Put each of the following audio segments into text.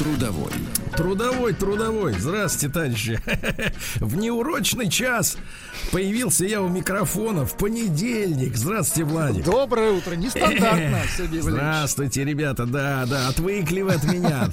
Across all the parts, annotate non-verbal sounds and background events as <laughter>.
Трудовой. Трудовой, трудовой. Здравствуйте, товарищи. <laughs> В неурочный час появился я у микрофона в понедельник. Здравствуйте, Владик. Доброе утро. Нестандартно, <laughs> Сергей. Здравствуйте, ребята. Да, да, отвыкли вы от меня.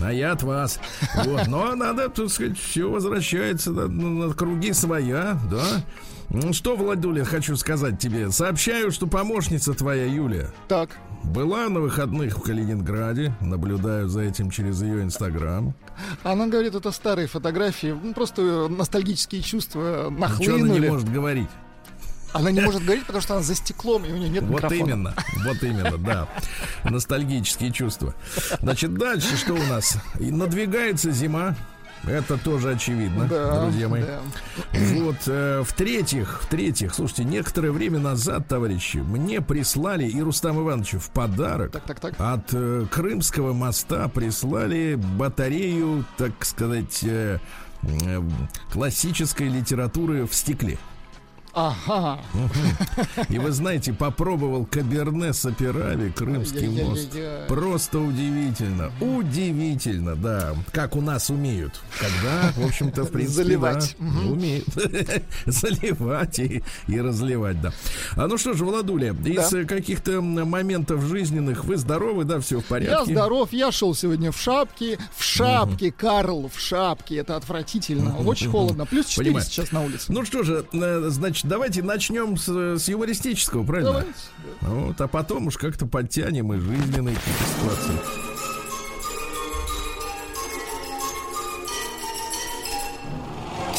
А я от вас. Вот. Но надо, так сказать, все возвращается на, на круги своя, да. Ну что, Владуля, хочу сказать тебе. Сообщаю, что помощница твоя, Юлия, Так, была на выходных в Калининграде. Наблюдаю за этим через ее инстаграм. она говорит, это старые фотографии, ну, просто ностальгические чувства Ничего она нахлынули. не может говорить. Она не может говорить, потому что она за стеклом, и у нее нет Вот микрофона. именно, вот именно, да. Ностальгические чувства. Значит, дальше что у нас? И надвигается зима. Это тоже очевидно, Да, друзья мои. да. Вот, э, в-третьих, в-третьих, слушайте, некоторое время назад, товарищи, мне прислали и Рустам Ивановичу в подарок Так, так, так. от э, Крымского моста прислали батарею, так сказать, э, э, классической литературы в стекле. Ага. И вы знаете, попробовал Каберне Саперави, Крымский мост. Просто удивительно. Удивительно, да. Как у нас умеют. Когда, в общем-то, в принципе, Заливать. да, умеют. <laughs> Заливать и, и разливать, да. А ну что же, Владуля, из Да. э, каких-то моментов жизненных вы здоровы, да, все в Я порядке? здоров, я шел сегодня в шапке. В шапке, Карл, в шапке. Это отвратительно. Очень холодно. Плюс 4 Понимаю. сейчас на улице. Ну что же, э, значит, давайте начнем с, с юмористического, правильно? Давайте. Вот, а потом уж как-то подтянем и жизненные ситуации.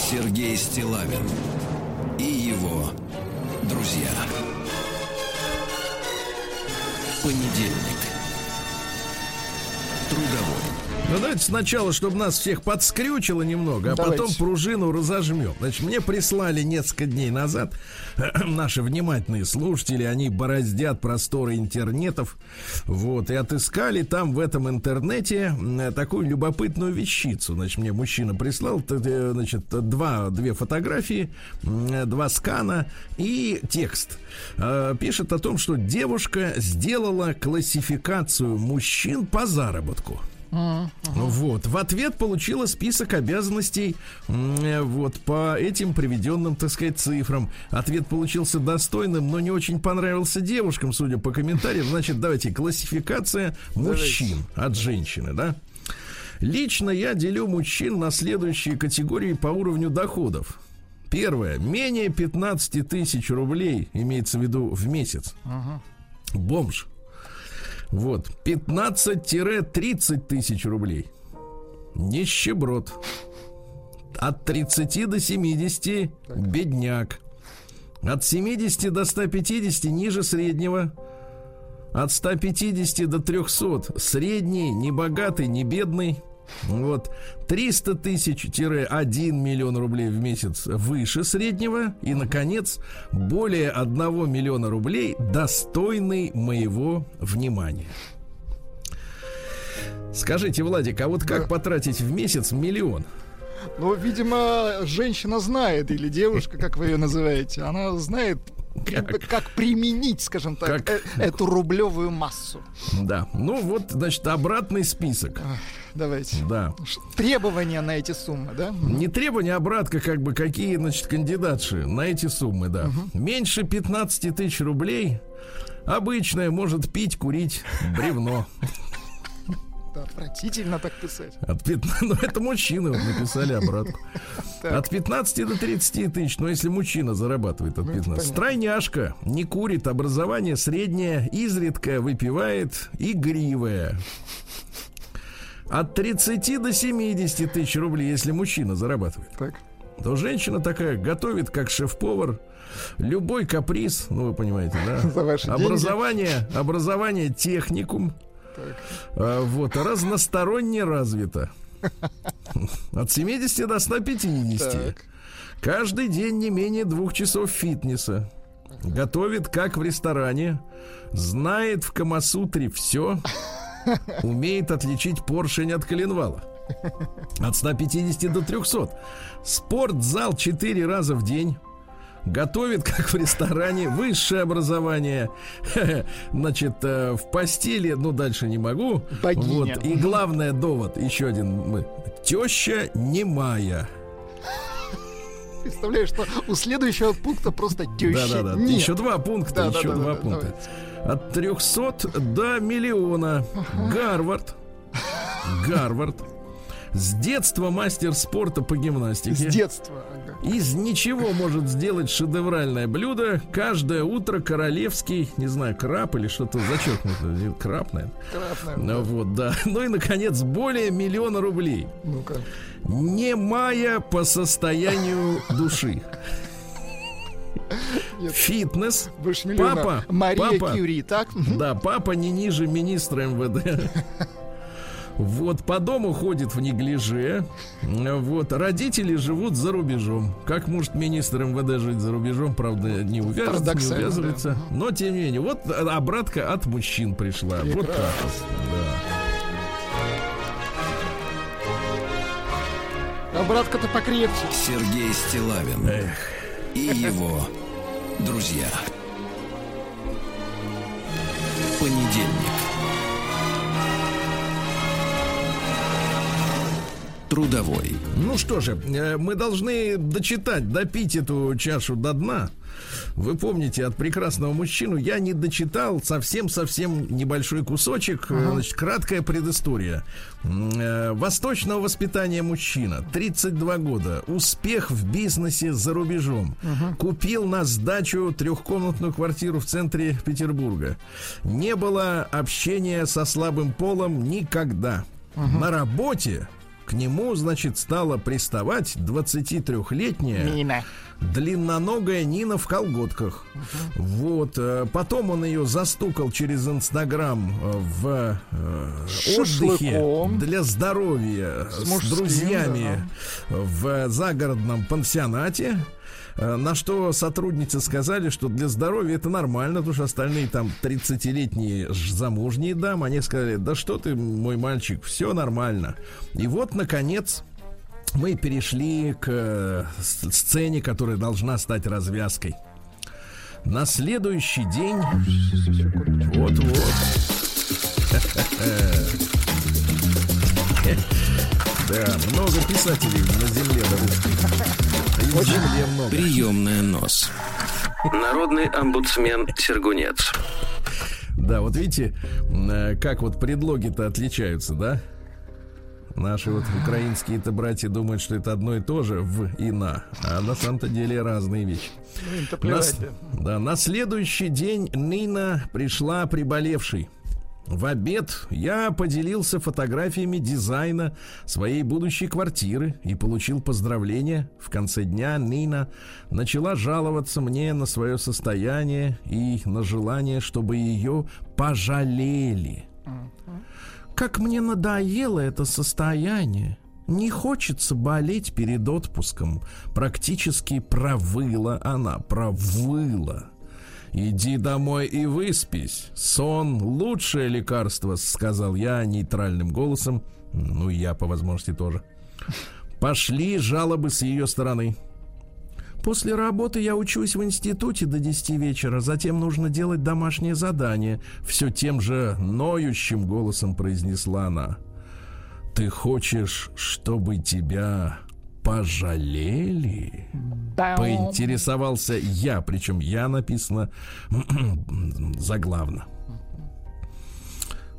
Сергей Стилавин и его друзья. Понедельник. Трудовой. Ну давайте сначала, чтобы нас всех подскрючило немного, а Давайте. потом пружину разожмем. Значит, мне прислали несколько дней назад <clears throat> наши внимательные слушатели, они бороздят просторы интернетов, вот, и отыскали там в этом интернете такую любопытную вещицу. Значит, мне мужчина прислал, т- значит, два, две фотографии, м, два скана и текст. Э, Пишет о том, что девушка сделала классификацию мужчин по заработку. Вот. В ответ получила список обязанностей э, вот по этим приведенным, так сказать, цифрам. Ответ получился достойным, но не очень понравился девушкам, судя по комментариям. Значит, давайте, классификация мужчин от женщины, да? Лично я делю мужчин на следующие категории по уровню доходов. Первое. Менее 15 тысяч рублей, имеется в виду в месяц. Бомж. Вот. 15-30 тысяч рублей. Нищеброд. От 30 до 70 бедняк. От 70 до 150 ниже среднего. От 150 до 300 средний, не богатый, не бедный. Вот 300 тысяч-1 миллион рублей в месяц выше среднего. И, наконец, более 1 миллиона рублей достойный моего внимания. Скажите, Владик, а вот как Да. потратить в месяц миллион? Ну, видимо, женщина знает, или девушка, как вы ее называете, она знает, как, как применить, скажем так, Как? э- эту рублевую массу. Да. Ну вот, значит, обратный список. Давайте. Да. Требования на эти суммы, да? Не требования, а обратка, как бы, какие, значит, кандидатши на эти суммы, да. Меньше 15 тысяч рублей обычное может пить, курить бревно. Это отвратительно так писать. От 15, <laughs> ну, это мужчины вот написали обратку. От 15 до 30 тысяч, но если мужчина зарабатывает от Ну, это 15. понятно. Стройняшка, не курит, образование среднее, изредка выпивает, игривое. От 30 до 70 тысяч рублей, если мужчина зарабатывает. Так. То женщина такая готовит, как шеф-повар, любой каприз, ну вы понимаете, да? <laughs> За ваши деньги. образование, образование техникум. А, вот разносторонне развито. От 70 до 150. Так. Каждый день не менее двух часов фитнеса. Готовит как в ресторане. Знает в Камасутре все. Умеет отличить поршень от коленвала. От 150 до 300. Спортзал 4 раза в день. Готовит, как в ресторане, высшее образование. <laughs> Значит, э, в постели, ну, дальше не могу. Богиня. Вот. И главное, довод, еще один. Мы. Теща немая. Представляешь, что у следующего пункта просто теща Да-да-да. нет. Еще два пункта. Да, еще да, да, два да, пункта. давайте. От 300 до миллиона. Гарвард. <laughs> Гарвард. С детства мастер спорта по С гимнастике. детства. Из ничего может сделать шедевральное блюдо. Каждое утро королевский, не знаю, краб или что-то зачеркнуто. Краб, наверное. Красная. Ну вот, да. <laughs> Ну и, наконец, более миллиона рублей. Ну-ка. Немая по состоянию души. Нет. Фитнес. Больше миллиона. Папа, Мария папа. Кюри, так? Да, папа не ниже министра МВД. Вот по дому ходит в неглиже. Вот родители живут за рубежом. Как может министр МВД жить за рубежом? Правда, не увяжется, не увязывается. да. Но тем не менее, вот обратка от мужчин пришла. Вот так. вот, А братка-то покрепче. Сергей Стилавин да. Эх. и его друзья. Понедельник. Трудовой. Ну что же, э, мы должны дочитать, допить эту чашу до дна. Вы помните от прекрасного мужчину я не дочитал совсем-совсем небольшой кусочек. Э, Значит, краткая предыстория. Э, Восточного воспитания мужчина, 32 года, успех в бизнесе за рубежом. Купил на сдачу трехкомнатную квартиру в центре Петербурга. Не было общения со слабым полом никогда. На работе к нему, значит, стала приставать 23-летняя Мина. длинноногая Нина в колготках. Вот. э, Потом он ее застукал через Инстаграм э, в э, отдыхе для здоровья С с, мужским, друзьями в загородном пансионате. Э, На что сотрудницы сказали, что для здоровья это нормально, потому что остальные там 30-летние ж- замужние дамы, они сказали, да что ты, мой мальчик, все нормально. И вот, наконец, мы перешли к э, сцене, которая должна стать развязкой. На следующий день... Вот-вот. <laughs> Да, много писателей на земле да, земле много. Приемная нос. Народный омбудсмен Сергунец. Да, вот видите, э, как вот предлоги-то отличаются, да? Наши вот украинские-то братья думают, что это одно и то же в и на, а на самом-то деле разные вещи. Ну, На, да, на следующий день Нина пришла приболевшей. В обед я поделился фотографиями дизайна своей будущей квартиры и получил поздравления. В конце дня Нина начала жаловаться мне на свое состояние и на желание, чтобы ее пожалели. Как мне надоело это состояние. Не хочется болеть перед отпуском. Практически провыла она, провыла. Иди домой и выспись. Сон — лучшее лекарство, сказал я нейтральным голосом. Ну, и я по возможности тоже. Пошли жалобы с ее стороны. После работы я учусь в институте до 10 вечера, затем нужно делать домашнее задание. Все тем же ноющим голосом произнесла она. Ты хочешь, чтобы тебя пожалели? Поинтересовался я, причем я написано <clears throat> заглавно.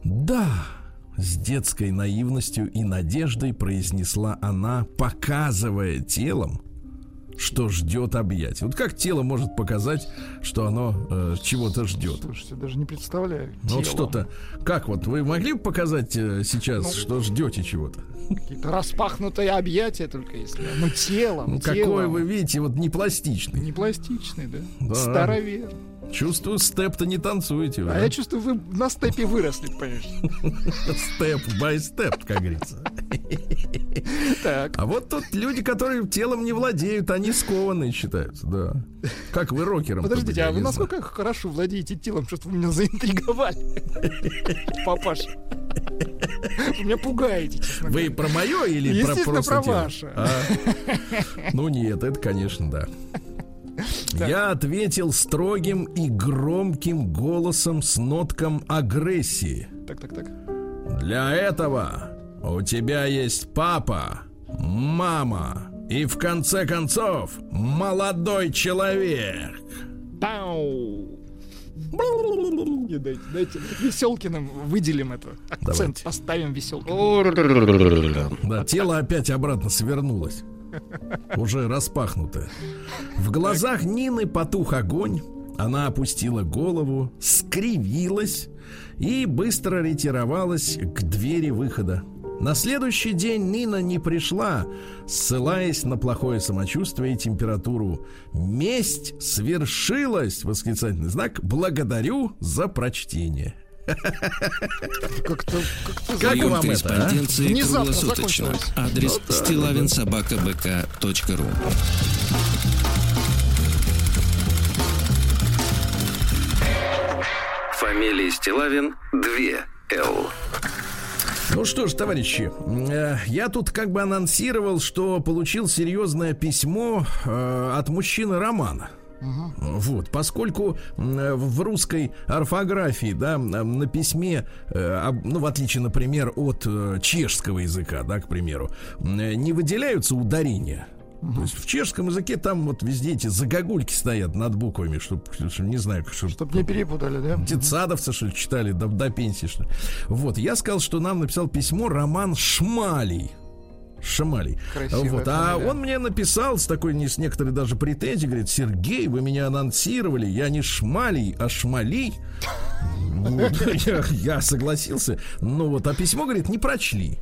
Да, с детской наивностью и надеждой произнесла она, показывая телом, что ждет объятий. Вот как тело может показать, что оно э, чего-то ждет? Слушайте, даже не представляю. Ну вот что-то. Как вот вы могли бы показать э, сейчас, Ну, что ждете чего-то? Какие-то распахнутые объятия только если. Ну, телом, Ну, телом. какой вы видите, вот не пластичный. Не пластичный, да? Да. Старовер. Чувствую, степ-то не танцуете вы. А да? я чувствую, вы на степе выросли, понимаешь? Степ by степ, как говорится. Так. А вот тут люди, которые телом не владеют, они скованные считаются, да. Как вы рокером? Подождите, а вы насколько хорошо владеете телом, что вы меня заинтриговали? Папаша. Вы меня пугаете, честно Вы про мое или про просто про ваше. А? Ну нет, это, конечно, да. Я ответил строгим и громким голосом с нотком агрессии. Так, так, так. Для этого у тебя есть папа, мама и, в конце концов, молодой человек. Пау. Не, дайте, дайте. Веселкиным выделим это. Акцент Давайте. поставим Веселкиным. Да, тело опять обратно свернулось. Уже распахнутое. В глазах Нины потух огонь. Она опустила голову, скривилась и быстро ретировалась к двери выхода. На следующий день Нина не пришла, ссылаясь на плохое самочувствие и температуру. Месть свершилась! Восклицательный знак. Благодарю за прочтение. Как-то, Как Прием вам это, а? корреспонденции Внезапно круглосуточно. закончилось. Адрес стилавинсобакабк.ру Фамилия Стилавин 2 Л. Ну что ж, товарищи, э, я тут как бы анонсировал, что получил серьезное письмо э, от мужчины Романа. Вот, поскольку в русской орфографии, да, на письме, э, ну, в отличие, например, от э, чешского языка, да, к примеру, не выделяются ударения. То есть в чешском языке там вот везде эти загогульки стоят над буквами, чтобы, не знаю, чтобы Чтоб не перепутали, да? Детсадовцы, что ли, читали до, до пенсии, что ли. Вот, я сказал, что нам написал письмо Роман Шмалий. Шамалий. Красивая Вот, а фамилия. он мне написал с такой, не с некоторой даже претензией, говорит, Сергей, вы меня анонсировали, я не Шмалий, а Шмалий. <laughs> Я согласился. Ну вот, а письмо, говорит, не прочли.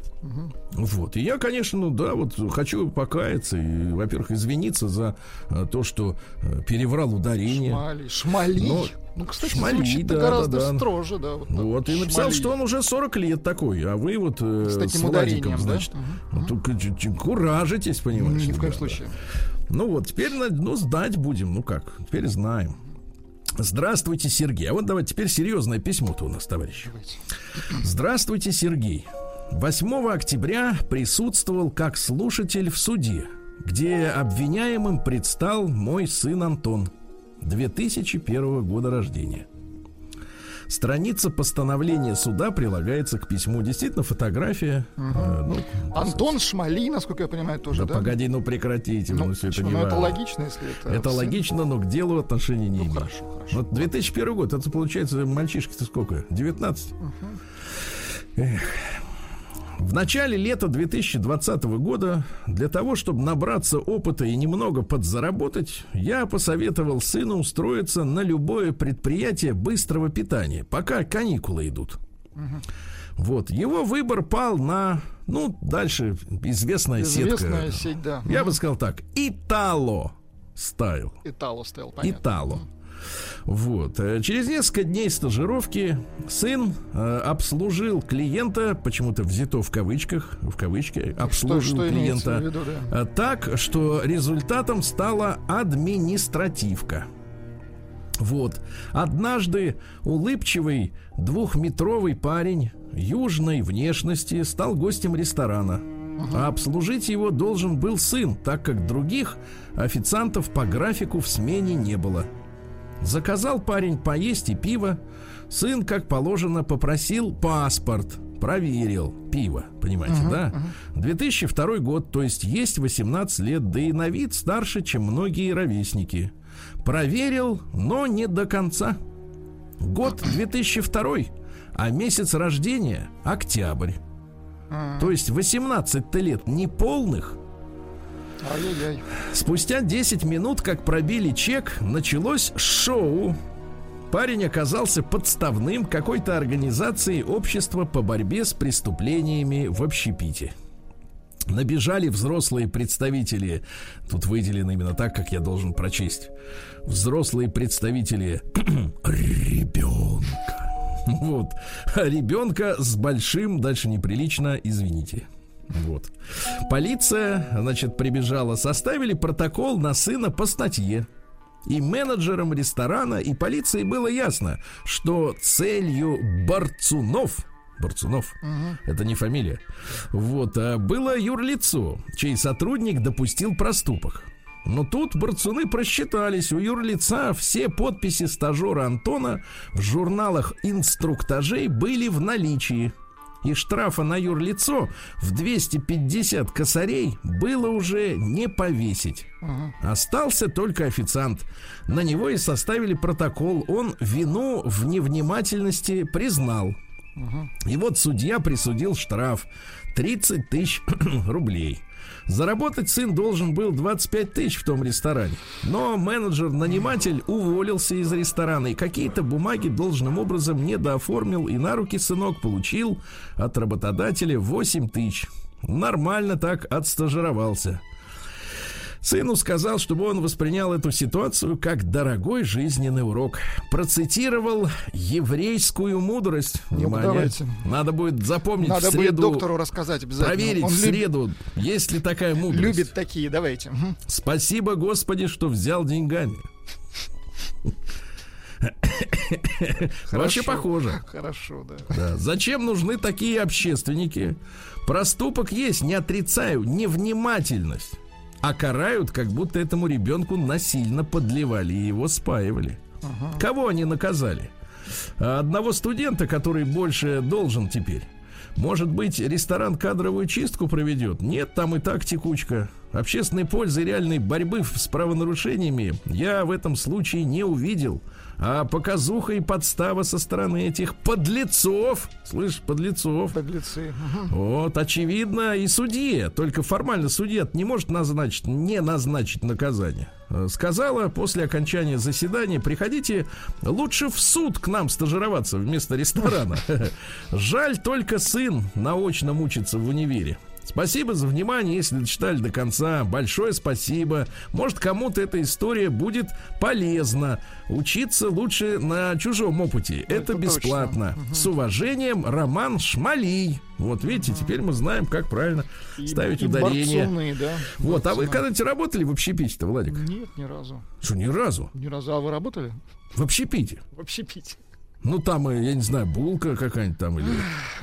Вот. И я, конечно, ну да, вот хочу покаяться и, во-первых, извиниться за э, то, что э, переврал ударение. Шмали. Шмали. Ну, Ну, кстати, шмали, звучит да, гораздо да, да. строже, да. Вот, Вот, и написал, Шмали. что он уже 40 лет такой, а вы вот э, С таким Владиком, ударением, да? значит, только ч- ч- куражитесь, понимаешь? Ни в коем да, случае. да. Ну вот, теперь, ну, сдать будем, ну как, теперь знаем. Здравствуйте, Сергей. А вот давайте теперь серьезное письмо-то у нас. Давайте. Здравствуйте, Сергей. 8 октября присутствовал как слушатель в суде, где обвиняемым предстал мой сын Антон, 2001 года рождения. Страница постановления суда прилагается к письму. Действительно, фотография. э, ну, Антон Шмали, насколько я понимаю, тоже, да, да? погоди, ну прекратите, Ну, ну, все это не Ну, это логично, если это... Это сын. логично, но к делу отношения не Ну, имеет. хорошо, хорошо. Вот 2001 год, это получается мальчишки-то сколько? 19? Эх. В начале лета 2020 года для того, чтобы набраться опыта и немного подзаработать, я посоветовал сыну устроиться на любое предприятие быстрого питания, пока каникулы идут. Вот, его выбор пал на, ну, дальше известная, Известная сетка. сеть, да. Я бы сказал так, Итало стайл. Итало стоял, понятно. Итало. Вот. Э, Через несколько дней стажировки сын э, обслужил клиента, почему-то взято в кавычках, в кавычке, Что, обслужил что в клиента виду, да? э, так, что результатом стала административка. Вот. Однажды улыбчивый двухметровый парень южной внешности стал гостем ресторана. А обслужить его должен был сын, так как других официантов по графику в смене не было. Заказал парень поесть и пиво. Сын, как положено, попросил паспорт. Проверил пиво, понимаете, да? 2002 год, то есть есть 18 лет, да и на вид старше, чем многие ровесники. Проверил, но не до конца. Год <clears throat> 2002, а месяц рождения октябрь. То есть 18 лет неполных, Ай-яй-яй. Спустя 10 минут, как пробили чек, началось шоу. Парень оказался подставным какой-то организации общества по борьбе с преступлениями в общепите. Набежали взрослые представители, тут выделено именно так, как я должен прочесть. Взрослые представители <clears throat> ребенка. <laughs> Вот. Ребенка с большим, дальше неприлично, извините. Вот. Полиция, значит, прибежала, составили протокол на сына по статье. И менеджерам ресторана, и полиции было ясно, что целью Борцунов, Борцунов, угу. это не фамилия, вот, а было юрлицо, чей сотрудник допустил проступок. Но тут борцуны просчитались. У юрлица все подписи стажера Антона в журналах инструктажей были в наличии. И штрафа на юрлицо в 250 косарей было уже не повесить. Ага. Остался только официант. На него и составили протокол. Он вину в невнимательности признал. Ага. И вот судья присудил штраф 30 тысяч <clears throat> рублей. Заработать сын должен был 25 тысяч в том ресторане. Но менеджер-наниматель уволился из ресторана и какие-то бумаги должным образом не дооформил и на руки сынок получил от работодателя 8 тысяч. Нормально так отстажировался. Сыну сказал, чтобы он воспринял эту ситуацию как дорогой жизненный урок. Процитировал еврейскую мудрость. Ну, Внимание. давайте. Надо будет запомнить Надо в среду. будет доктору рассказать обязательно. Проверить он в среду, любит, есть ли такая мудрость. Любит такие, давайте. Спасибо, Господи, что взял деньгами. Вообще похоже. Хорошо, да. да. Зачем нужны такие общественники? Проступок есть, не отрицаю, невнимательность а карают, как будто этому ребенку насильно подливали и его спаивали. Ага. Кого они наказали? Одного студента, который больше должен теперь. Может быть, ресторан кадровую чистку проведет? Нет, там и так текучка. Общественной пользы реальной борьбы с правонарушениями я в этом случае не увидел а показуха и подстава со стороны этих подлецов. Слышь, подлецов. Подлецы. Вот, очевидно, и судье. Только формально судья не может назначить, не назначить наказание. Сказала после окончания заседания, приходите лучше в суд к нам стажироваться вместо ресторана. <laughs> Жаль, только сын наочно мучится в универе. Спасибо за внимание, если дочитали до конца. Большое спасибо. Может, кому-то эта история будет полезна. Учиться лучше на чужом опыте. Это, это бесплатно. Точно. С уважением, Роман Шмалий. Вот видите, угу. теперь мы знаем, как правильно и, ставить и ударение. Борцуны, да. Вот, борцуны. а вы когда-нибудь работали в общепите-то, Владик? Нет, ни разу. Что, ни разу? Ни разу. А вы работали? В общепите. В общепите. Ну, там, я не знаю, булка какая-нибудь там или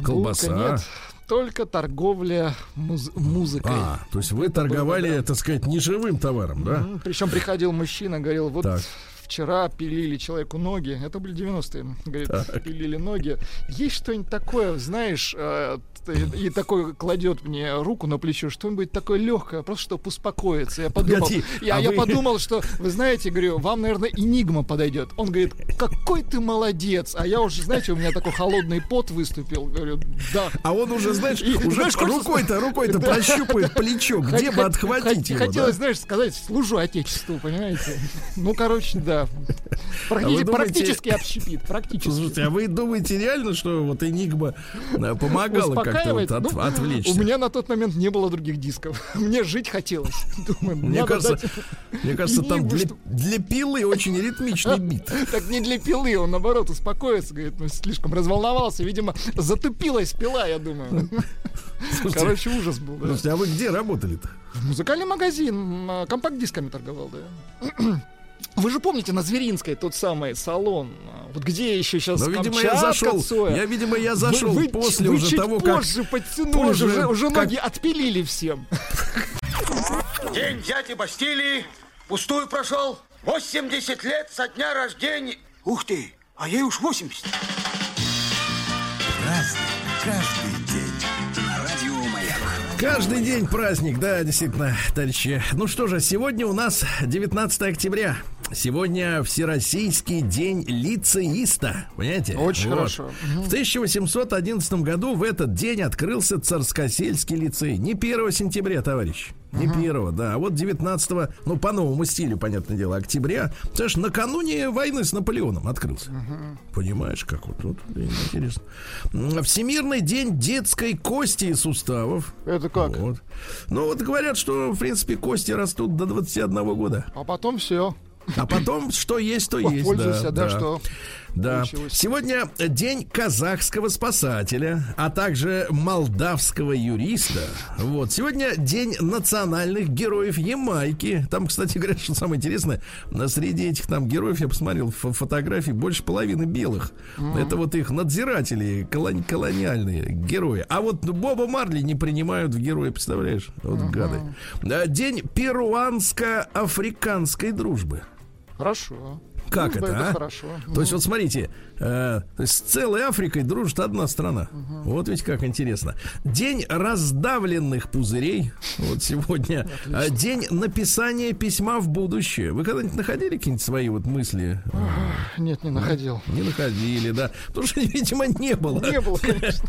колбаса. Булка, нет только торговля муз- музыкой. А, то есть вы торговали, было, да. так сказать, неживым товаром, да? Причем приходил мужчина, говорил, вот так. Вчера пилили человеку ноги, это были 90-е, говорит, так. пилили ноги. Есть что-нибудь такое, знаешь, э, и, и такой кладет мне руку на плечо, что-нибудь такое легкое, просто чтобы успокоиться. Я подумал, Погоди, я, а я вы... подумал, что, вы знаете, говорю, вам, наверное, энигма подойдет. Он говорит, какой ты молодец. А я уже, знаете, у меня такой холодный пот выступил. Говорю, да. А он уже, знаешь, и, уже знаешь, рукой-то, <laughs> рукой-то да. прощупает <laughs> плечо, где бы отхватить. Хотелось, знаешь, сказать, служу отечеству, понимаете? Ну, короче, да. Практи- а практически общепит, практически. Слушайте, а вы думаете реально, что вот энигма э, помогала как как-то вот от, ну, отвлечься. У меня на тот момент не было других дисков. <laughs> Мне жить хотелось. Думаю, мне кажется, дать... мне кажется, там для, для пилы очень ритмичный <laughs> бит. Так не для пилы, он наоборот успокоится, говорит, ну слишком разволновался, видимо, затупилась пила, я думаю. Слушайте, Короче, ужас был. Да. Слушайте, а вы где работали-то? Музыкальный магазин, компакт-дисками торговал, да. Вы же помните на Зверинской тот самый салон, вот где еще сейчас Но, видимо, я зашел, Цоя. я, видимо, я зашел вы, после вы уже чуть того, позже как... подтянули, позже, уже, уже как... ноги отпилили всем. День дяди Бастилии пустую прошел. 80 лет со дня рождения. Ух ты, а ей уж 80. Разный, каждый день. Каждый день праздник, да, действительно, товарищи. Ну что же, сегодня у нас 19 октября. Сегодня Всероссийский день лицеиста. Понимаете? Очень вот. хорошо. В 1811 году в этот день открылся Царскосельский лицей. Не 1 сентября, товарищ. Не первого, да. А вот 19 ну, по новому стилю, понятное дело, октября. Ты ж накануне войны с Наполеоном открылся. Понимаешь, как вот тут интересно. Всемирный день детской кости и суставов. Это как? Вот. Ну, вот говорят, что, в принципе, кости растут до 21 года. А потом все. А потом, что есть, то есть. Да, да, что да. Получилось. Сегодня день казахского спасателя, а также молдавского юриста. Вот. Сегодня день национальных героев Ямайки. Там, кстати говоря, что самое интересное, среди этих там героев я посмотрел фотографии больше половины белых. Mm-hmm. Это вот их надзиратели, колони- колониальные герои. А вот Боба Марли не принимают в герои, представляешь? Вот mm-hmm. гады. День перуанско-африканской дружбы. Хорошо. Как Дружба это, это а? хорошо. То есть, вот смотрите, э, с целой Африкой дружит одна страна. Угу. Вот ведь как интересно. День раздавленных пузырей. Вот сегодня. <laughs> Отлично. День написания письма в будущее. Вы когда-нибудь находили какие-нибудь свои вот мысли? Нет, не находил. Не находили, да. Потому что, <laughs> видимо, не было. Не было, <laughs> конечно.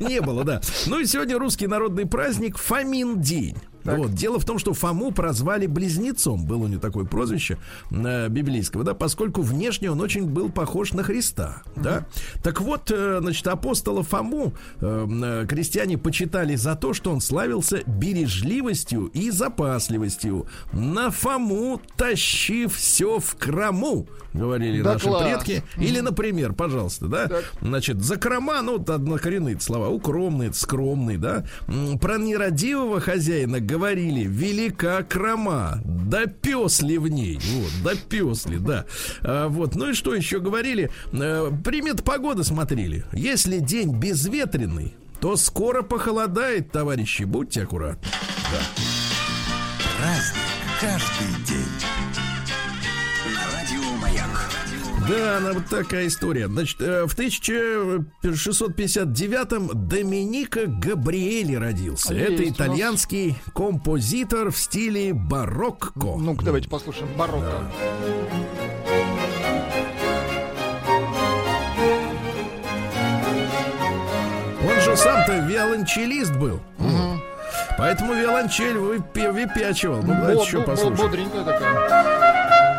Не было, да. Ну и сегодня русский народный праздник Фомин день. Так. Вот. Дело в том, что Фому прозвали близнецом. Было у него такое прозвище э, библейского, да, поскольку внешне он очень был похож на Христа. Mm-hmm. Да? Так вот, э, значит, апостола Фому э, э, крестьяне почитали за то, что он славился бережливостью и запасливостью. На Фому тащи все в краму, говорили да наши класс. предки. Или, например, пожалуйста, да, так. значит, закрома, ну, вот однокоренные слова, укромный, скромный, да, про нерадивого хозяина говорили, велика крома, да пес ли в ней, вот, да пес ли, да. А, вот, ну и что еще говорили? А, примет погоды смотрели. Если день безветренный, то скоро похолодает, товарищи, будьте аккуратны. Да. Праздник каждый день. Да, она вот такая история. Значит, э, в 1659-м Доминика Габриэли родился. Есть Это итальянский композитор в стиле барокко. Ну-ка, давайте послушаем барокко. Да. Он же сам-то виолончелист был. Угу. Поэтому виолончель выпячивал. Ну, давайте еще послушаем. Бодренькая такая.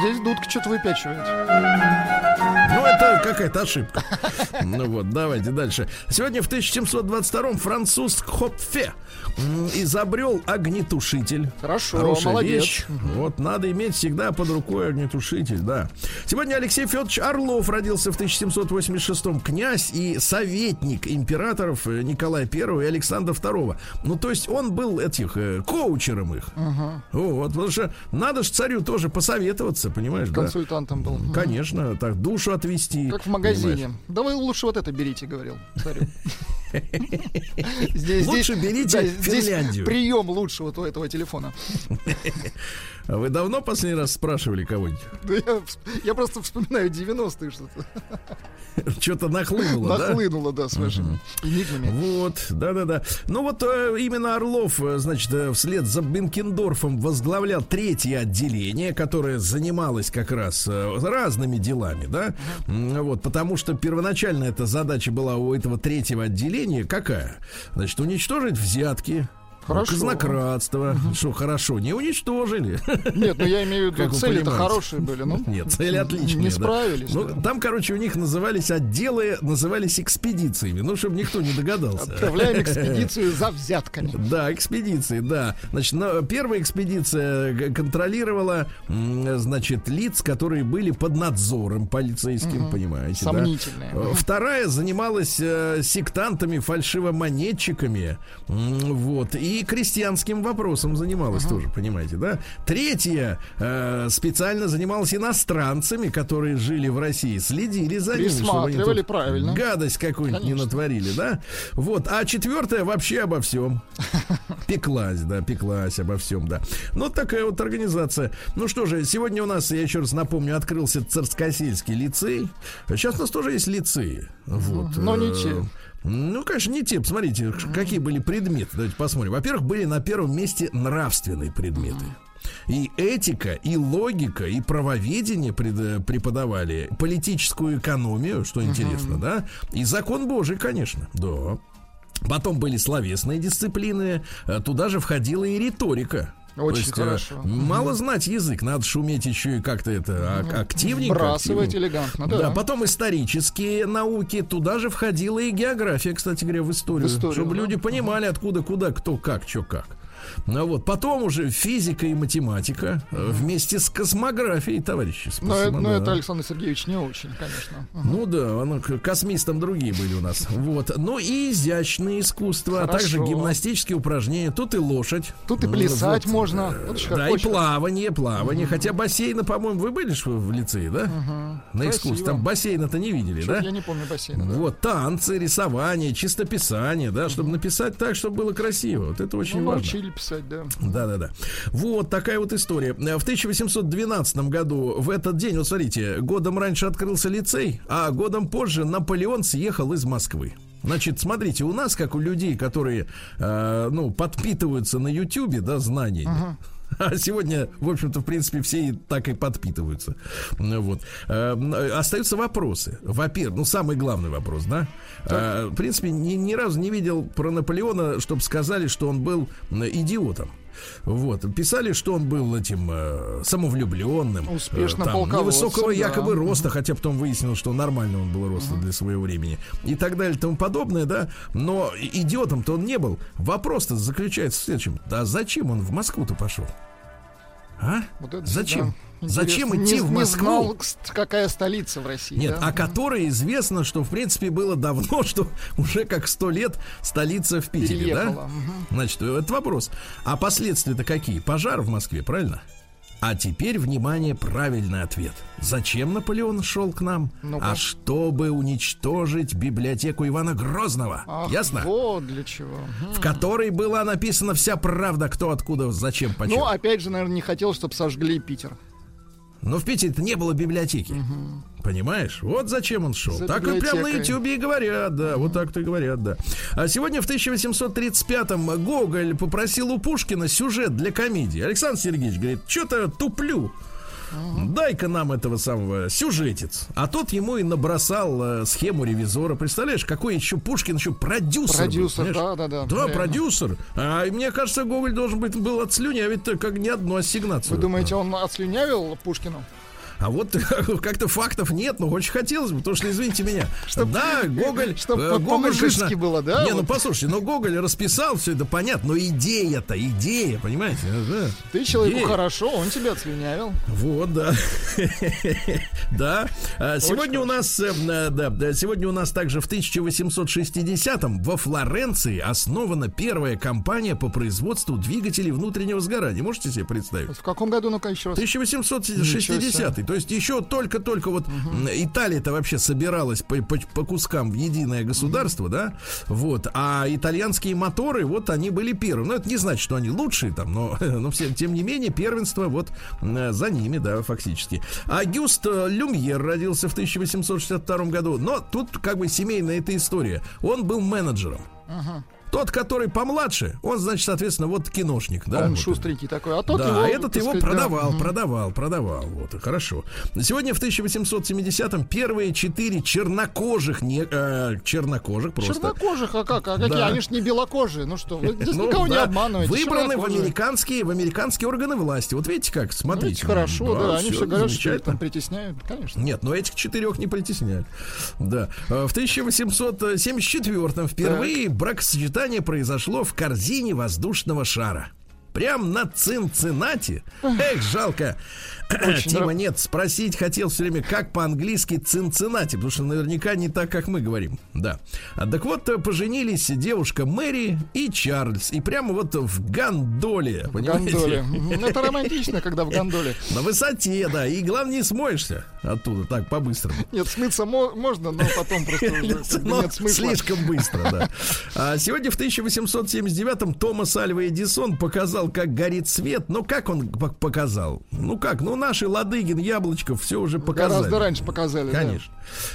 Здесь дудка что-то выпячивает. Это какая-то ошибка. Ну вот, давайте дальше. Сегодня в 1722-м француз Хопфе изобрел огнетушитель. Хорошо, Хорошая молодец. Вещь. Вот, надо иметь всегда под рукой огнетушитель, да. Сегодня Алексей Федорович Орлов родился в 1786-м. Князь и советник императоров э, Николая I и Александра II. Ну, то есть он был этих, э, коучером их. Угу. Вот, потому что надо же царю тоже посоветоваться, понимаешь, Консультантом да? был. Конечно, так, душу отвести. Как в магазине. Понимаешь? Да вы лучше вот это берите, говорил царю. <laughs> Здесь, Лучше здесь, берите да, Финляндию. прием лучше вот у этого телефона. <laughs> А вы давно последний раз спрашивали кого-нибудь? <laughs> Да я, я просто вспоминаю 90-е что-то. <laughs> Что-то нахлынуло, да? Нахлынуло, да, с вашими энигмами. Вот, да-да-да. Ну вот э, именно Орлов, э, значит, э, вслед за Бенкендорфом возглавлял третье отделение, которое занималось как раз разными делами, да? Вот, потому что первоначально эта задача была у этого третьего отделения какая? Значит, уничтожить взятки, Хорошо. Казнократство. Что, хорошо, не уничтожили. Нет, ну я имею в виду, цели-то хорошие были. Ну, Нет, цели отличные. Не справились. Да. Ну, там, короче, у них назывались отделы, назывались экспедициями. Ну, чтобы никто не догадался. Отправляем экспедицию за взятками. Да, экспедиции, да. Значит, первая экспедиция контролировала, значит, лиц, которые были под надзором полицейским, угу. понимаете. Сомнительные. Да? Вторая занималась э, сектантами, фальшивомонетчиками. Вот. И крестьянским вопросом занималась ага. тоже, понимаете, да? Третья э, специально занималась иностранцами, которые жили в России, следили за ними, чтобы они тут правильно. гадость какую-нибудь не натворили, да? Вот. А четвертая вообще обо всем. <laughs> Пеклась, да, пеклась обо всем, да. Ну, такая вот организация. Ну что же, сегодня у нас, я еще раз напомню, открылся Царскосельский лицей. Сейчас у нас тоже есть лицеи. Вот. Но не те. Э, ну, конечно, не те. Посмотрите, какие были предметы. Давайте посмотрим. Во-первых, были на первом месте нравственные предметы. И этика, и логика, и правоведение пред, преподавали, политическую экономию, что интересно, uh-huh. да, и закон Божий, конечно, да. Потом были словесные дисциплины, туда же входила и риторика. Очень есть, э, хорошо. Мало знать язык, надо шуметь еще и как-то это а- активненько. Бросывать активненько. элегантно, Да. да. потом исторические науки, туда же входила и география, кстати говоря, в историю. В историю, чтобы да. люди понимали, откуда, куда, кто, как, что, как. Ну вот, потом уже физика и математика э, вместе с космографией, товарищи. Но, э- Спасибо, но да. это Александр Сергеевич не очень, конечно. Мгм. Ну да, оно, к- космистом другие были у нас. <laughs> Вот. Ну и изящные искусства, а также Хорошо. гимнастические упражнения. Тут и лошадь. Тут и Ну, плясать вот. можно. Вот как Да, и плавание, плавание. Хотя бассейна, по-моему, вы были в лицее, да? На экскурсии. Там бассейна-то не видели, Чё-то да? Я не помню бассейна. да. Вот, танцы, рисование, чистописание, да, чтобы написать так, чтобы было красиво. Вот это очень Ну, важно. научили писать, да. Да-да-да. Вот такая вот история. В 1812 году, в этот день, вот смотрите, годом раньше открылся лицей, а годом позже Наполеон съехал из Москвы. Значит, смотрите, у нас, как у людей, которые, э, ну, подпитываются на Ютьюбе, да, знаниями, А сегодня, в общем-то, в принципе, все и так и подпитываются. Ну, Вот. Э, Остаются вопросы. Во-первых, ну, самый главный вопрос, да? Э, В принципе, ни, ни разу не видел про Наполеона, чтобы сказали, что он был идиотом. Вот. Писали, что он был этим э, самовлюбленным. Успешным э, там, Невысокого да. якобы роста, хотя потом выяснилось, что нормально он был роста для своего времени. И так далее и тому подобное, да. Но идиотом-то он не был. Вопрос-то заключается в следующем. Да зачем он в Москву-то пошел? А? Вот это Зачем? всегда Зачем интересно. идти Не- в не Москву? знал, кст- какая столица в России. Нет, да? о которой известно, что в принципе было давно, <laughs> что уже как сто лет столица в Питере, Переехала, да? Значит, это вопрос. А последствия-то какие? Пожар в Москве, правильно? А теперь, внимание, правильный ответ. Зачем Наполеон шел к нам? Ну-ка. а чтобы уничтожить библиотеку Ивана Грозного. Ах, Ясно? Вот для чего. В которой была написана вся правда, кто откуда, зачем, почему. Ну, опять же, наверное, не хотел, чтобы сожгли Питер. Но в Питере-то не было библиотеки. Понимаешь? Вот зачем он шел. За так и прям на. Ютьюбе и говорят, да. Вот так-то и говорят, да. А сегодня в 1835-м Гоголь попросил у Пушкина сюжет для комедии. Александр Сергеевич говорит, что-то туплю. Дай-ка нам этого самого сюжетец. А тот ему и набросал э, схему ревизора. Представляешь, какой еще Пушкин еще продюсер. был, Продюсер, понимаешь? да-да-да, Да, реально. продюсер. А мне кажется, Гоголь должен быть был отслюнявить как не одну ассигнацию. Вы думаете, он отслюнявил Пушкину? А вот <laughs> как-то фактов нет, но очень хотелось бы, потому что, извините меня, да, Гоголь... чтоб э, Гоголь, конечно, было, да, Не, ну вот? послушайте, но Гоголь расписал все это понятно, но идея-то, идея, понимаете? да. Ты человеку Идея. хорошо, он тебя отслюнявил. Вот, да. <laughs> Да. А, Сегодня у нас, э, э, да, да, сегодня у нас также в 1860-м во Флоренции основана первая компания по производству двигателей внутреннего сгорания. Можете себе представить? В каком году, ну-ка, еще раз? 1860 то есть еще только-только вот м, Италия-то вообще собиралась по, по- по кускам в единое государство, да, вот, а итальянские моторы, вот они были первыми, ну это не значит, что они лучшие там, но, <laughs> но все, тем не менее первенство вот за ними, да, фактически. Агюст э, Люмьер родился в 1862 году, но тут как бы семейная эта история, он был менеджером. Тот, который помладше, он, значит, соответственно, вот киношник, да. он вот. шустренький такой. А тот да, его, а этот его сказать, да, продавал, мгм. продавал, продавал. Вот, хорошо. Сегодня в 1870-м первые четыре чернокожих, не, э, чернокожих просто. Чернокожих, а как? А какие? Да. Они ж не белокожие. Ну что, вы здесь <laughs> Ну, никого не да, обманываете. Выбраны в американские, в американские органы власти. Вот видите как, Ну, смотрите. видите, хорошо, да. Они все говорят, что их там притесняют. Конечно. Нет, но этих четырех не притесняют. Да. Э, В 1874 впервые бракосочетание произошло в корзине воздушного шара. Прям на Цинциннати. Эх, жалко. Очень Тима, нет, спросить хотел все время, как по-английски Цинциннати, потому что наверняка не так, как мы говорим. Да. А, так вот, э, поженились девушка Мэри и Чарльз. И прямо вот в гондоле, В понимаете? гондоле. Мгм. Это романтично, когда в гондоле. На высоте, да. И главное, не смоешься оттуда так по-быстрому. Нет, смыться мо- можно, но потом просто уже Но нет смысла. слишком быстро, да. А сегодня в 1879-м Томас Альва Эдисон показал, как горит свет. Ну, как он пок- показал? Ну, как? Ну, наши Ладыгин, Яблочков все уже показали. Гораздо раньше показали, Конечно.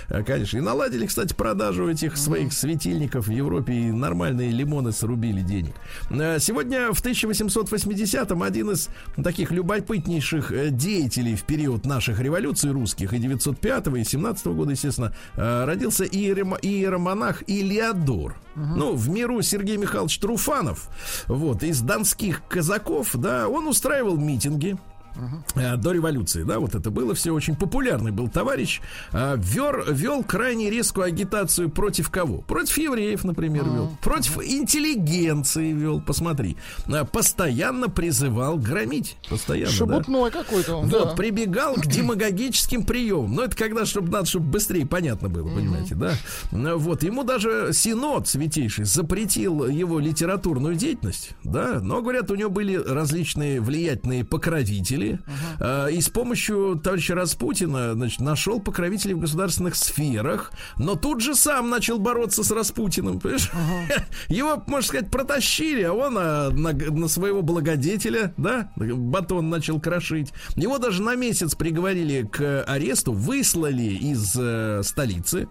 Да. Конечно. И наладили, кстати, продажу этих своих светильников в Европе, и нормальные лимоны срубили денег. Э, сегодня в 1880-м один из таких любопытнейших э, деятелей в период наших революций русских, и 905 и 17 года, естественно, э, родился иером, иеромонах Илиадор. Угу. Ну, в миру Сергей Михайлович Труфанов, вот, из донских казаков, да, он устраивал митинги, Uh-huh. До революции, да, вот это было все очень популярный был товарищ. А, вер, вел крайне резкую агитацию против кого? Против евреев, например, uh-huh. вел. Против uh-huh. интеллигенции вел, посмотри. А, постоянно призывал громить. Постоянно, Шебутной да. какой-то он, Вот, да. прибегал к демагогическим приемам. Но это когда, чтобы надо, чтобы быстрее понятно было, uh-huh. понимаете, да? Вот, ему даже Синод Святейший запретил его литературную деятельность, да, но, говорят, у него были различные влиятельные покровители, покровители. Uh-huh. И с помощью товарища Распутина значит, нашел покровителей в государственных сферах, но тут же сам начал бороться с Распутиным. Uh-huh. <laughs> Его, можно сказать, протащили, а он а, на, на своего благодетеля, да, батон начал крошить. Его даже на месяц приговорили к аресту, выслали из э, столицы.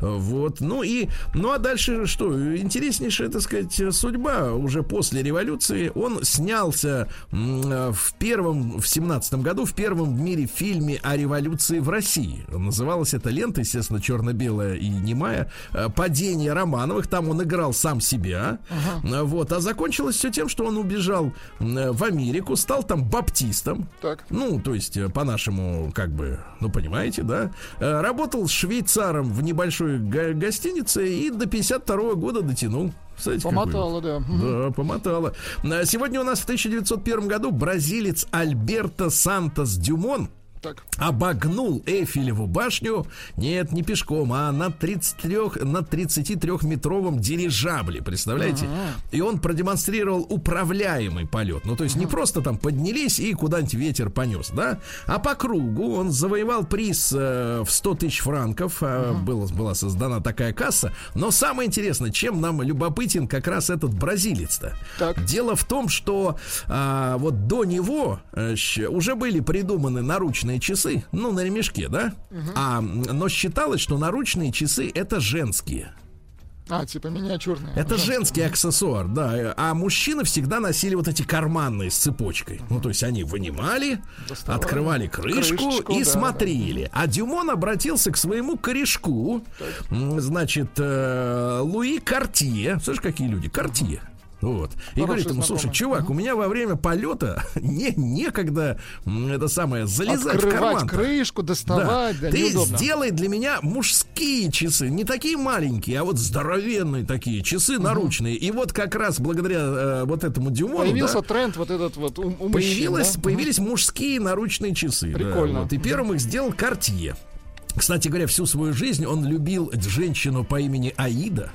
Вот. Ну и, ну а дальше что? Интереснейшая, так сказать, судьба уже после революции. Он снялся в первом, в 17 году в первом в мире фильме о революции в России. Называлась эта лента, естественно, черно-белая и немая. Э, Падение Романовых. Там он играл сам себя. Ага. Вот. А закончилось все тем, что он убежал в Америку, стал там баптистом. Так. Ну, то есть, э, по-нашему, как бы, ну, понимаете, да. Э, работал швейцаром в небольшой гостинице и до 52 года дотянул. Кстати, помотала, да. Да, помотала. Сегодня у нас в 1901 году бразилец Альберто Сантос Дюмон так. обогнул Эйфелеву башню, нет, не пешком, а на 33, на 33-метровом дирижабле, представляете? И он продемонстрировал управляемый полет. Ну, то есть не просто там поднялись и куда-нибудь ветер понес, да? А по кругу он завоевал приз э, в 100 тысяч франков. Э, была, была создана такая касса. Но самое интересное, чем нам любопытен как раз этот бразилец-то. Так. Дело в том, что э, вот до него э, уже были придуманы наручные наручные часы, ну, на ремешке, да? Угу. А, но считалось, что наручные часы это женские. А, типа миниатюрные. Это женский, женский аксессуар, да. А мужчины всегда носили вот эти карманные с цепочкой. Ну, то есть они вынимали, Доставали. открывали крышку, крышечку и да, смотрели. Да. А Дюмон обратился к своему корешку. Так. Значит, э, Луи Картье. Слышишь, какие люди? Картье. Вот. И говорит ему, слушай, чувак, у меня во время полета <laughs> не, некогда это самое залезать Открывать в карман. крышку, доставать, да, да Ты неудобно. сделай для меня мужские часы, не такие маленькие, а вот здоровенные такие часы угу. наручные. И вот как раз благодаря э, вот этому Дюмону появился да, тренд вот этот вот у, у появилось, мужчин, да? появились угу. мужские наручные часы. Прикольно. Да, вот. И первым их сделал Картье. Кстати говоря, всю свою жизнь он любил женщину по имени Аида.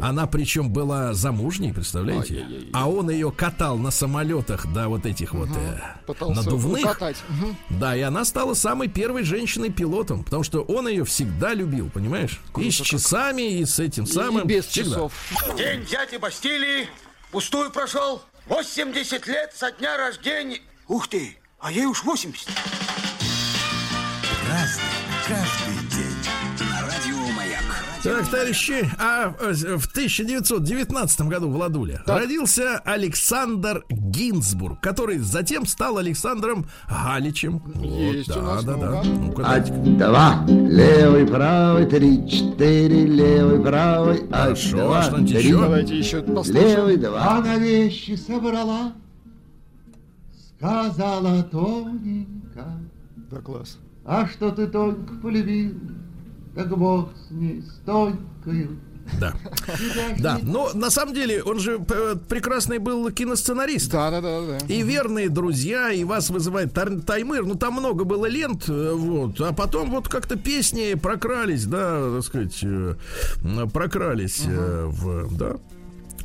Она причем была замужней, представляете? Ай-яй-яй. А он ее катал на самолетах, да, вот этих угу. вот э, надувных. Угу. Да, и она стала самой первой женщиной-пилотом, потому что он ее всегда любил, понимаешь? Круто и с часами, как. и с этим самым. И без всегда. часов. День дяди Бастилии пустую прошел. 80 лет со дня рождения. Ух ты, а ей уж 80. Разный, так, товарищи, а в 1919 году в Ладуле так. родился Александр Гинзбург, который затем стал Александром Галичем. Есть вот, у нас да, да, да. Ать, два, левый, правый, три, четыре, левый, правый, Хорошо, два, что три. еще? Давайте еще послушаем. Левый, два. Она вещи собрала, сказала тоненько. Да, класс. А что ты только полюбил? Как бог с ней, стойкою. Да. Да, но на самом деле он же э, прекрасный был киносценарист. Да, да, да, да. И верные друзья, и вас вызывает Таймыр. Ну, там много было лент, э, вот. А потом вот как-то песни прокрались, да, так сказать, э, прокрались угу. в, да,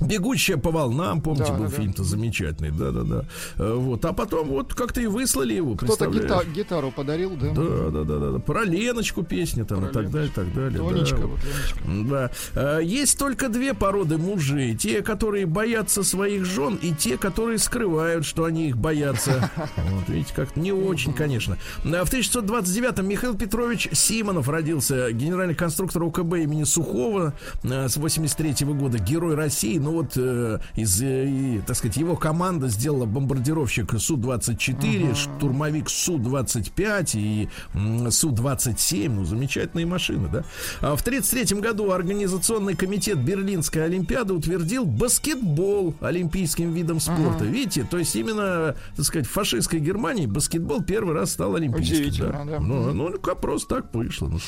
Бегущая по волнам, помните, Да, был да, да. фильм-то замечательный, да-да-да. Э, Вот, а потом вот как-то и выслали его, Кто-то гита- гитару подарил, да? Да, да, да, да, да. Про Леночку песни там Про и так далее, так далее. Тонечка, да. вот Леночка. Да. Э, Есть только две породы мужей. Те, которые боятся своих жен, и те, которые скрывают, что они их боятся. <laughs> Вот, видите, как не очень, конечно. Э, В 1629-м Михаил Петрович Симонов родился, генеральный конструктор УКБ имени Сухого с 83 года, герой России. Ну вот э, из, э, так сказать, его команда сделала бомбардировщик Су-24, штурмовик Су-25 и м, Су-27. Ну, замечательные машины, да? А в 1933 году Организационный комитет Берлинской Олимпиады утвердил баскетбол олимпийским видом спорта. Видите, то есть именно, так сказать, в фашистской Германии баскетбол первый раз стал олимпийским. Удивительно, да. Ну, ну, как просто так вышло. Ну,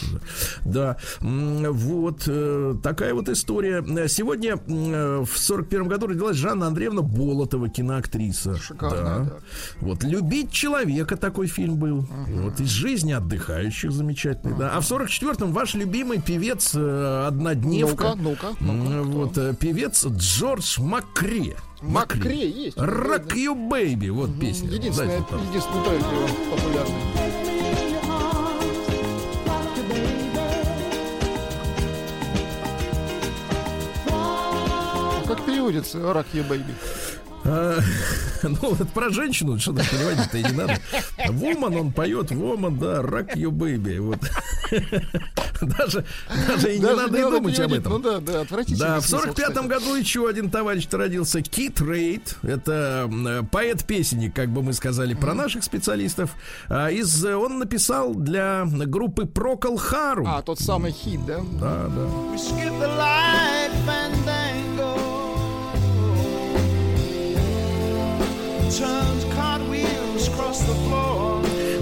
да. М, Вот э, такая вот история. Э, Сегодня в 41 году родилась Жанна Андреевна Болотова, киноактриса. Шикарная, да. Вот «Любить человека» такой фильм был. Вот «Из жизни отдыхающих» замечательный, да. А в 44-м ваш любимый певец э, «Однодневка». Ну-ка, ну-ка, ну-ка? Вот э, певец Джордж Макре. Макре есть. Rock You Baby, вот песня. Единственное, Дайте там. Единственный трек его популярный. Как переводится «Rock you baby»? А, <laughs> ну, вот про женщину что-то переводить-то и не надо. Вуман, он поет, Вуман, да, Rock You Baby. Вот. <laughs> Даже, даже и не Даже надо и думать об переводить. этом. Ну да, да, отвратительно. Да, в 45-м году еще один товарищ родился, Кит Рейд. Это поэт-песенник, как бы мы сказали, про наших специалистов. А, из, э, он написал для группы Procol Harum. А, тот самый хит, да? Да, да.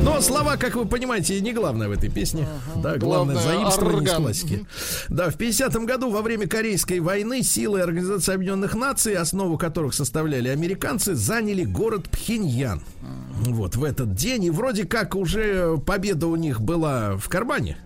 Но слова, как вы понимаете, не главное в этой песне. Да, главное, Главное, заимствование из орган. классики. Да, в 50-м году во время Корейской войны силы Организации Объединенных Наций, основу которых составляли американцы, заняли город Пхеньян. Вот в этот день. И вроде как уже победа у них была в кармане.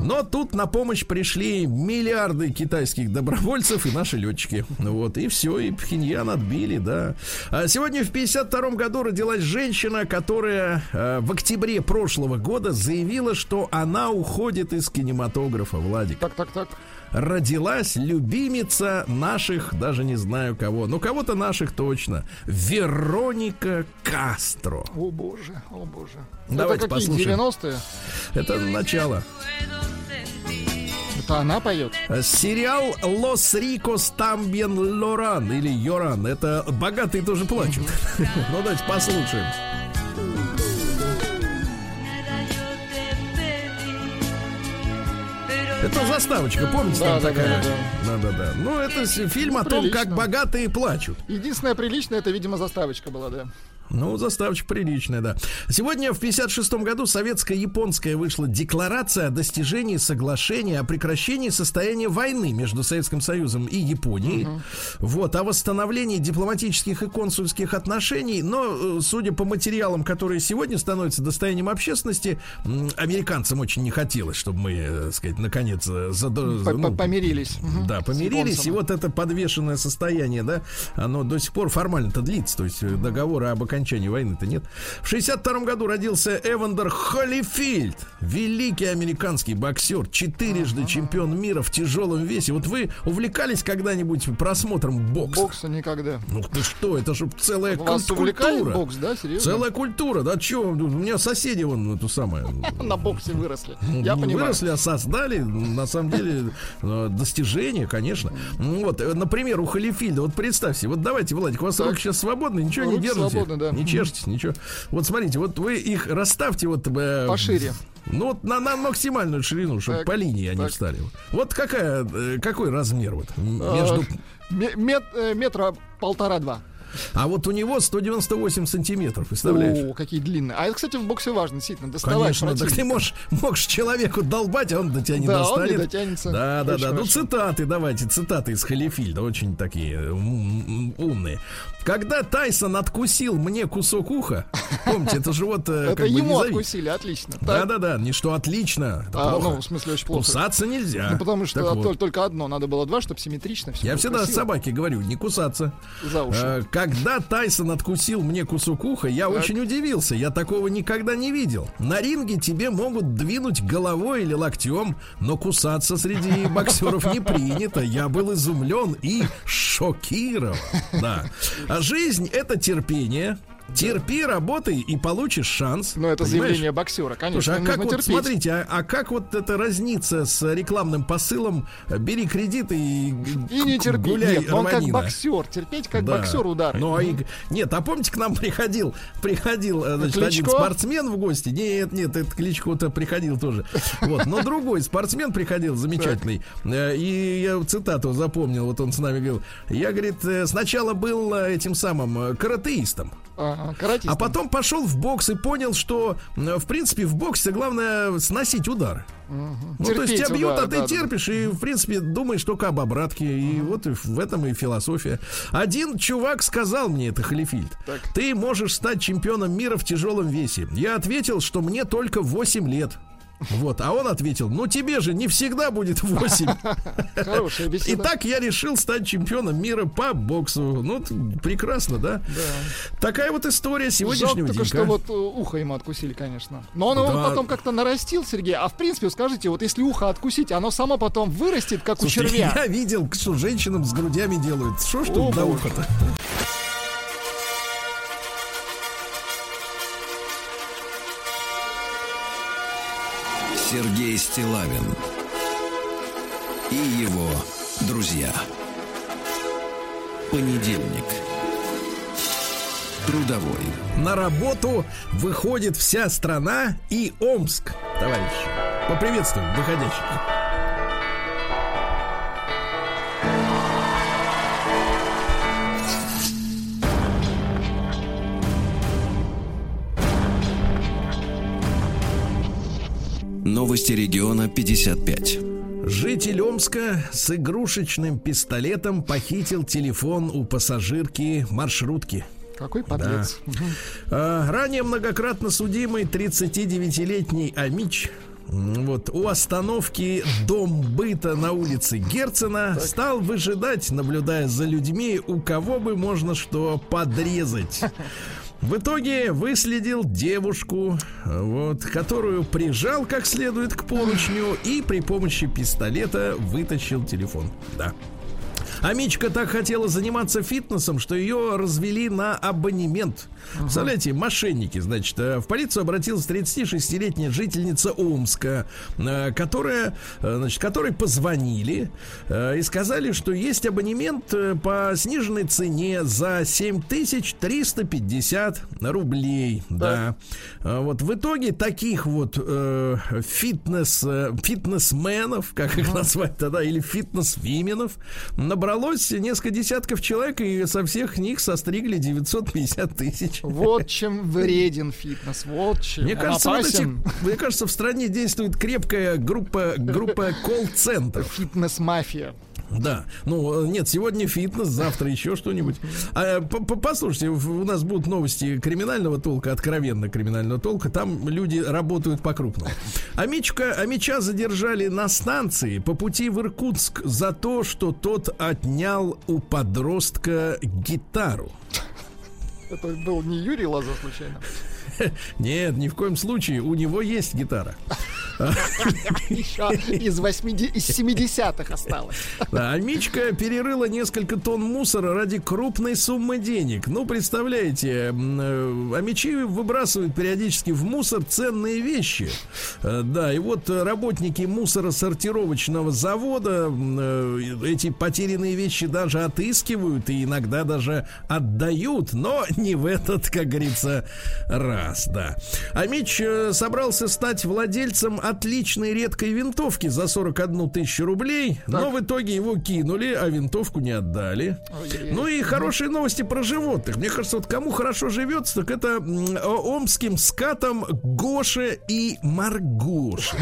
Но тут на помощь пришли миллиарды китайских добровольцев и наши летчики. Вот, и все, и Пхеньян отбили, да. А сегодня в 52 году родилась женщина, которая э, в октябре прошлого года заявила, что она уходит из кинематографа, Владик. Так, так, так. Родилась любимица наших, даже не знаю кого, но кого-то наших точно. Вероника Кастро. О боже, о боже. Давайте Это какие, послушаем. 90-е? Это начало. Это она поет? Сериал Лос Рикос Тамбен Лоран или Йоран. Это богатые тоже плачут. <laughs> Ну давайте послушаем. Это заставочка, помните, Да, там да, такая? да, Да, да, да. Ну, это фильм о том, Прилично. как богатые плачут. Единственное приличное, это, видимо, заставочка была, да. Ну, заставочка приличная, да. Сегодня в 56 году советско-японская вышла декларация о достижении соглашения о прекращении состояния войны между Советским Союзом и Японией. Вот, о восстановлении дипломатических и консульских отношений. Но, э, судя по материалам, которые сегодня становятся достоянием общественности, американцам очень не хотелось, чтобы мы, э, так сказать, наконец задо- По- ну, по- Помирились. Да, помирились, и вот это подвешенное состояние, да, оно до сих пор формально-то длится, то есть э, договора об окончании войны-то нет. В 62 году родился Эвандер Холлифильд, великий американский боксер, четырежды чемпион мира в тяжелом весе. Вот вы увлекались когда-нибудь просмотром бокса? Бокса никогда. Ну ты что, это же целая Вас культура. бокс, да, серьезно? Целая культура, да, что, у меня соседи вон эту самую <laughs> На боксе выросли. ну, Я понимаю. выросли, а создали, на самом деле, э, достижения, конечно. Ну, Вот, э, например, у Халифильда, вот представьте, вот давайте, Владик, у вас Так. руки сейчас свободны, ничего не Руки держите, свободны, да. не чешетесь, ничего. Вот смотрите, вот вы их расставьте вот... э, Пошире. Ну, вот на, на максимальную ширину, чтобы Так, по линии они так. встали. Вот какая, какой размер вот А, между... ме- мет- метра полтора-два. А вот у него 198 сантиметров, представляешь? О, какие длинные. А это, кстати, в боксе важно, действительно, доставать Конечно, так ты можешь, можешь человеку долбать, а он до тебя не Да, он достанет. не дотянется. Да, да, да. Ну, цитаты, давайте, цитаты из Халифильда, очень такие умные. Когда Тайсон откусил мне кусок уха, помните, это же вот э, Это ему откусили, отлично. Да-да-да, не что отлично, это А, плохо. ну, в смысле, очень плохо. Кусаться нельзя. Ну, потому что вот. только одно, надо было два, чтобы симметрично все Я всегда собаке говорю, не кусаться. За уши. Э, Когда Тайсон откусил мне кусок уха, я очень удивился. Я такого никогда не видел. На ринге тебе могут двинуть головой или локтем, но кусаться среди <laughs> боксеров не принято. Я был изумлен и шокирован. Да. А жизнь это терпение. Терпи, работай и получишь шанс. Ну, это Понимаешь? заявление боксера, конечно. Слушай, а как вот, терпеть. смотрите, а, а как вот это разнится с рекламным посылом э, «бери кредит и, И не терпеть. гуляй, Нет, но он как рванина». боксер. Терпеть как Да. боксер удары. Ну, а и- нет, а помните, к нам приходил, приходил, э, значит, один Кличко? спортсмен в гости. Нет, нет, этот Кличко-то приходил тоже. Вот, но другой спортсмен приходил, замечательный. Э, И я цитату запомнил, вот он с нами говорил. Я, говорит, сначала был этим самым каратеистом. Ага, каратист. А потом пошел в бокс и понял, что, в принципе, в боксе главное сносить удары. Ну, то есть Терпеть тебя бьют, удары, а ты да, да. терпишь, и, в принципе, думаешь только об обратке. И вот и в этом и философия. Один чувак сказал мне, это Халифильд, Так. ты можешь стать чемпионом мира в тяжелом весе. Я ответил, что мне только 8 лет. Вот, а он ответил, ну тебе же не всегда будет 8. <laughs> Хорошая беседа. Итак, я решил стать чемпионом мира по боксу. Ну, прекрасно, да? Да. Такая вот история Жалко сегодняшнего только, дня. что вот э, ухо ему откусили, конечно. Но он его потом как-то нарастил, Сергей. А в принципе, скажите, вот если ухо откусить, оно само потом вырастет, как у червя. <laughs> я видел, что женщинам с грудями делают. Что ж тут до уха-то? Сергей Стилавин и его друзья. Понедельник. Трудовой. На работу выходит вся страна и Омск, товарищ. Поприветствуем выходящих. Новости региона 55. Житель Омска с игрушечным пистолетом похитил телефон у пассажирки маршрутки. Какой подлец. Мгм. А, Ранее многократно судимый 39-летний Амич вот, у остановки Дом быта на улице Герцена стал выжидать, наблюдая за людьми, у кого бы можно что подрезать. <laughs> В итоге выследил девушку, вот, которую прижал как следует к поручню и при помощи пистолета вытащил телефон. Да. Амичка так хотела заниматься фитнесом, что ее развели на абонемент. Представляете, мошенники, значит, э, в полицию обратилась 36-летняя жительница Омска, э, которая, э, значит, которой позвонили и сказали, что есть абонемент по сниженной цене за 7350 рублей. Да. А Вот в итоге таких вот э, фитнес, фитнесменов, как их назвать тогда, или фитнес-вименов, набралось несколько десятков человек, и со всех них состригли 950 тысяч. Вот чем вреден фитнес, вот чем. Мне Он кажется, вот эти- опасен. мне кажется, в стране действует крепкая группа, группа колл-центров. Фитнес-мафия. Да. Ну, э, нет, сегодня фитнес, завтра еще что-нибудь. А, по- послушайте, у нас будут новости криминального толка, откровенно криминального толка. Там люди работают по-крупному. Амичка, Амича задержали на станции по пути в Иркутск за то, что тот отнял у подростка гитару. Это был не Юрий Лаза случайно. <laughs> Нет, ни в коем случае, у него есть гитара. <laughs> Еще из 80 из 70-х осталось. <laughs> Да, а Мичка перерыла несколько тонн мусора ради крупной суммы денег. Ну, представляете, э, а мечи выбрасывают периодически в мусор ценные вещи. Э, Да, и вот работники мусоросортировочного завода э, эти потерянные вещи даже отыскивают и иногда даже отдают, но не в этот, как говорится, раз, да. А Мич э, собрался стать владельцем отличной редкой винтовки за 41 тысячу рублей, но в итоге его кинули, а винтовку не отдали. Ой-ой-ой. Ну и хорошие новости про животных. Мне кажется, вот кому хорошо живется, так это омским скатам Гоше и Маргоше.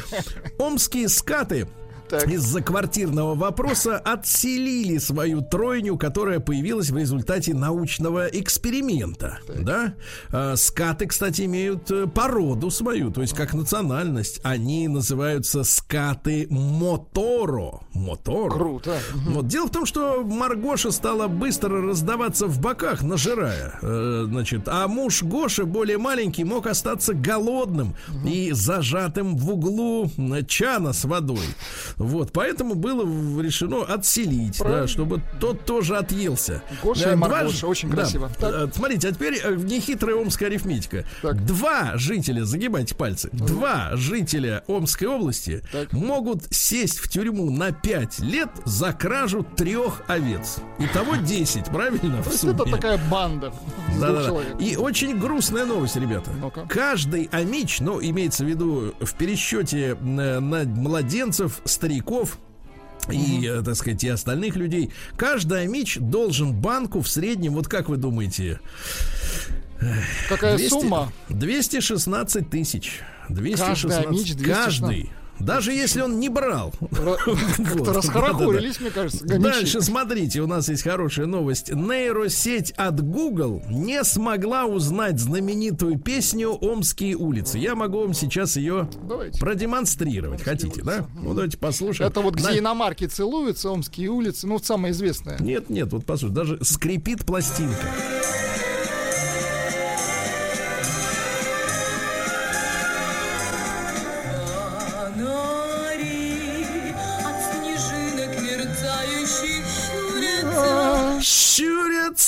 <laughs> Омские скаты Так. Из-за квартирного вопроса отселили свою тройню, которая появилась в результате научного эксперимента. Да? А, скаты, кстати, имеют э, породу свою, то есть как национальность. Они называются скаты Моторо. Моторо. Круто. Вот. Дело в том, что Маргоша стала быстро раздаваться в боках, нажирая. Э, значит, а муж Гоша, более маленький, мог остаться голодным и зажатым в углу э, чана с водой. Вот, поэтому было решено отселить, да, чтобы тот тоже отъелся. Гоша Э, и два Маргоша, очень да. красиво. Так. Э, Смотрите, а теперь э, нехитрая омская арифметика. Так. Два жителя, загибайте пальцы, два жителя Омской области Так. могут сесть в тюрьму на 5 лет за кражу трех овец. Итого 10, правильно? То есть это такая банда Да, да. И очень грустная новость, ребята. Ну-ка. Каждый амич, ну, имеется в виду в пересчете на, на младенцев, стариков, и, э, так сказать, и остальных людей. Каждый амич должен банку в среднем, вот как вы думаете, Какая 200 сумма? 216 тысяч. 216. амич 216. Каждый. Даже если он не брал. Ра- <laughs> Как-то расхорохорились, мне кажется. Дальше смотрите, у нас есть хорошая новость. Нейросеть от Google не смогла узнать знаменитую песню «Омские улицы». Я могу вам сейчас ее продемонстрировать. Хотите, да? Ну, давайте послушаем. Это вот где иномарки целуются, омские улицы, ну, самое известное. Нет, нет, вот послушай, даже скрипит пластинка.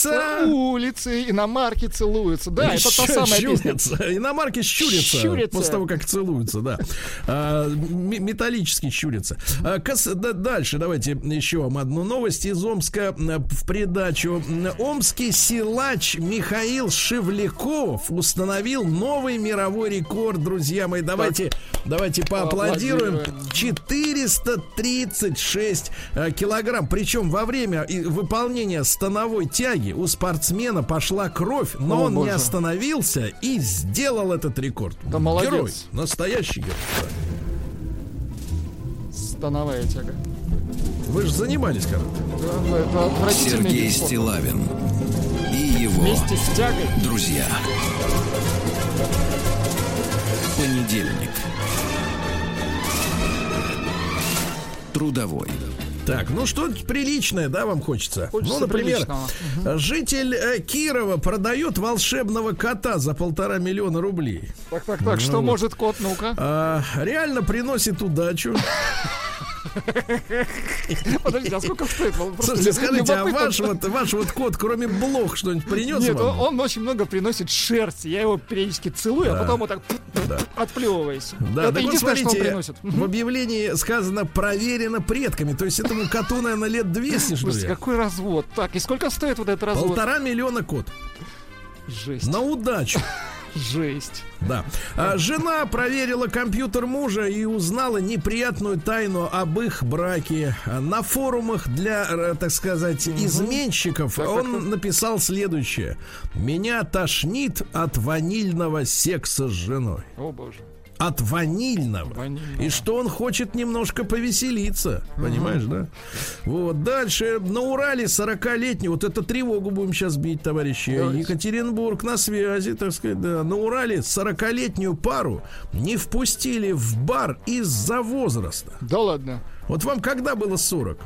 Щурятся! Улицы, иномарки целуются. Да, это та самая песня. щурятся. Иномарки щурятся, Щурятся. после того, как целуются, да. А, металлически щурятся. А, кас- да- дальше давайте еще вам одну новость из Омска в придачу. Омский силач Михаил Шевляков установил новый мировой рекорд, друзья мои. Давайте, давайте поаплодируем. Поаплодируем. 436 э, килограмм. Причем во время выполнения становой тяги у спортсмена пошла кровь, но О, он не боже. остановился и сделал этот рекорд. Да молодец. Герой, настоящий герой. Становая тяга. Вы же занимались карате. Да, ну, это Сергей. Стилавин и его Вместе с тягой. друзья. Понедельник. Трудовой. Так, ну что приличное, да, вам хочется? Хочется ну, например, приличного. житель э, Кирова продает волшебного кота за полтора миллиона рублей. Так, так, так, что может кот, ну-ка? А, реально приносит удачу. <laughs> <laughs> Подожди, а сколько стоит? Слушайте, скажите, а ваш вот, ваш вот кот, кроме блох, что-нибудь принес Нет, вам? он, он очень много приносит шерсти. Я его периодически целую, а потом вот так отплевываюсь. Да, это единственное, что он смотрите, приносит. в объявлении сказано проверено предками. То есть этому коту, наверное, лет 200, что ли? какой развод? Так, и сколько стоит вот этот развод? Полтора миллиона кот. Жесть. На удачу. <laughs> Жесть. Да. А жена проверила компьютер мужа и узнала неприятную тайну об их браке. На форумах для, э, так сказать, изменщиков так, он написал следующее. Меня тошнит от ванильного секса с женой. О боже. От ванильного. Ванильного. И что он хочет немножко повеселиться. Понимаешь, да? Вот. Дальше. На Урале 40-летний. Вот это тревогу будем сейчас бить, товарищи. Давайте. Екатеринбург на связи, так сказать, да. На Урале 40-летнюю пару не впустили в бар из-за возраста. Да ладно. Вот вам когда было 40?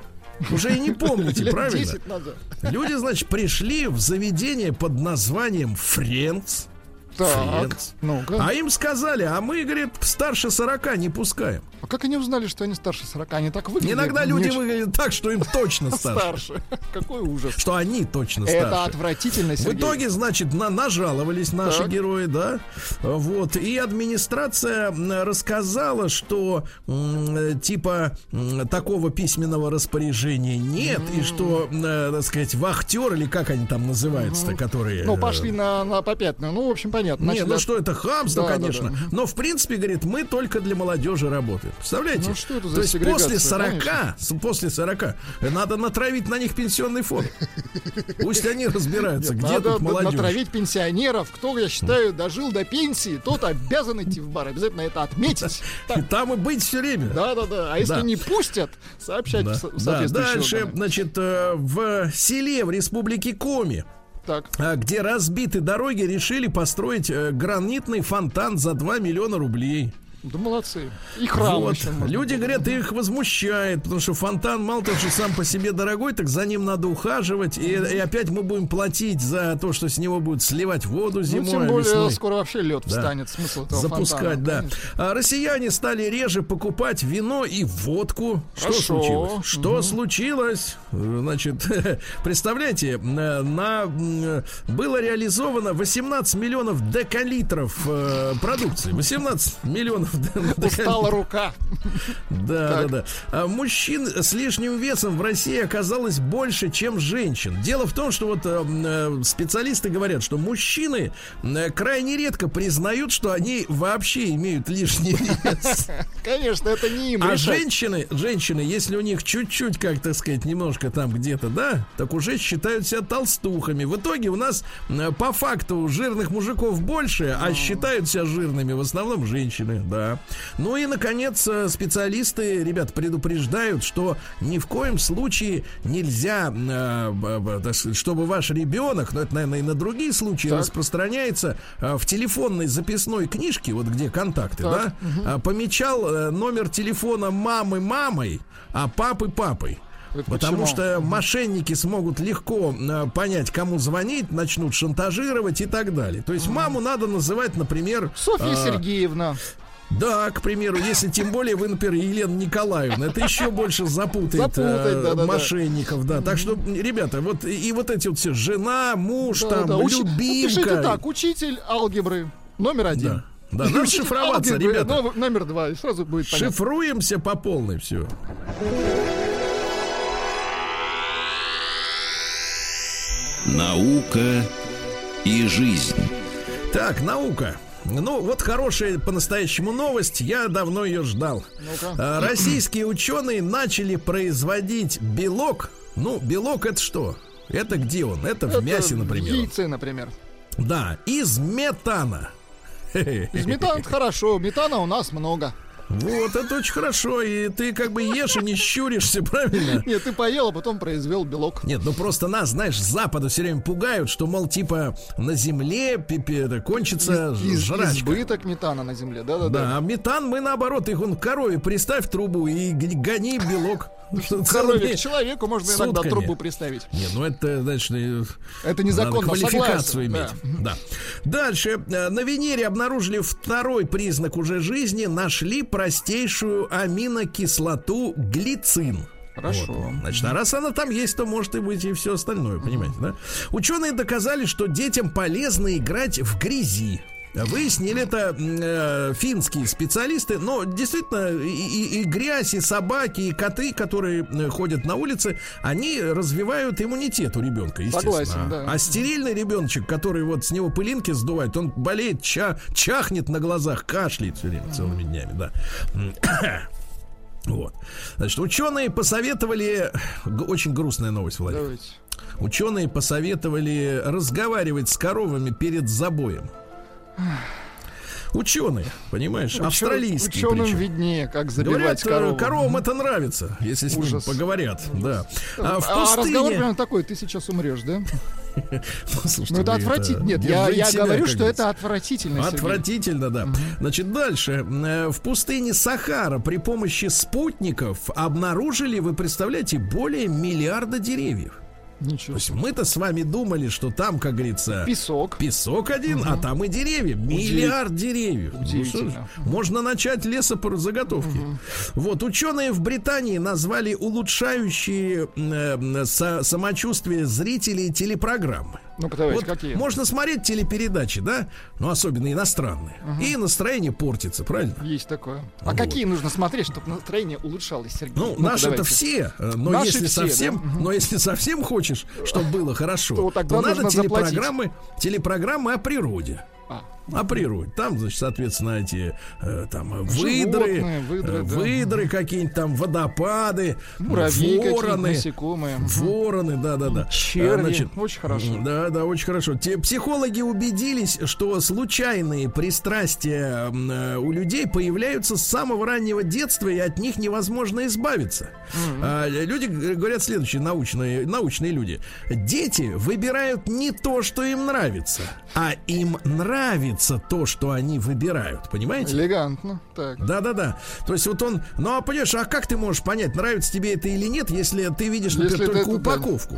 Уже и не помните, <laughs> правильно? 10 назад. Люди, значит, пришли в заведение под названием Френц. Так, ну-ка. А им сказали, а мы, говорит, старше 40 не пускаем. А как они узнали, что они старше 40? Они так выглядят? Иногда люди Мне выглядят так, что им точно <laughs> старше. старше. Какой ужас. Что они точно Это старше. отвратительно, В Сергей. итоге, значит, на, нажаловались наши Так. герои, да, вот, и администрация рассказала, что э, типа такого письменного распоряжения нет, и что, э, так сказать, вахтер или как они там называются-то, которые... Ну, э, пошли на, на попятную. Ну, в общем, понятно. Не, Начали ну что это хамство, Да, да, конечно. да. Но в принципе, говорит, мы только для молодежи работаем. Представляете? Ну, что это за То есть после 40, конечно. после 40 надо натравить на них пенсионный фонд. Пусть они разбираются, где Надо тут молодежь. натравить пенсионеров. Кто, я считаю, дожил до пенсии, тот обязан идти в бар. Обязательно это отметить. <laughs> И там и быть все время. Да, да, да. А если Да. не пустят, сообщать Да. в Да, дальше, органы. значит, э, в селе в республике Коми, Так. а, где разбиты дороги, решили построить э, гранитный фонтан за 2 миллиона рублей. Да молодцы. И храм Вот. Люди говорят, их возмущает, потому что фонтан мало того, что сам по себе дорогой, так за ним надо ухаживать. И, и опять мы будем платить за то, что с него будут сливать воду Ну, зимой, тем а более, весной. скоро вообще лед Да. встанет. Смысл этого Запускать, фонтана, да. конечно. А россияне стали реже покупать вино и водку. Что Хорошо. случилось? Что случилось? Значит, <laughs> представляете, на, было реализовано 18 миллионов декалитров э, продукции. 18 миллионов. <laughs> Устала рука. Да, да, да. А мужчин с лишним весом в России оказалось больше, чем женщин. Дело в том, что вот э, э, специалисты говорят, что мужчины э, крайне редко признают, что они вообще имеют лишний вес. <laughs> Конечно, это не им А женщины, женщины, если у них чуть-чуть, как так сказать, немножко там где-то, да, так уже считают себя толстухами. В итоге у нас э, по факту жирных мужиков больше, а считают себя жирными в основном женщины, да. Ну и, наконец, э, специалисты, ребят, предупреждают, что ни в коем случае нельзя, э, чтобы ваш ребенок, ну это, наверное, и на другие случаи Так. распространяется, э, в телефонной записной книжке, вот где контакты, Так, да, а, помечал э, номер телефона мамы мамой, а папы папой. Это Потому почему? что мошенники смогут легко э, понять, кому звонить, начнут шантажировать и так далее. То есть маму надо называть, например... Софья а, Сергеевна. Да, к примеру, если тем более вы, например, Елена Николаевна, это еще больше запутает, Запутает, э, да-да-да. мошенников, да. Так что, ребята, вот и вот эти вот все жена, муж, Да, там, да, учи- любимка. Пишите так, учитель алгебры номер один. Да, да, надо шифроваться, алгебры ребята. Номер два, и сразу будет понятно. Шифруемся по полной, все. Наука и жизнь. Так, наука. Ну, вот хорошая по-настоящему новость. Я давно ее ждал. А, Российские ученые начали производить белок. Ну, белок это что? Это где он? Это в Это мясе, например. Яйце, например. Да, из метана. Из метана хорошо, метана у нас много. Вот, это очень хорошо. И ты как бы ешь и не щуришься, правильно? <laughs> Нет, ты поел, а потом произвел белок. Нет, ну просто нас, знаешь, с запада все время пугают, что, мол, типа на земле пи- это, кончится Из- жрачка. избыток метана на земле, да-да-да. Да, а метан мы наоборот, их он корове приставь трубу и гони белок. Целыми к человеку можно иногда сутками. трубу приставить. Не, ну это, значит, Это незаконно, квалификацию иметь. Да. Дальше. Э, На Венере обнаружили второй признак уже жизни. Нашли простейшую аминокислоту глицин. Хорошо. Вот. Значит, а раз она там есть, то может и быть и все остальное, понимаете, да? Ученые доказали, что детям полезно играть в грязи. Выяснили это э, финские специалисты, но действительно и, и- и грязь, и собаки, и коты, которые ходят на улице, они развивают иммунитет у ребенка, естественно. Согласен, да. А стерильный ребеночек, который вот с него пылинки сдувает, он болеет, ча- чахнет на глазах, кашляет все время целыми днями, да. <coughs> Вот. Значит, ученые посоветовали... Очень грустная новость, Владимир. Давайте. Ученые посоветовали разговаривать с коровами перед забоем. Ученые, понимаешь, австралийские Ученым причем. виднее, как забивать Говорят, э, корову. коровам это нравится, если с ним Ужас. поговорят. Да. А в А разговор пустыне... прям такой, ты сейчас умрешь, да? <laughs> Ну это отвратительно. Нет, я, говорю, что это отвратительно. Отвратительно, да. Значит, дальше. Э, В пустыне Сахара при помощи спутников обнаружили, вы представляете, более миллиарда деревьев. То Ничего. есть мы-то с вами думали, что там, как говорится, Песок. песок один, а там и деревья. Миллиард деревьев. Ну, Удивительно. что ж, можно начать лесопозаготовки. Вот ученые в Британии назвали улучшающие э, со- самочувствие зрителей телепрограммы. Ну-ка, давайте, Вот какие? можно смотреть телепередачи, да? Ну, особенно иностранные. И настроение портится, правильно? Есть такое. А Вот. какие нужно смотреть, чтобы настроение улучшалось, Сергей? Ну, Ну-ка, наши это все, э, но Наши если все, совсем, да? но если совсем хочешь, чтобы было хорошо, <laughs> То то, надо телепрограммы, телепрограммы о природе. О природе. Там, значит, соответственно, эти э, там выдры, Животные, выдры, э, да. выдры какие-нибудь там, водопады, Муравьи какие-то, вороны, насекомые. вороны, да, да, да. Черви. Очень хорошо. Да, да, очень хорошо. Те психологи убедились, что случайные пристрастия э, у людей появляются с самого раннего детства, и от них невозможно избавиться. А, люди говорят следующее, научные, научные люди. Дети выбирают не то, что им нравится, а им нравится то, что они выбирают. Понимаете? Элегантно. Так. Да-да-да. То есть вот он... Ну, а понимаешь, а как ты можешь понять, нравится тебе это или нет, если ты видишь, например, Если только это- да. упаковку?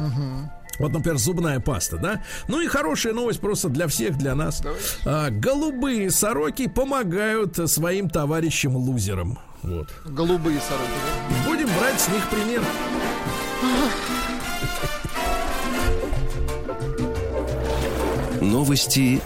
Вот, например, зубная паста, да? Ну и хорошая новость просто для всех, для нас. А, голубые сороки помогают своим товарищам-лузерам. Вот. Голубые сороки. Будем брать с них пример. Новости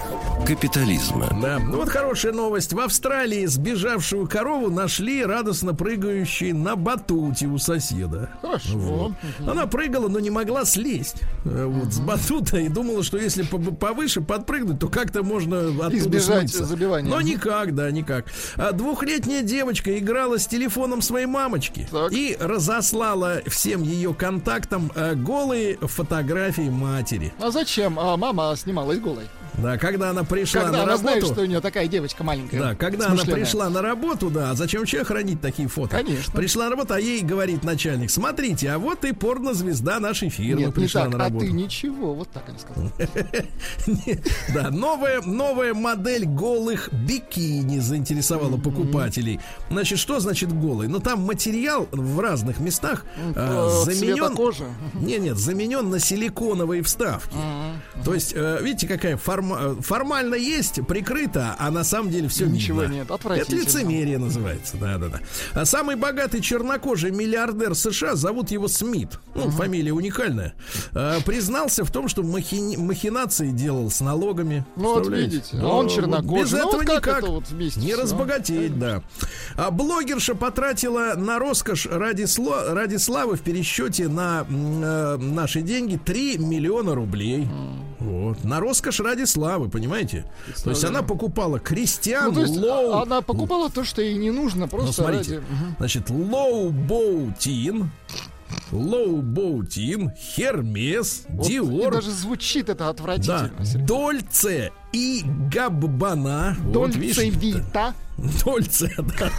капитализма. Да, ну вот хорошая новость. В Австралии сбежавшую корову нашли радостно прыгающей на батуте у соседа. Хорошо. Вот. Она прыгала, но не могла слезть э, вот, с батута и думала, что если по- повыше подпрыгнуть, то как-то можно Избежать смыться. забивания. Но никак, да, никак. А двухлетняя девочка играла с телефоном своей мамочки Так. и разослала всем ее контактам э, голые фотографии матери. А зачем? А мама снималась голой. Да, когда она пришла Когда на она знает, работу. что у нее такая девочка маленькая. Да, когда она пришла на работу, да, а зачем вообще хранить такие фото? Конечно. Пришла на работу, а ей говорит начальник, смотрите, а вот и порнозвезда нашей фирмы Нет, не пришла так. на А работу. ты ничего. Вот так они сказали. <laughs> Да, новая, новая модель голых бикини заинтересовала покупателей. Значит, что значит голый? Ну, там материал в разных местах а, Э, цвета заменен... кожи. Не, нет, заменен на силиконовые вставки. То есть, э, видите, какая форма... формально есть, прикрыто, а на самом деле все Ничего видно. нет, Это лицемерие называется, да-да-да. А самый богатый чернокожий миллиардер США, зовут его Смит, ну, фамилия уникальная, э, признался в том, что махи- махинации делал с налогами. Ну, вот видите, Да, он чернокожий. Без Ну, этого вот как никак. это вот вместе не всё? разбогатеть, да. А блогерша потратила на роскошь ради, сло- ради славы в пересчете на э, наши деньги 3 миллиона рублей. Вот. На роскошь ради славы, понимаете? То есть она покупала Ну, крестьян, то есть лоу... а- она покупала то, что ей не нужно, Ну, просто смотрите, ради... Значит, Louboutin, Louboutin, Hermes, Вот Диор, даже звучит это да, отвратительно. Сергей. Дольце и Габбана. Вот, Дольце видишь, Вита. Дольце, да.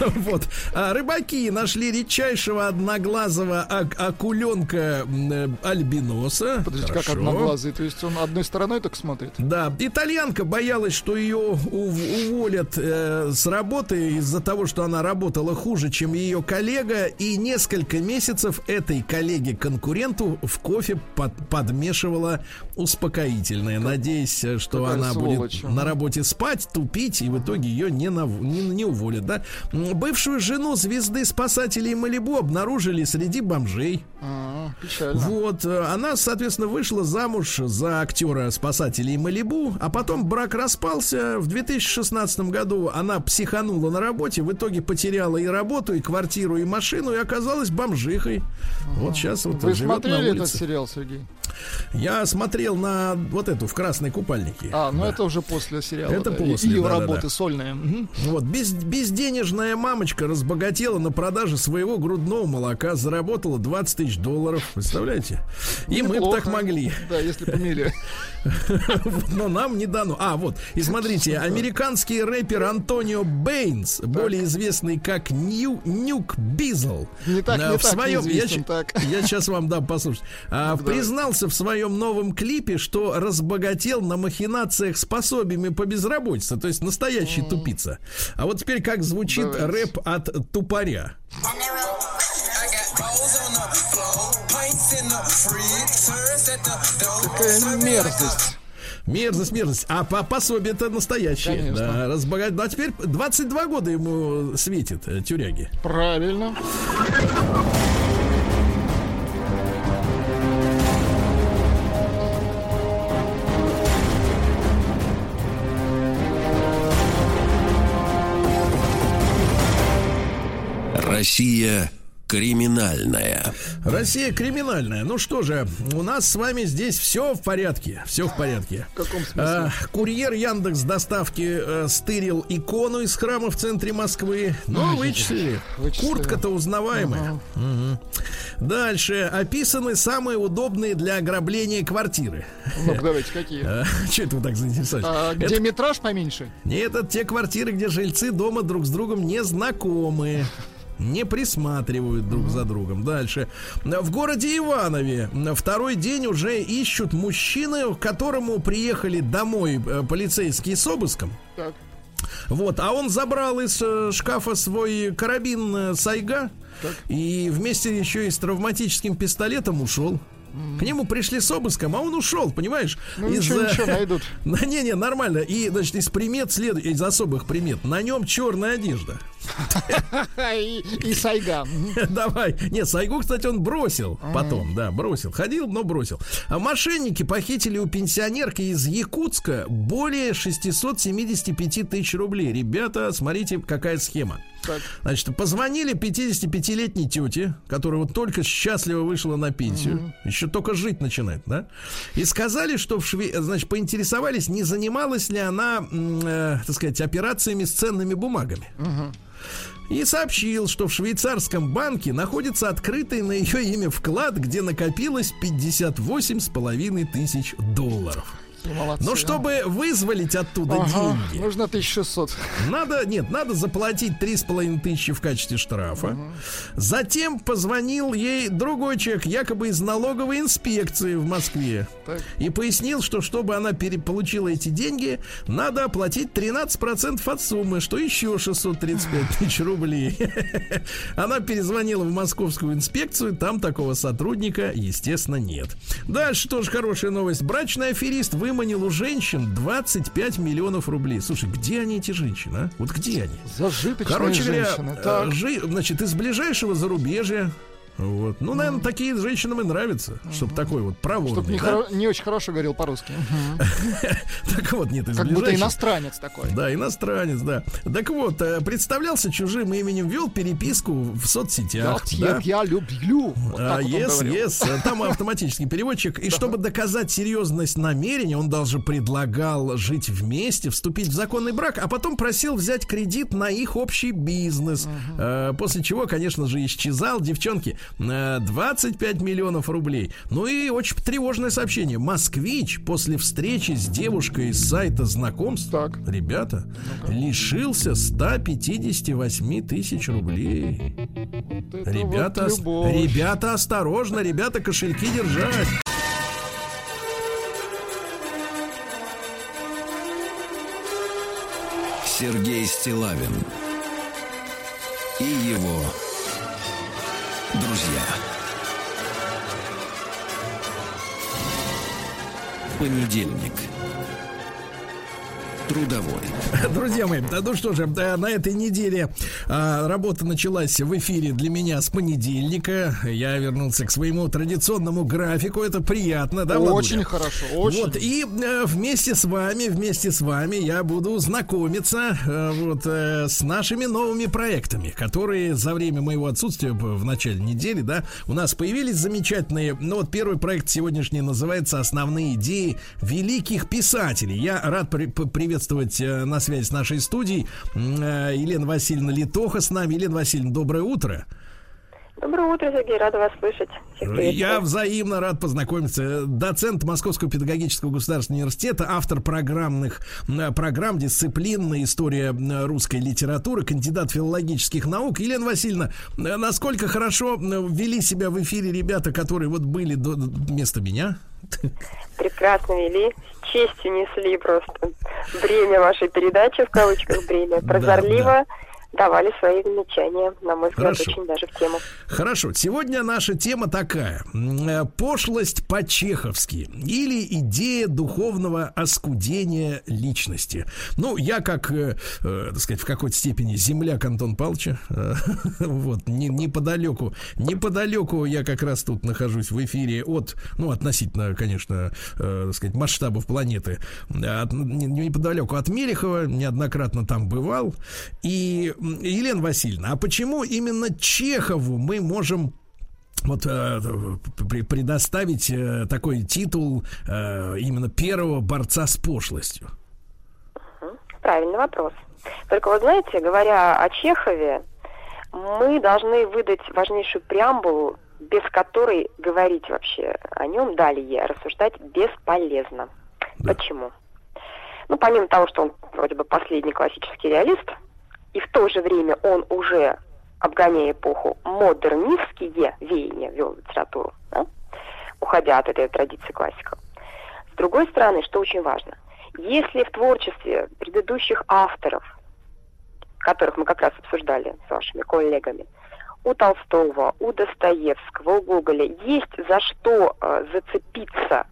<laughs> Вот. А рыбаки нашли редчайшего одноглазого ак- акуленка э, альбиноса. Подождите, как Хорошо. одноглазый? То есть он одной стороной только смотрит? Да, итальянка боялась, что ее ув- уволят э, с работы из-за того, что она работала хуже, чем ее коллега, и несколько месяцев этой коллеге-конкуренту в кофе под- подмешивала успокоительное, надеясь, что какая она сволочь, будет ага. на работе спать, тупить, и в итоге ее не, нав- не, не уволят, да? Бывшую жену звезды спасателей Малибу обнаружили среди бомжей. А, печально. Вот, э, она, соответственно, вышла замуж за актера спасателей Малибу, а потом брак распался. В 2016 году она психанула на работе, в итоге потеряла и работу, и квартиру, и машину, и оказалась бомжихой. Вот сейчас вот Вы живет на смотрели этот улице. сериал, Сергей? Я смотрел на вот эту в красной купальнике. А, ну Да. это уже после сериала. Это да, после, Ее да-да-да. работы сольные. Мгм. Вот, без, безденежная мамочка разбогатела на продаже своего грудного молока, заработала 20 тысяч долларов. Представляете? И мы бы Неплохо. так могли. Да, если. Вот, <laughs> Но нам не дано. А, вот. И смотрите, американский рэпер Антонио Бэйнс, более известный как Нью, Нюк Бизл. Не так, не в своем, я, так. я сейчас вам дам послушать. А, Давай. Признался в своем новом клипе, что разбогател на махинациях с пособиями по безработице. То есть настоящий тупица. А вот теперь как звучит Давайте. рэп от тупоря. Какая мерзость. Мерзость, мерзость. А по пособие это настоящее. Конечно. Да, разбогат... Ну, а теперь 22 года ему светит э, тюряги. Правильно. Россия криминальная. Россия криминальная. Ну что же, у нас с вами здесь все в порядке. Все в порядке. В каком смысле? А, курьер Яндекс доставки э, стырил икону из храма в центре Москвы. Ну, вычислили. Вычислили. Куртка-то узнаваемая. Мгм. Дальше. Описаны самые удобные для ограбления квартиры. Ну, давайте, какие? <laughs> Что это вы так заинтересовались? А, где метраж поменьше? Нет, это те квартиры, где жильцы дома друг с другом не знакомы. Не присматривают друг за другом. Дальше. В городе Иванове второй день уже ищут мужчины, к которому приехали домой э, полицейские с обыском. Так. Вот, а он забрал из э, шкафа свой карабин э, Сайга и вместе еще и с травматическим пистолетом ушел. К нему пришли с обыском, а он ушел, понимаешь? Ну, ничего, ничего, найдут. <laughs> Не-не, нормально. И, значит, из примет след... из особых примет. На нем черная одежда. <laughs> И, сайга. <laughs> Давай. Нет, Сайгу, кстати, он бросил потом, да, бросил. Ходил, но бросил. А мошенники похитили у пенсионерки из Якутска более 675 тысяч рублей. Ребята, смотрите, какая схема. Так. Значит, позвонили 55-летней тете, которая вот только счастливо вышла на пенсию, еще только жить начинает, да? И сказали, что в Шве... значит, поинтересовались, не занималась ли она, э, так сказать, операциями с ценными бумагами. И сообщил, что в швейцарском банке находится открытый на ее имя вклад, где накопилось 58 с половиной тысяч долларов. Ну, молодцы, Но а. чтобы вызволить оттуда Ага, деньги, Нужно 1600. надо, нет, надо заплатить три с половиной тысячи в качестве штрафа. Затем позвонил ей другой человек, якобы из налоговой инспекции в Москве. Так. И пояснил, что чтобы она переполучила эти деньги, надо оплатить 13% от суммы, что еще 635 <laughs> тысяч рублей. <laughs> Она перезвонила в московскую инспекцию, там такого сотрудника, естественно, нет. Дальше тоже хорошая новость. Брачный аферист выманил у женщин 25 миллионов рублей. Слушай, где они, эти женщины, а? Вот где они? Зажиточные Короче говоря, женщины. э, Так. жи- значит, из ближайшего зарубежья. Вот. Ну, наверное, такие женщинам и нравятся, чтобы такой вот проводный. Чтоб не, да? хоро- не очень хорошо говорил по-русски. <laughs> Так вот, нет, Как будто иностранец такой. Да, иностранец, да. Так вот, э, представлялся чужим именем, вел переписку в соцсетях. я люблю. А, yes, yes. Там автоматический переводчик. И чтобы доказать серьезность намерения, он даже предлагал жить вместе, вступить в законный брак, а потом просил взять кредит на их общий бизнес. Э, После чего, конечно же, исчезал. Девчонки, 25 миллионов рублей. Ну и очень тревожное сообщение. Москвич после встречи с девушкой из сайта знакомств, Так. ребята, лишился 158 тысяч рублей. Вот Ребята, вот ос- ребята, осторожно, ребята, кошельки держать. Сергей Стилавин и его друзья. Понедельник. Трудовой. <laughs> Друзья мои, да, ну что же, да, на этой неделе а, работа началась в эфире для меня с понедельника. Я вернулся к своему традиционному графику. Это приятно, да, Очень Владуля? хорошо, очень. Вот, и э, вместе с вами, вместе с вами я буду знакомиться э, вот э, с нашими новыми проектами, которые за время моего отсутствия в начале недели, да, у нас появились замечательные. Ну вот первый проект сегодняшний называется «Основные идеи великих писателей». Я рад при- п- приветствовать э, на связи с нашей студией э, Елена Васильевна Литоха с нами. Елена Васильевна, доброе утро. Доброе утро, Сергей, рада вас слышать. Я взаимно рад познакомиться. Доцент Московского педагогического государственного университета, автор программных м, программ «Дисциплинная история русской литературы», кандидат филологических наук. Елена Васильевна, э, насколько хорошо вели себя в эфире ребята, которые вот были до, вместо меня? Прекрасно вели, честью несли просто. Бремя вашей передачи, в кавычках бремя, прозорливо давали свои замечания, на мой взгляд, Хорошо. очень даже в тему. Хорошо, сегодня наша тема такая. Э, Пошлость по-чеховски или идея духовного оскудения личности. Ну, я как, э, э, так сказать, в какой-то степени земляк Антон Павловича, э, <laughs> вот, не- неподалеку, неподалеку я как раз тут нахожусь в эфире от, ну, относительно, конечно, э, так сказать, масштабов планеты, от- не- неподалеку от Мелехова, неоднократно там бывал, и Елена Васильевна, а почему именно Чехову мы можем вот э, предоставить э, такой титул э, именно первого борца с пошлостью? Правильный вопрос. Только вот знаете, говоря о Чехове, мы должны выдать важнейшую преамбулу, без которой говорить вообще о нем далее, рассуждать бесполезно. Да. Почему? Ну, помимо того, что он вроде бы последний классический реалист, и в то же время он уже, обгоняя эпоху, модернистские веяния вел литературу, да? уходя от этой традиции классиков. С другой стороны, что очень важно, если в творчестве предыдущих авторов, которых мы как раз обсуждали с вашими коллегами, у Толстого, у Достоевского, у Гоголя есть за что э, зацепиться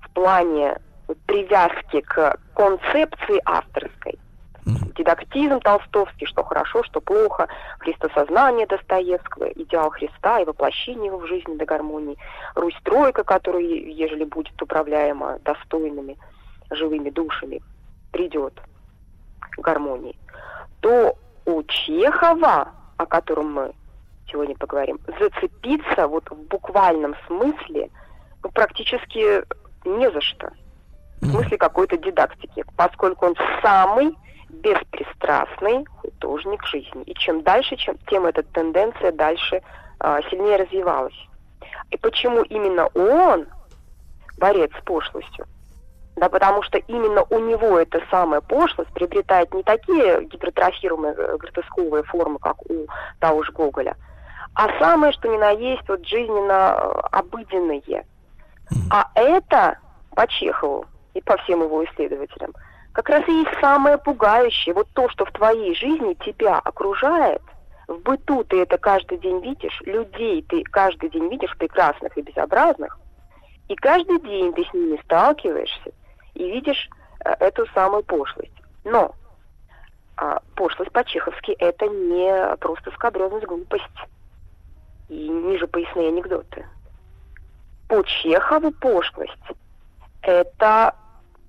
в плане привязки к концепции авторской. Дидактизм толстовский, что хорошо, что плохо, христосознание Достоевского, идеал Христа и воплощение его в жизни до гармонии, Русь-тройка, которая, ежели будет управляема достойными живыми душами, придет к гармонии, то у Чехова, о котором мы сегодня поговорим, зацепиться вот в буквальном смысле ну, практически не за что. В смысле какой-то дидактики, поскольку он самый беспристрастный художник жизни. И чем дальше, чем, тем эта тенденция дальше а, сильнее развивалась. И почему именно он борец с пошлостью? Да потому что именно у него эта самая пошлость приобретает не такие гипертрофируемые э, гротесковые формы, как у того же Гоголя, а самое, что ни на есть, вот жизненно э, обыденные. А это по Чехову и по всем его исследователям, как раз и есть самое пугающее. Вот то, что в твоей жизни тебя окружает, в быту ты это каждый день видишь, людей ты каждый день видишь прекрасных и безобразных, и каждый день ты с ними сталкиваешься и видишь э, эту самую пошлость. Но а, пошлость по-чеховски это не просто скабрезность, глупость и ниже поясные анекдоты. По Чехову пошлость это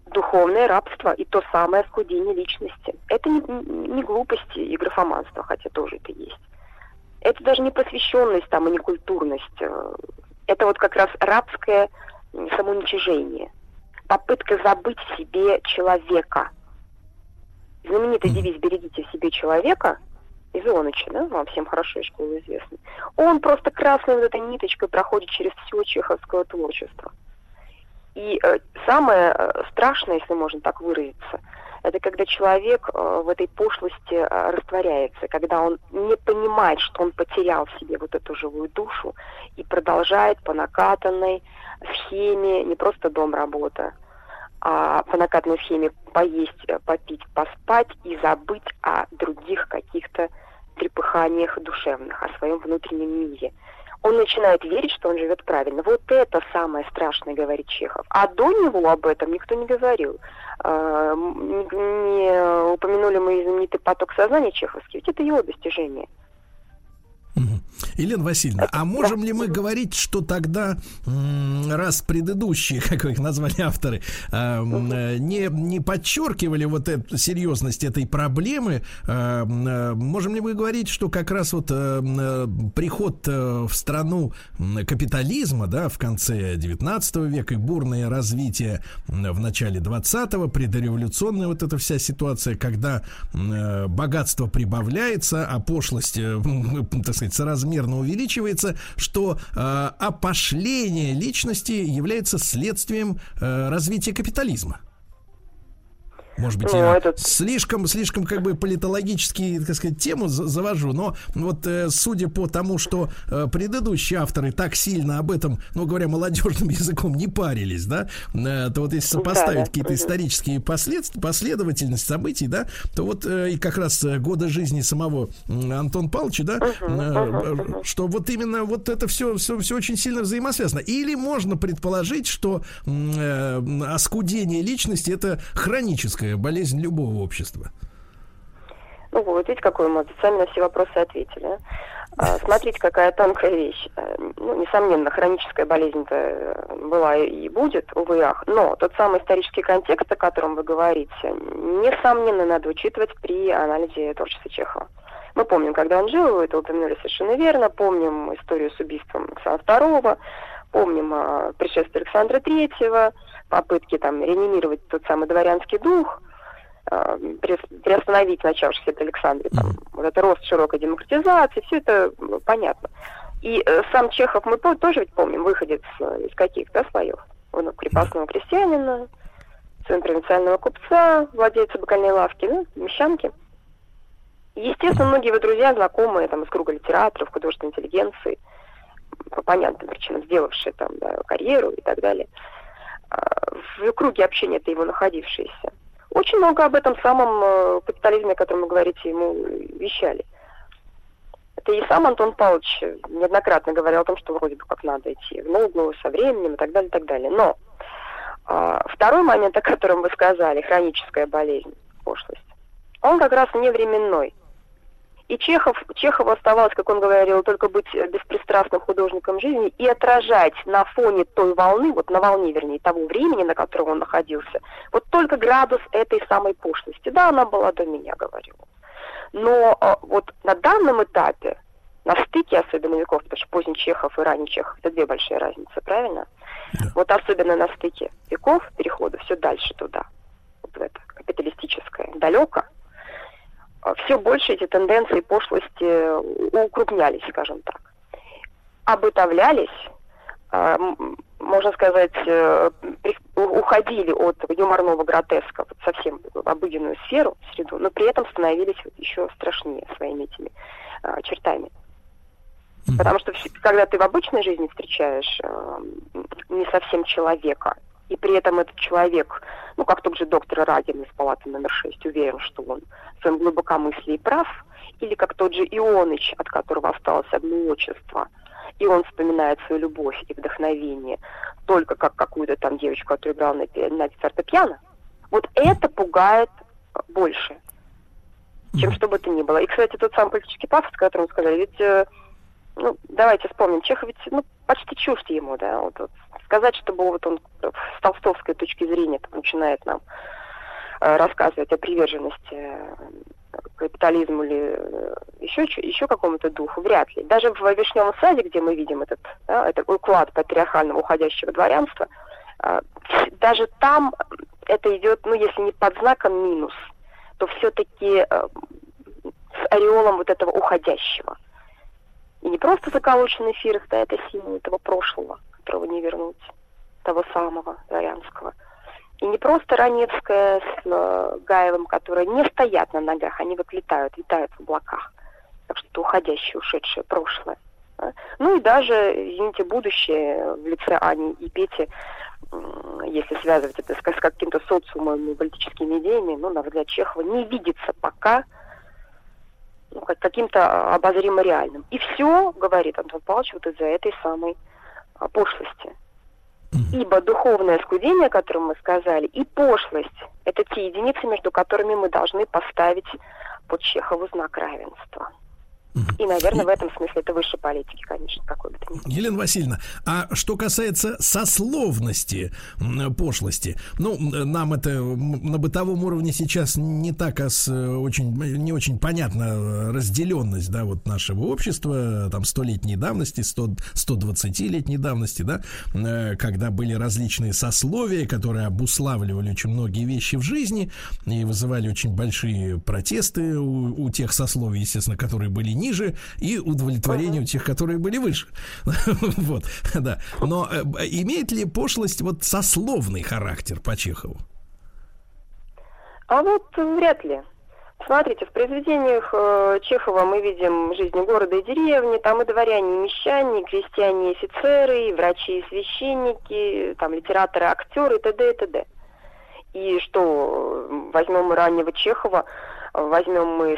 духовное рабство и то самое скудение личности. Это не, не глупости и графоманство, хотя тоже это есть. Это даже не посвященность там и не культурность. Это вот как раз рабское самоуничижение. Попытка забыть в себе человека. Знаменитый девиз «Берегите в себе человека» из Ионыча, да, вам всем хорошо из школы известный. Он просто красной вот этой ниточкой проходит через все чеховское творчество – и э, самое э, страшное, если можно так выразиться, это когда человек э, в этой пошлости растворяется, когда он не понимает, что он потерял в себе вот эту живую душу и продолжает по накатанной схеме не просто дом работа, а по накатанной схеме поесть, попить, поспать и забыть о других каких-то трепыханиях душевных, о своем внутреннем мире – он начинает верить, что он живет правильно. Вот это самое страшное, говорит Чехов. А до него об этом никто не говорил. А, не упомянули мы знаменитый поток сознания чеховский, ведь это его достижение. Елена Васильевна, а можем ли мы говорить, что тогда, раз предыдущие, <laughs> как вы их назвали авторы, а, э, не, не подчеркивали вот эту серьезность этой проблемы, а, э, можем ли мы говорить, что как раз вот э, приход в страну капитализма, да, в конце 19 века и бурное развитие в начале 20-го, предреволюционная вот эта вся ситуация, когда богатство прибавляется, а пошлость, <laughs> так сказать, соразмерно чрезмерно увеличивается, что э, опошление личности является следствием э, развития капитализма. Может быть, ну, я этот... слишком, слишком как бы политологически, так сказать, тему завожу, но вот э, судя по тому, что э, предыдущие авторы так сильно об этом, ну говоря молодежным <laughs> языком, не парились, да, э, то вот если сопоставить да, какие-то да. исторические послед... последовательность событий, да, то вот э, и как раз э, годы жизни самого э, Антон Павловича, да, uh-huh, uh-huh, uh-huh. что вот именно вот это все, все, все очень сильно взаимосвязано. Или можно предположить, что э, оскудение личности это хроническое хроническая болезнь любого общества? Ну вот, видите, какой мы сами на все вопросы ответили. А, смотрите, какая тонкая вещь. Э, ну, несомненно, хроническая болезнь-то э, была и будет, увы ах. Но тот самый исторический контекст, о котором вы говорите, несомненно, надо учитывать при анализе творчества Чехова. Мы помним, когда он жил, это упомянули совершенно верно, помним историю с убийством Александра II, помним э, пришествие Александра III, попытки там реанимировать тот самый дворянский дух, э, приостановить начавшийся при Александре, там, вот это рост широкой демократизации, все это ну, понятно. И э, сам Чехов мы тоже ведь помним, выходец э, из каких, то слоев? Он крепостного крестьянина, сын провинциального купца, владельца бакальной лавки, ну, мещанки. Естественно, многие его друзья, знакомые там из круга литераторов, художественной интеллигенции, по понятным причинам сделавшие там да, карьеру и так далее, в круге общения это его находившиеся. Очень много об этом самом э, капитализме, о котором вы говорите, ему вещали. Это и сам Антон Павлович неоднократно говорил о том, что вроде бы как надо идти в ногу со временем и так далее, и так далее. Но а, второй момент, о котором вы сказали, хроническая болезнь, пошлость, он как раз не временной. И Чехов, Чехову оставалось, как он говорил, только быть беспристрастным художником жизни и отражать на фоне той волны, вот на волне, вернее, того времени, на котором он находился, вот только градус этой самой пошлости. Да, она была до меня, говорил. Но а, вот на данном этапе, на стыке особенно веков, потому что поздний Чехов и ранний Чехов, это две большие разницы, правильно? Да. Вот особенно на стыке веков перехода все дальше туда, вот в это капиталистическое, далеко, все больше эти тенденции пошлости укрупнялись, скажем так. Обытовлялись, а, можно сказать, э, уходили от юморного гротеска в совсем в обыденную сферу, среду, но при этом становились еще страшнее своими этими а, чертами. Потому что когда ты в обычной жизни встречаешь э, не совсем человека, и при этом этот человек, ну, как тот же доктор Радин из палаты номер 6, уверен, что он в своем глубокомыслии прав, или как тот же Ионыч, от которого осталось одно отчество, и он вспоминает свою любовь и вдохновение только как какую-то там девочку, которая играла на, на фортепиано, вот это пугает больше, чем что бы то ни было. И, кстати, тот самый политический пафос, о котором сказали, ведь э, ну, давайте вспомним, Чехов ведь ну, почти чужд ему, да, вот, вот сказать, чтобы вот он с толстовской точки зрения там, начинает нам э, рассказывать о приверженности э, капитализму или э, еще, еще какому-то духу, вряд ли. Даже в «Вишневом саде», где мы видим этот, да, этот уклад патриархального уходящего дворянства, даже там это идет, ну, если не под знаком минус, то все-таки с ореолом вот этого уходящего. И не просто заколоченный эфир стоит символ этого прошлого, которого не вернуть, того самого дворянского. И не просто Раневская с э, Гаевым, которые не стоят на ногах, они вот летают, летают в облаках. Так что это уходящее, ушедшее прошлое. Да? Ну и даже, извините, будущее в лице Ани и Пети, если связывать это с, с каким-то социумом и политическими идеями, ну, на взгляд Чехова, не видится пока ну, каким-то обозримо реальным. И все, говорит Антон Павлович, вот из-за этой самой а, пошлости. Ибо духовное скудение, о котором мы сказали, и пошлость – это те единицы, между которыми мы должны поставить под Чехову знак равенства. И, наверное, в этом смысле это выше политики, конечно, какой бы то ни было. Елена Васильевна, а что касается сословности пошлости, ну, нам это на бытовом уровне сейчас не так ас, очень, не очень понятна разделенность, да, вот нашего общества, там, столетней давности, 100, 120-летней давности, да, э, когда были различные сословия, которые обуславливали очень многие вещи в жизни и вызывали очень большие протесты у, у тех сословий, естественно, которые были не ниже и удовлетворению uh-huh. тех, которые были выше. <laughs> вот, да. Но э, имеет ли пошлость вот сословный характер по Чехову? А вот вряд ли. Смотрите, в произведениях э, Чехова мы видим жизнь города и деревни, там и дворяне, и мещане, и крестьяне, и офицеры, и врачи, и священники, там литераторы, актеры, и т.д. и т.д. И что, возьмем мы раннего Чехова, возьмем мы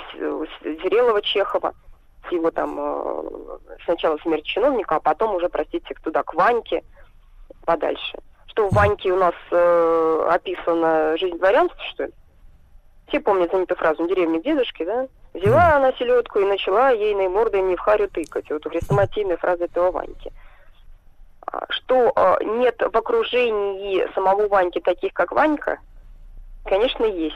Зрелого Чехова – его там э, сначала смерть чиновника, а потом уже, простите, туда, к Ваньке, подальше. Что в Ваньке у нас э, описана жизнь дворянства, что ли? Все помнят знаменитую фразу «На деревне дедушки», да? Взяла она селедку и начала ейной мордой не в харю тыкать. Вот хрестоматийная фраза этого Ваньки. А, что э, нет в окружении самого Ваньки таких, как Ванька, конечно, есть.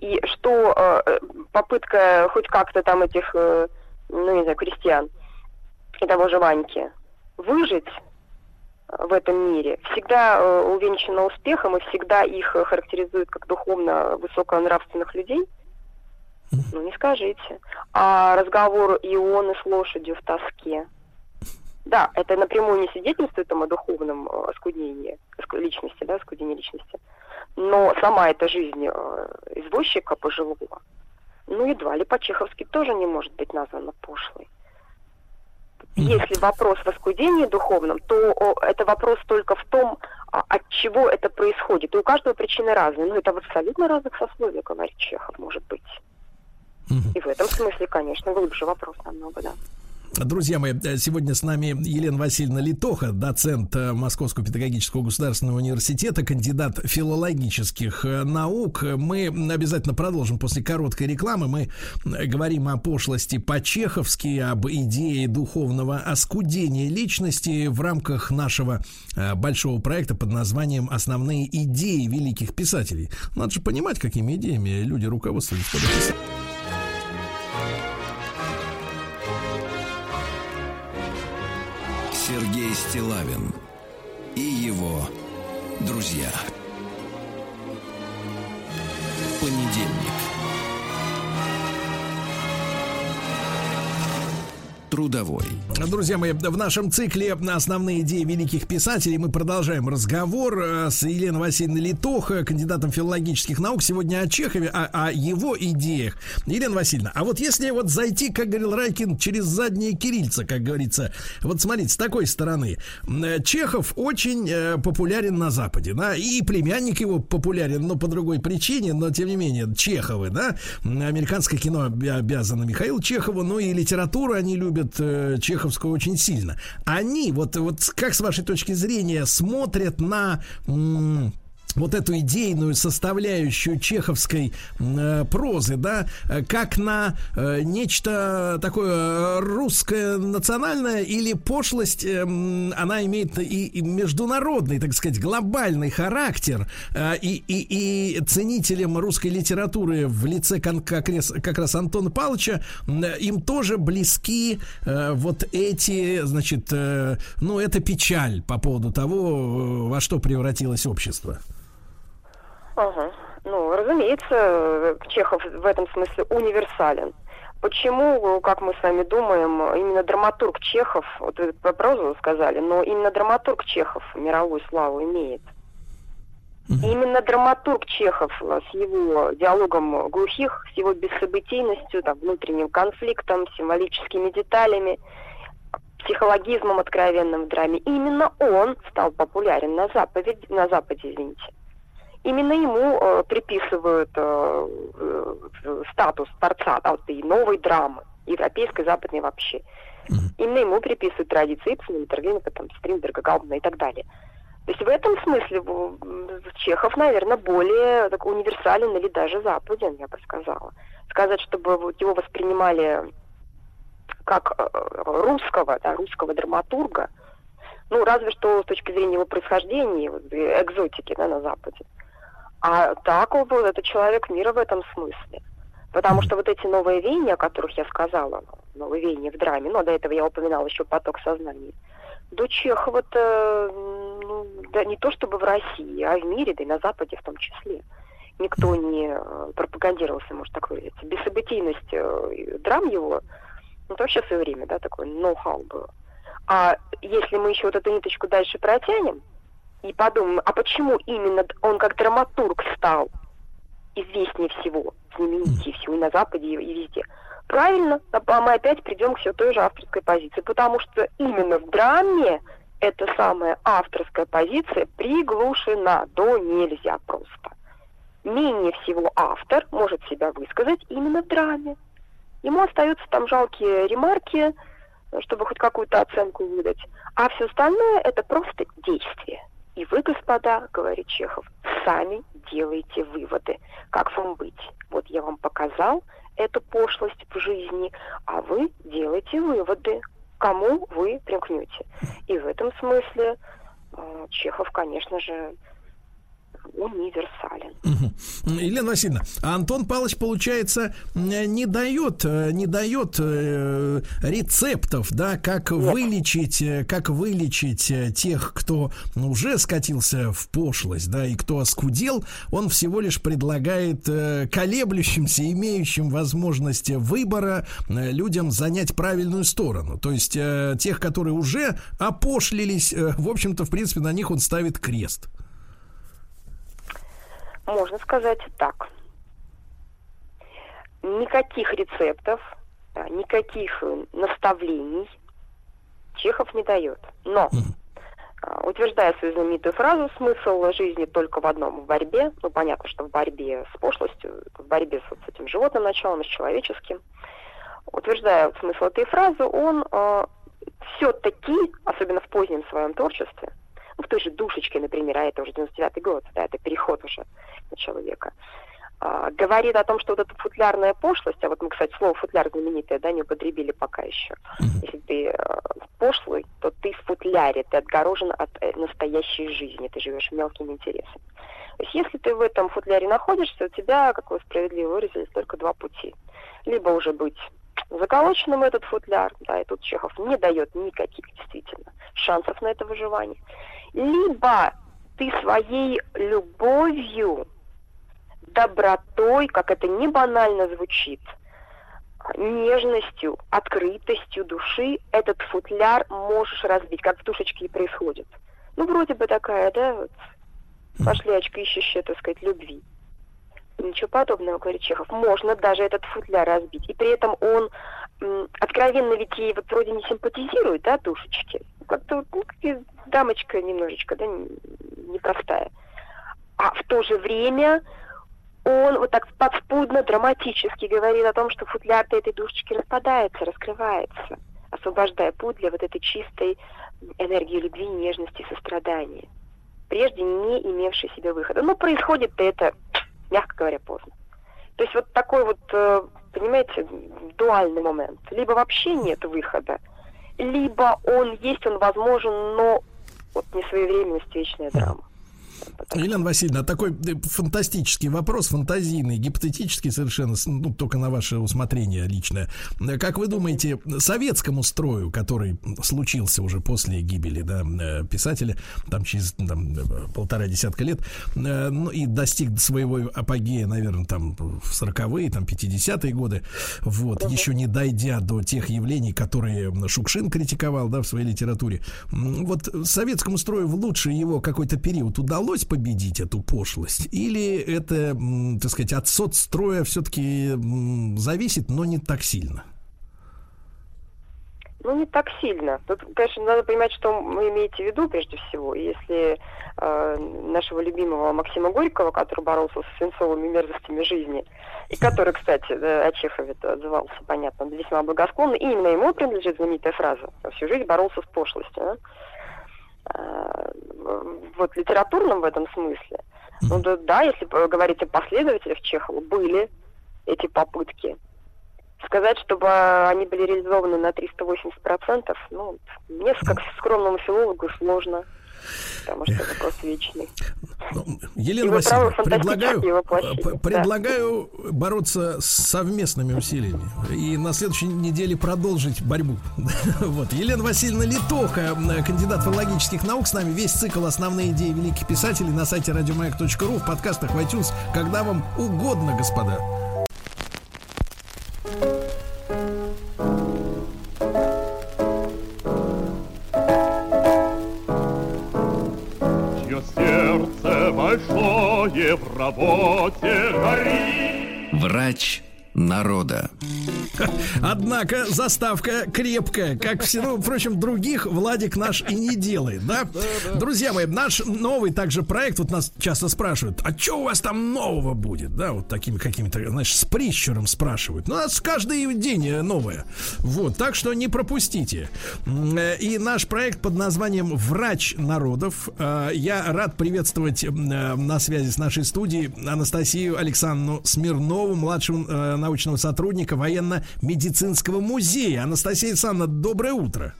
И что э, попытка хоть как-то там этих, э, ну не знаю, крестьян и того же Ваньки выжить э, в этом мире всегда э, увенчана успехом и всегда их э, характеризуют как духовно высоконравственных людей, ну не скажите. А разговор Ионы с лошадью в тоске. Да, это напрямую не свидетельствует там, о духовном э, оскуднении оску- личности, да, оскуднении личности. Но сама эта жизнь э, извозчика пожилого, ну, едва ли по-чеховски тоже не может быть названа пошлой. Если вопрос в оскудении духовном, то это вопрос только в том, а, от чего это происходит. И у каждого причины разные. Ну, это в абсолютно разных сословиях, говорит Чехов, может быть. И в этом смысле, конечно, глубже вопрос намного, да. Друзья мои, э, сегодня с нами Елена Васильевна Литоха, доцент э, Московского педагогического государственного университета, кандидат филологических э, наук. Мы обязательно продолжим после короткой рекламы. Мы говорим о пошлости по-чеховски, об идее духовного оскудения личности в рамках нашего большого проекта под названием «Основные идеи великих писателей». Надо же понимать, какими идеями люди руководствовались. Стилавин и его друзья. Понедельник. Трудовой. Друзья мои, в нашем цикле «Основные идеи великих писателей» мы продолжаем разговор э, с Еленой Васильевной Литоха, кандидатом филологических наук. Сегодня о Чехове, о, о его идеях. Елена Васильевна, а вот если вот зайти, как говорил Райкин, через задние кирильца, как говорится, вот смотрите, с такой стороны. Э, Чехов очень э, популярен на Западе, да, и племянник его популярен, но по другой причине, но тем не менее, Чеховы, да, американское кино обя- обязано Михаилу Чехову, ну и литературу они любят э, чеховскую очень сильно. Они, вот, вот как с вашей точки зрения, смотрят на... м, вот эту идейную составляющую чеховской э, прозы, да, э, как на э, нечто такое э, русское национальное или пошлость, э, она имеет и, и международный, так сказать, глобальный характер, э, и, и, и ценителям русской литературы в лице кон- как, раз, Антона Павловича м, им тоже близки э, вот эти, значит, э, ну, это печаль по поводу того, э, во что превратилось общество. Ага. Ну, разумеется, Чехов в этом смысле универсален. Почему, как мы с вами думаем, именно драматург Чехов, вот вы про прозу сказали, но именно драматург Чехов мировую славу имеет. Именно драматург Чехов с его диалогом глухих, с его бессобытийностью, там, внутренним конфликтом, символическими деталями, психологизмом откровенным в драме, именно он стал популярен на Западе, на Западе, извините. Именно ему э, приписывают э, э, статус творца да, вот этой новой драмы, европейской, западной вообще. Именно ему приписывают традиции Ипсона, Миттергейнека, там, Стринберга, Гаубна и так далее. То есть в этом смысле Чехов, наверное, более так, универсален или даже западен, я бы сказала. Сказать, чтобы вот его воспринимали как э, русского, да, русского драматурга, ну, разве что с точки зрения его происхождения, экзотики да, на Западе. А так он был, это человек мира в этом смысле. Потому что вот эти новые веяния, о которых я сказала, новые веяния в драме, но до этого я упоминала еще поток сознания, до Чехова-то, ну, да не то чтобы в России, а в мире, да и на Западе в том числе. Никто не э, пропагандировался, может так выразиться. Бессобытийность э, драм его, ну, это вообще в свое время, да, такой ноу-хау было. А если мы еще вот эту ниточку дальше протянем и подумаем, а почему именно он как драматург стал известнее всего, знаменитее всего и на Западе, и везде? Правильно, а мы опять придем к все той же авторской позиции, потому что именно в драме эта самая авторская позиция приглушена до нельзя просто. Менее всего автор может себя высказать именно в драме. Ему остаются там жалкие ремарки, чтобы хоть какую-то оценку выдать. А все остальное это просто действие. И вы, господа, говорит Чехов, сами делаете выводы, как вам быть. Вот я вам показал эту пошлость в жизни, а вы делаете выводы, кому вы примкнете. И в этом смысле э, Чехов, конечно же, универсален. Угу. Елена Васильевна, а Антон Павлович, получается, не дает, э, не дает э, рецептов, да, как Нет. вылечить, э, как вылечить тех, кто уже скатился в пошлость, да, и кто оскудел, он всего лишь предлагает колеблющимся, имеющим возможность выбора людям занять правильную сторону. То есть тех, которые уже опошлились, в общем-то, в принципе, на них он ставит крест. Можно сказать так. Никаких рецептов, никаких э, наставлений Чехов не дает. Но, а, утверждая свою знаменитую фразу «смысл жизни только в одном – в борьбе», ну, понятно, что в борьбе с пошлостью, в борьбе с, вот, с этим животным началом, с человеческим, утверждая смысл этой фразы, он э, все-таки, особенно в позднем своем творчестве, ну, в той же «Душечке», например, а это уже 99-й год, да, это переход уже на человека, а, говорит о том, что вот эта футлярная пошлость, а вот мы, кстати, слово футляр знаменитое, да, не употребили пока еще. Если ты э, пошлый, то ты в футляре, ты отгорожен от э, настоящей жизни, ты живешь мелким интересом. То есть если ты в этом футляре находишься, у тебя, как вы справедливо выразились, только два пути. Либо уже быть заколоченным этот футляр, да, и тут Чехов не дает никаких действительно шансов на это выживание. Либо ты своей любовью, добротой, как это не банально звучит, нежностью, открытостью души этот футляр можешь разбить, как в тушечке и происходит. Ну, вроде бы такая, да, вот, пошлячка, ищущая, так сказать, любви. Ничего подобного, говорит Чехов. Можно даже этот футляр разбить. И при этом он м, откровенно ведь ей вот вроде не симпатизирует, да, душечки. Как-то ну, дамочка немножечко, да, непростая. А в то же время он вот так подспудно, драматически говорит о том, что футляр этой душечки распадается, раскрывается, освобождая путь для вот этой чистой энергии любви, нежности, сострадания, прежде не имевшей себе выхода. Но происходит это, мягко говоря, поздно. То есть вот такой вот, э, понимаете, дуальный момент. Либо вообще нет выхода, либо он есть, он возможен, но вот несвоевременность, вечная драма. Елена Васильевна, такой э, фантастический вопрос, фантазийный, гипотетический совершенно, ну, только на ваше усмотрение личное. Как вы думаете, советскому строю, который случился уже после гибели да, э, писателя, там через там, полтора десятка лет, э, ну, и достиг своего апогея, наверное, там в 40-е, там 50-е годы, вот, uh еще не дойдя до тех явлений, которые Шукшин критиковал, да, в своей литературе, вот советскому строю в лучший его какой-то период удалось удалось победить эту пошлость? Или это, так сказать, от соцстроя все-таки зависит, но не так сильно? Ну, не так сильно. Тут, конечно, надо понимать, что вы имеете в виду прежде всего. Если э, нашего любимого Максима Горького, который боролся с свинцовыми мерзостями жизни, и который, кстати, о Чехове отзывался, понятно, весьма благосклонно, и именно ему принадлежит знаменитая фраза «Всю жизнь боролся с пошлостью». Да? Э, вот литературном в этом смысле. Ну да, да, если говорить о последователях Чехова, были эти попытки. Сказать, чтобы они были реализованы на 380%, ну, мне как скромному филологу сложно потому что вопрос вечный. Ну, Елена Васильевна, предлагаю, предлагаю да. бороться с совместными усилиями и на следующей неделе продолжить борьбу. <laughs> вот. Елена Васильевна Литоха, кандидат филологических наук, с нами весь цикл «Основные идеи великих писателей» на сайте радиомаяк.ру, в подкастах в iTunes, когда вам угодно, господа. Большое в работе горит. Врач народа. Однако заставка крепкая, как все, ну, впрочем, других Владик наш и не делает, да? Друзья мои, наш новый также проект, вот нас часто спрашивают, а что у вас там нового будет, да, вот такими какими-то, знаешь, с прищуром спрашивают. Ну, у нас каждый день новое. Вот, так что не пропустите. И наш проект под названием «Врач народов». А, я рад приветствовать на связи с нашей студией Анастасию Александровну Смирнову, младшего э, научного сотрудника военно-медицинского музея. Анастасия Александровна, доброе утро.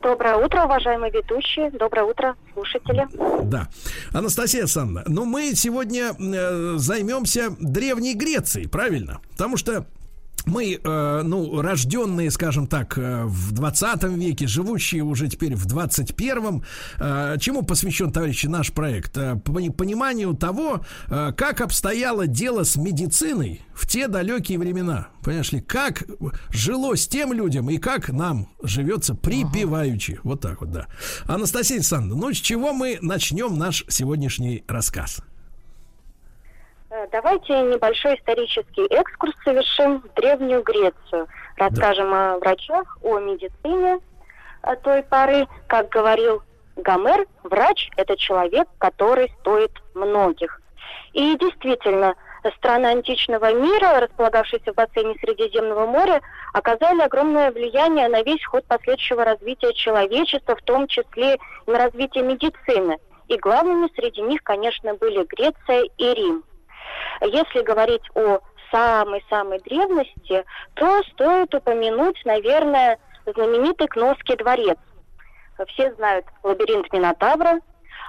Доброе утро, уважаемые ведущие. Доброе утро, слушатели. Да. Анастасия Александровна, ну мы сегодня э, займемся Древней Грецией, правильно? Потому что мы, э, ну, рожденные, скажем так, э, в 20 веке, живущие уже теперь в 21-м, э, чему посвящен, товарищи, наш проект? Э, пониманию того, э, как обстояло дело с медициной в те далекие времена. Понимаешь ли, как жилось тем людям и как нам живется припеваючи. Ага. Вот так вот, да. Анастасия Александровна, ну, с чего мы начнем наш сегодняшний рассказ? Э, давайте небольшой исторический экскурс совершим в Древнюю Грецию. Расскажем да. о врачах, о медицине той поры. Как говорил Гомер, врач – это человек, который стоит многих. И действительно, страны античного мира, располагавшиеся в бассейне Средиземного моря, оказали огромное влияние на весь ход последующего развития человечества, в том числе и на развитие медицины. И главными среди них, конечно, были Греция и Рим. Если говорить о самой-самой древности, то стоит упомянуть, наверное, знаменитый Кносский дворец. Все знают лабиринт Минотавра.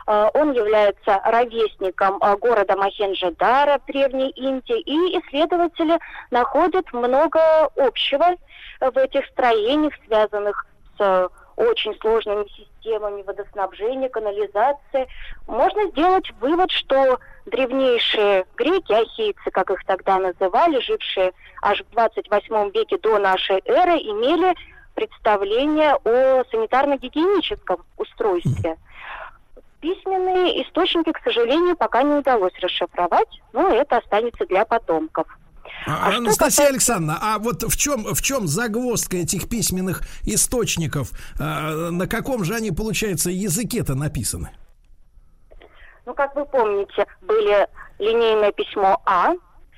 А, он является ровесником а, города Махенджадара в Древней Индии, и исследователи находят много общего в этих строениях, связанных с очень сложными системами водоснабжения, канализации. Можно сделать вывод, что древнейшие греки, ахейцы, как их тогда называли, жившие аж в 28 веке до нашей эры, имели представление о санитарно-гигиеническом устройстве. Письменные источники, к сожалению, пока не удалось расшифровать, но это останется для потомков. А, а Анастасия касается... Александровна, а вот в чем, в чем загвоздка этих письменных источников? А, на каком же они, получается, языке-то написаны? Ну, как вы помните, были линейное письмо А,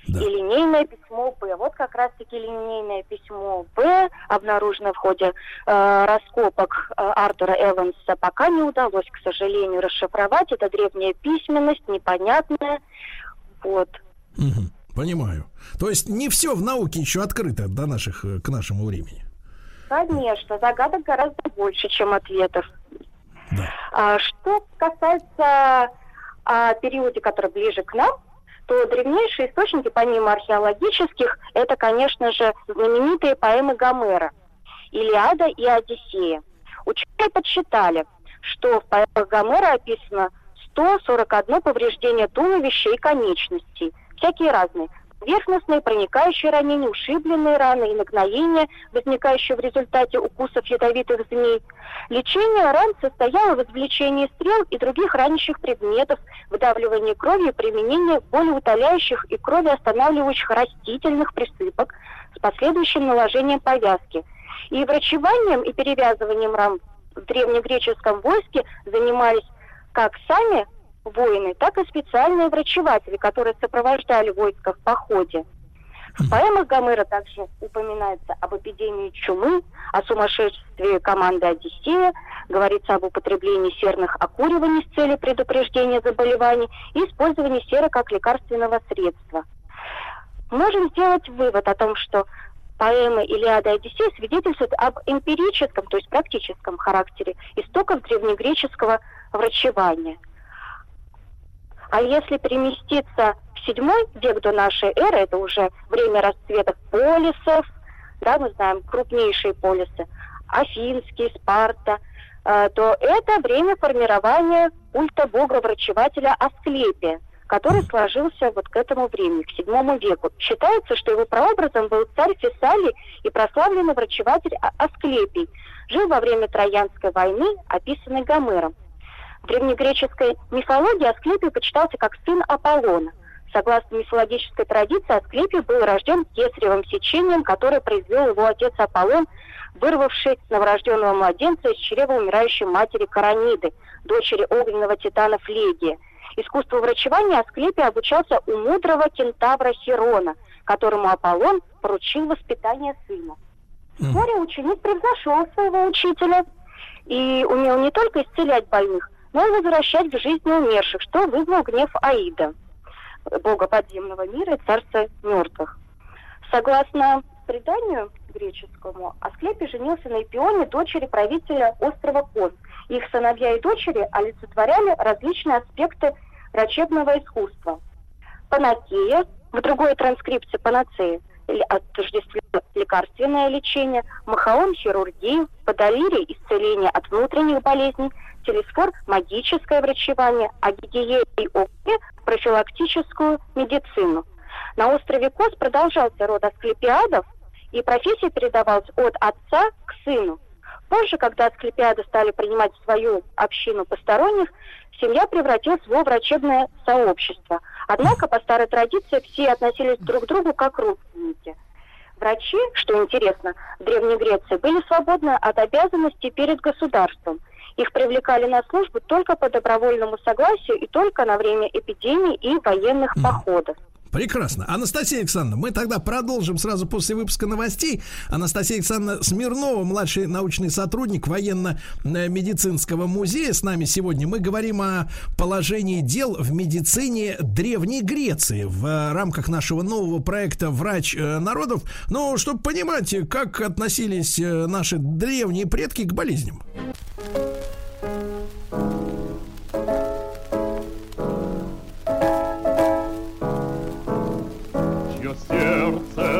да. и линейное письмо Б. Вот как раз-таки линейное письмо Б, обнаружено в ходе э, раскопок э, Артура Эванса, пока не удалось, к сожалению, расшифровать. Это древняя письменность, непонятная. Вот. Угу. Понимаю. То есть не все в науке еще открыто до наших, э, к нашему времени. Конечно, загадок гораздо больше, чем ответов. Да. А, что касается а, периоде, который ближе к нам, то древнейшие источники, помимо археологических, это, конечно же, знаменитые поэмы Гомера «Илиада» и «Одиссея». Ученые подсчитали, что в поэмах Гомера описано 141 повреждение туловища и конечностей – всякие разные. Поверхностные, проникающие ранения, ушибленные раны и нагноения, возникающие в результате укусов ядовитых змей. Лечение ран состояло в извлечении стрел и других ранящих предметов, выдавливании крови и применении болеутоляющих и кровоостанавливающих растительных присыпок с последующим наложением повязки. И врачеванием и перевязыванием ран в древнегреческом войске занимались как сами воины, так и специальные врачеватели, которые сопровождали войска в походе. В поэмах Гомера также упоминается об эпидемии чумы, о сумасшествии команды Одиссея, говорится об употреблении серных окуриваний с целью предупреждения заболеваний и использовании серы как лекарственного средства. Можем сделать вывод о том, что поэмы Илиада и Одиссея свидетельствуют об эмпирическом, то есть практическом характере истоков древнегреческого врачевания – а если переместиться в седьмой век до нашей эры, это уже время расцвета полисов, да, мы знаем крупнейшие полисы, Афинский, Спарта, э, то это время формирования культа бога-врачевателя Асклепия, который сложился вот к этому времени, к седьмому веку. Считается, что его прообразом был царь Фессалий и прославленный врачеватель а-, Асклепий. Жил во время Троянской войны, описанной Гомером. В древнегреческой мифологии Асклепий почитался как сын Аполлона. Согласно мифологической традиции, Асклепий был рожден кесаревым сечением, которое произвел его отец Аполлон, вырвавший новорожденного младенца из чрева умирающей матери Караниды, дочери огненного титана Флегия. Искусству врачевания Асклепий обучался у мудрого кентавра Херона, которому Аполлон поручил воспитание сына. Вскоре ученик превзошел своего учителя и умел не только исцелять больных, но и возвращать к жизни умерших, что вызвал гнев Аида, бога подземного мира и царства мертвых. Согласно преданию, греческому, Асклепий женился на Эпионе, дочери правителя острова Кос. Их сыновья и дочери олицетворяли различные аспекты врачебного искусства. Панакея, в другой транскрипции панацея, отождествляет лекарственное лечение, махаон – хирургию, подолирий – исцеление от внутренних болезней, телесфор – магическое врачевание, а гигиея и опия – профилактическую медицину. На острове Кос продолжался род асклепиадов, и профессия передавалась от отца к сыну. Позже, когда асклепиады стали принимать свою общину посторонних, семья превратилась в врачебное сообщество. Однако, по старой традиции, все относились друг к другу как родственники. Врачи, что интересно, в Древней Греции были свободны от обязанностей перед государством. Их привлекали на службу только по добровольному согласию и только на время эпидемий и военных походов. Прекрасно. Анастасия Александровна, мы тогда продолжим сразу после выпуска новостей. Анастасия Александровна Смирнова, младший научный сотрудник военно-медицинского музея с нами сегодня. Мы говорим о положении дел в медицине Древней Греции в рамках нашего нового проекта «Врач э, народов». Ну, чтобы понимать, как относились э, наши древние предки к болезням.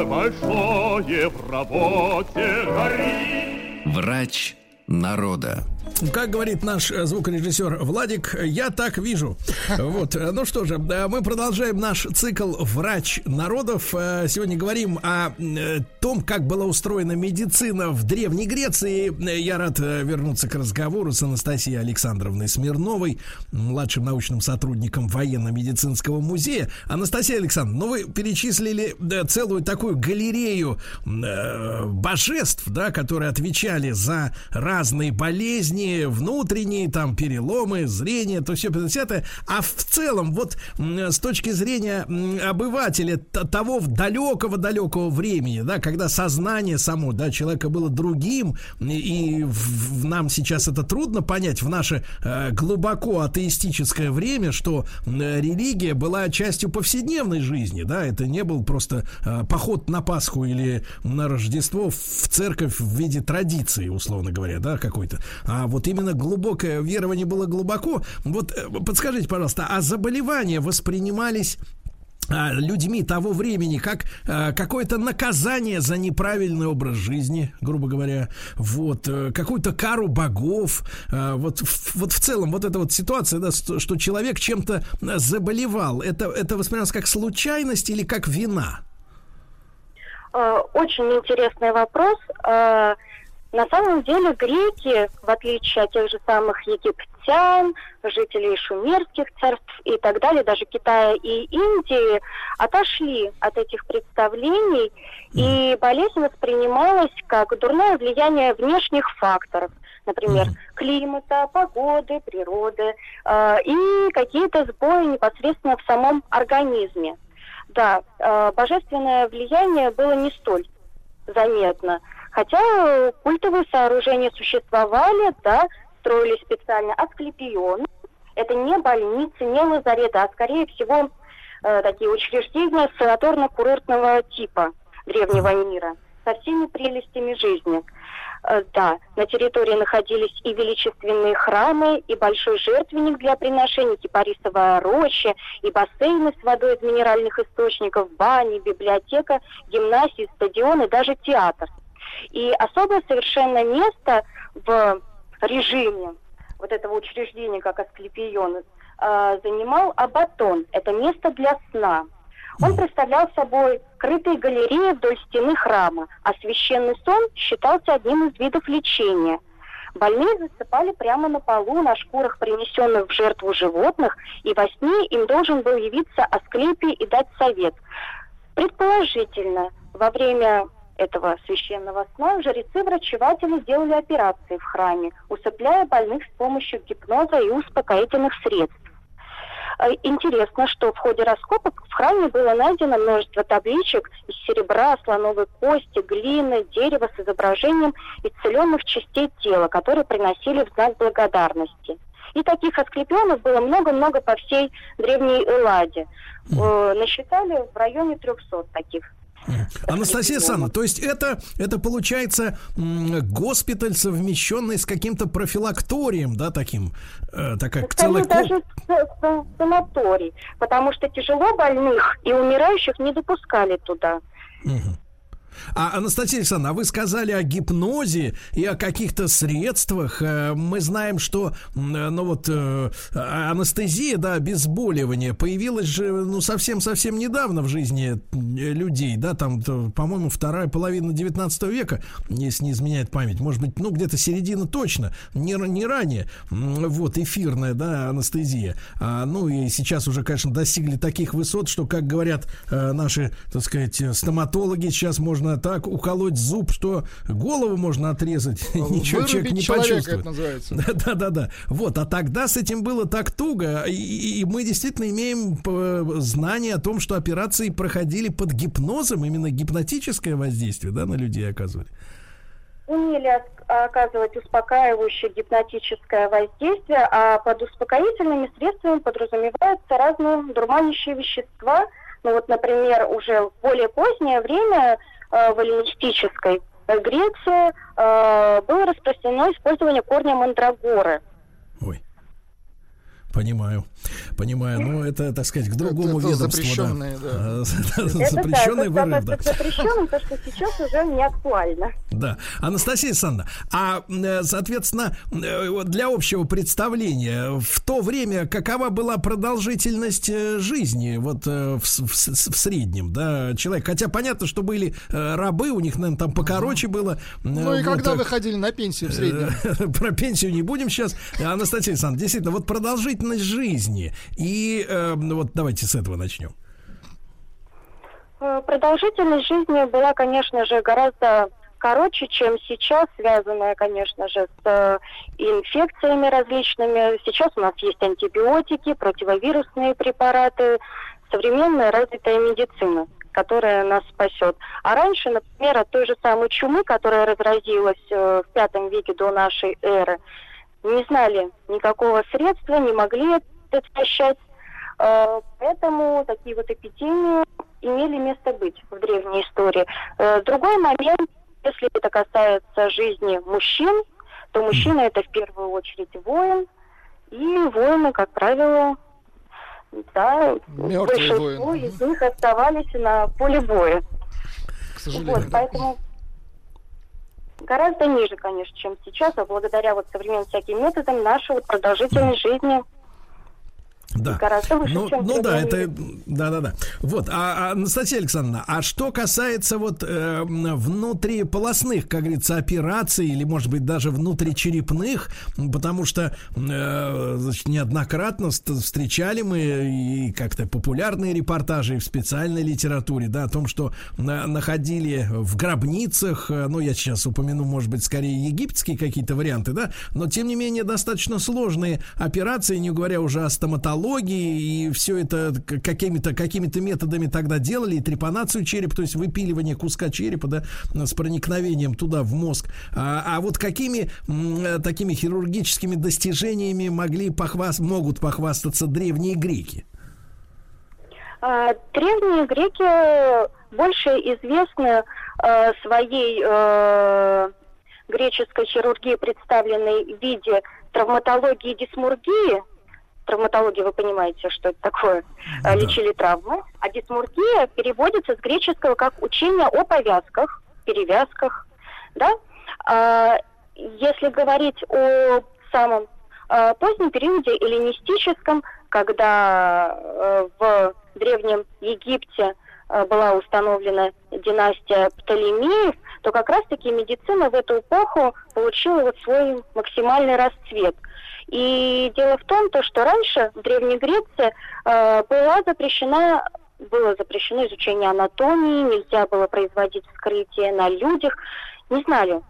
Большое в работе горит. Врач народа. Как говорит наш э, звукорежиссер Владик, я так вижу. <laughs> Вот, э, ну что же, мы продолжаем наш цикл «Врач народов». Э, сегодня говорим о том, как была устроена медицина в Древней Греции. Я рад вернуться к разговору с Анастасией Александровной Смирновой, младшим научным сотрудником военно-медицинского музея. Анастасия Александровна, ну вы перечислили целую такую галерею божеств, да, которые отвечали за разные болезни, внешние, внутренние, там, переломы, зрение, то все 50 А в целом, вот с точки зрения обывателя того далекого-далекого времени, да, когда сознание само, да, человека было другим, и в, нам сейчас это трудно понять в наше э, глубоко атеистическое время, что религия была частью повседневной жизни, да, это не был просто э, поход на Пасху или на Рождество в церковь в виде традиции, условно говоря, да, какой-то, а вот именно глубокое верование было глубоко. Вот э, подскажите, пожалуйста, а заболевания воспринимались а, людьми того времени как а, какое-то наказание за неправильный образ жизни, грубо говоря, вот а, какую-то кару богов, а, вот в, вот в целом вот эта вот ситуация, да, что, что человек чем-то заболевал, это это воспринималось как случайность или как вина? Очень интересный вопрос. На самом деле греки, в отличие от тех же самых египтян, жителей шумерских царств и так далее, даже Китая и Индии, отошли от этих представлений, и болезнь воспринималась как дурное влияние внешних факторов, например, климата, погоды, природы э, и какие-то сбои непосредственно в самом организме. Да, э, божественное влияние было не столь заметно. Хотя культовые сооружения существовали, да, строили специально асклепионы. Это не больницы, не лазареты, а скорее всего э, такие учреждения санаторно-курортного типа древнего мира со всеми прелестями жизни. Э, да, на территории находились и величественные храмы, и большой жертвенник для приношений, кипарисовая роща, и бассейны с водой из минеральных источников, бани, библиотека, гимнасии, стадион и даже театр. И особое совершенно место в режиме вот этого учреждения, как Асклепион, э, занимал Абатон. Это место для сна. Он представлял собой крытые галереи вдоль стены храма, а священный сон считался одним из видов лечения. Больные засыпали прямо на полу на шкурах принесенных в жертву животных, и во сне им должен был явиться Асклепий и дать совет. Предположительно, во время этого священного сна жрецы-врачеватели делали операции в храме, усыпляя больных с помощью гипноза и успокоительных средств. Э, интересно, что в ходе раскопок в храме было найдено множество табличек из серебра, слоновой кости, глины, дерева с изображением исцеленных частей тела, которые приносили в знак благодарности. И таких асклепионов было много-много по всей древней Элладе. Э, насчитали в районе 300 таких Анастасия Санна, то есть это, это получается госпиталь, совмещенный с каким-то профилакторием, да, таким, э, такая целая... Скорее даже санаторий, потому что тяжело больных и умирающих не допускали туда. Мгм. А, Анастасия Александровна, а вы сказали о гипнозе и о каких-то средствах. Э, Мы знаем, что, э, ну вот, э, а- анестезия, да, обезболивание появилась же, ну, совсем-совсем недавно в жизни людей, да, там, по-моему, вторая половина 19 века, если не изменяет память, может быть, ну, где-то середина точно, не, не ранее, вот, эфирная, да, анестезия. А, ну, и сейчас уже, конечно, достигли таких высот, что, как говорят наши, так сказать, стоматологи, сейчас можно так уколоть зуб, что голову можно отрезать, <laughs> ничего человек не человека, почувствует. это называется. Да, <laughs> да, да, да. Вот, а тогда с этим было так туго, и, и- мы действительно имеем п- знание о том, что операции проходили под гипнозом, именно гипнотическое воздействие, да, на людей оказывали. Умели оказывать успокаивающее гипнотическое воздействие, а под успокоительными средствами подразумеваются разные дурманящие вещества. Ну вот, например, уже в более позднее время э, в эллинистической Греции э, было распространено использование корня мандрагоры. Понимаю, понимаю. Ну, это, так сказать, к другому это ведомству. запрещенное, да. А, <laughs> Это Запрещенный да, вырыв, это да. запрещенным, то, что сейчас уже не актуально. Да. Анастасия Александровна, а, э, соответственно, э, вот для общего представления, в то время какова была продолжительность э, жизни вот э, в, в в среднем, да, человек? Хотя понятно, что были э, рабы, у них, наверное, там покороче было. Ну и Э, когда вот, вы ходили на пенсию в среднем? Э, <laughs> Про пенсию не будем сейчас. Анастасия Александровна, действительно, вот продолжительность жизни. И э, вот давайте с этого начнем. Э, Продолжительность жизни была, конечно же, гораздо короче, чем сейчас, связанная, конечно же, с э, инфекциями различными. Сейчас у нас есть антибиотики, противовирусные препараты, современная развитая медицина, которая нас спасет. А раньше, например, от той же самой чумы, которая разразилась э, в пятом веке до нашей эры, не знали никакого средства, не могли предотвращать. Э, Поэтому такие вот эпидемии имели место быть в древней истории. Э, Другой момент, если это касается жизни мужчин, то мужчина это в первую очередь воин, и воины, как правило, да, Мертвые большинство воины. из них оставались на поле боя. К сожалению. Вот, поэтому гораздо ниже, конечно, чем сейчас, а благодаря вот современным всяким методам наша вот продолжительность жизни Да. гораздо выше, Ну, чем ну да, это, да, да, да. Вот, а, а, Анастасия Александровна, а что касается вот э, внутриполосных, как говорится, операций или, может быть, даже внутричерепных, потому что э, значит, неоднократно ст- встречали мы и как-то популярные репортажи и в специальной литературе, да, о том, что на- находили в гробницах, э, ну, я сейчас упомяну, может быть, скорее египетские какие-то варианты, да, но, тем не менее, достаточно сложные операции, не говоря уже о стоматологии, и все это какими-то какими методами тогда делали, и трепанацию черепа, то есть выпиливание куска черепа, да, с проникновением туда, в мозг. А, а вот какими э, такими хирургическими достижениями могли похвас... могут похвастаться древние греки? А, Древние греки больше известны э, своей э, греческой хирургии, представленной в виде травматологии и дисмургии. Травматология, вы понимаете, что это такое, э, лечили травмы. А дисмургия переводится с греческого как учение о повязках, перевязках. Да? А, если говорить о самом э, позднем периоде эллинистическом, когда э, в Древнем Египте была установлена династия Птолемеев, то как раз-таки медицина в эту эпоху получила вот свой максимальный расцвет. И дело в том, то, что раньше в Древней Греции э, была запрещена было запрещено изучение анатомии, нельзя было производить вскрытие на людях, не знали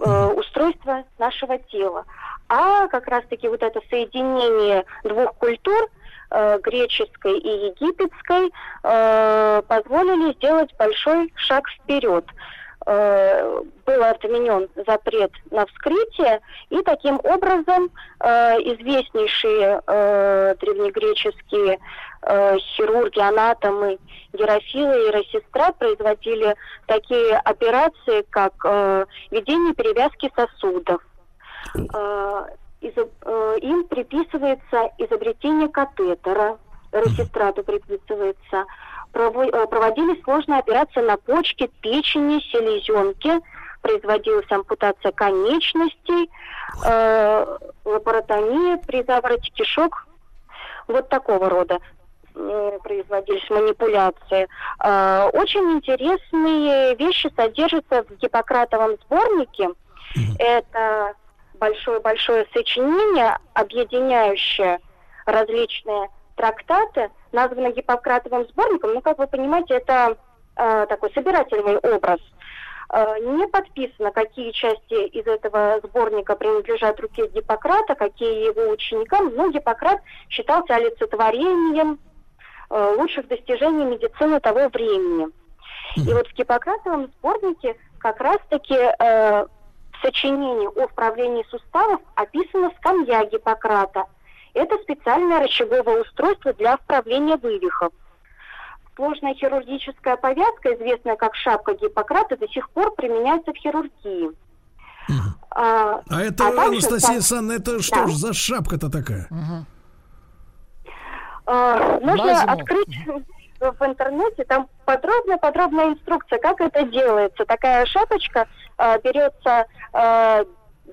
э, устройства нашего тела. А как раз-таки вот это соединение двух культур, э, греческой и египетской, э, позволили сделать большой шаг вперед. э, был отменен запрет на вскрытие, и таким образом э, известнейшие э, древнегреческие э, хирурги, анатомы, герофилы и рассестра производили такие операции, как э, введение перевязки сосудов. Э, изо- э, им приписывается изобретение катетера, рассестрату приписывается. Э, проводились сложные операции на почке, печени, селезенке, производилась ампутация конечностей, э, лапаротомия при завороте кишок. Вот такого рода э, производились манипуляции. Э, Очень интересные вещи содержатся в Гиппократовом сборнике. Это большое-большое сочинение, объединяющее различные трактаты, названо Гиппократовым сборником. Ну, как вы понимаете, это э, такой собирательный образ. Э, не подписано, какие части из этого сборника принадлежат руке Гиппократа, какие его ученикам. Но Гиппократ считался олицетворением э, лучших достижений медицины того времени. И вот в Гиппократовом сборнике как раз-таки э, в сочинении о вправлении суставов описана скамья Гиппократа. Это специальное рычаговое устройство для вправления вывихов. Сложная хирургическая повязка, известная как шапка Гиппократа, до сих пор применяется в хирургии. А, А это, а также Анастасия так- Александровна, это что Да. ж за шапка-то такая? А, Можно На зиму. открыть в интернете, там подробная-подробная инструкция, как это делается. Такая шапочка а, берется а,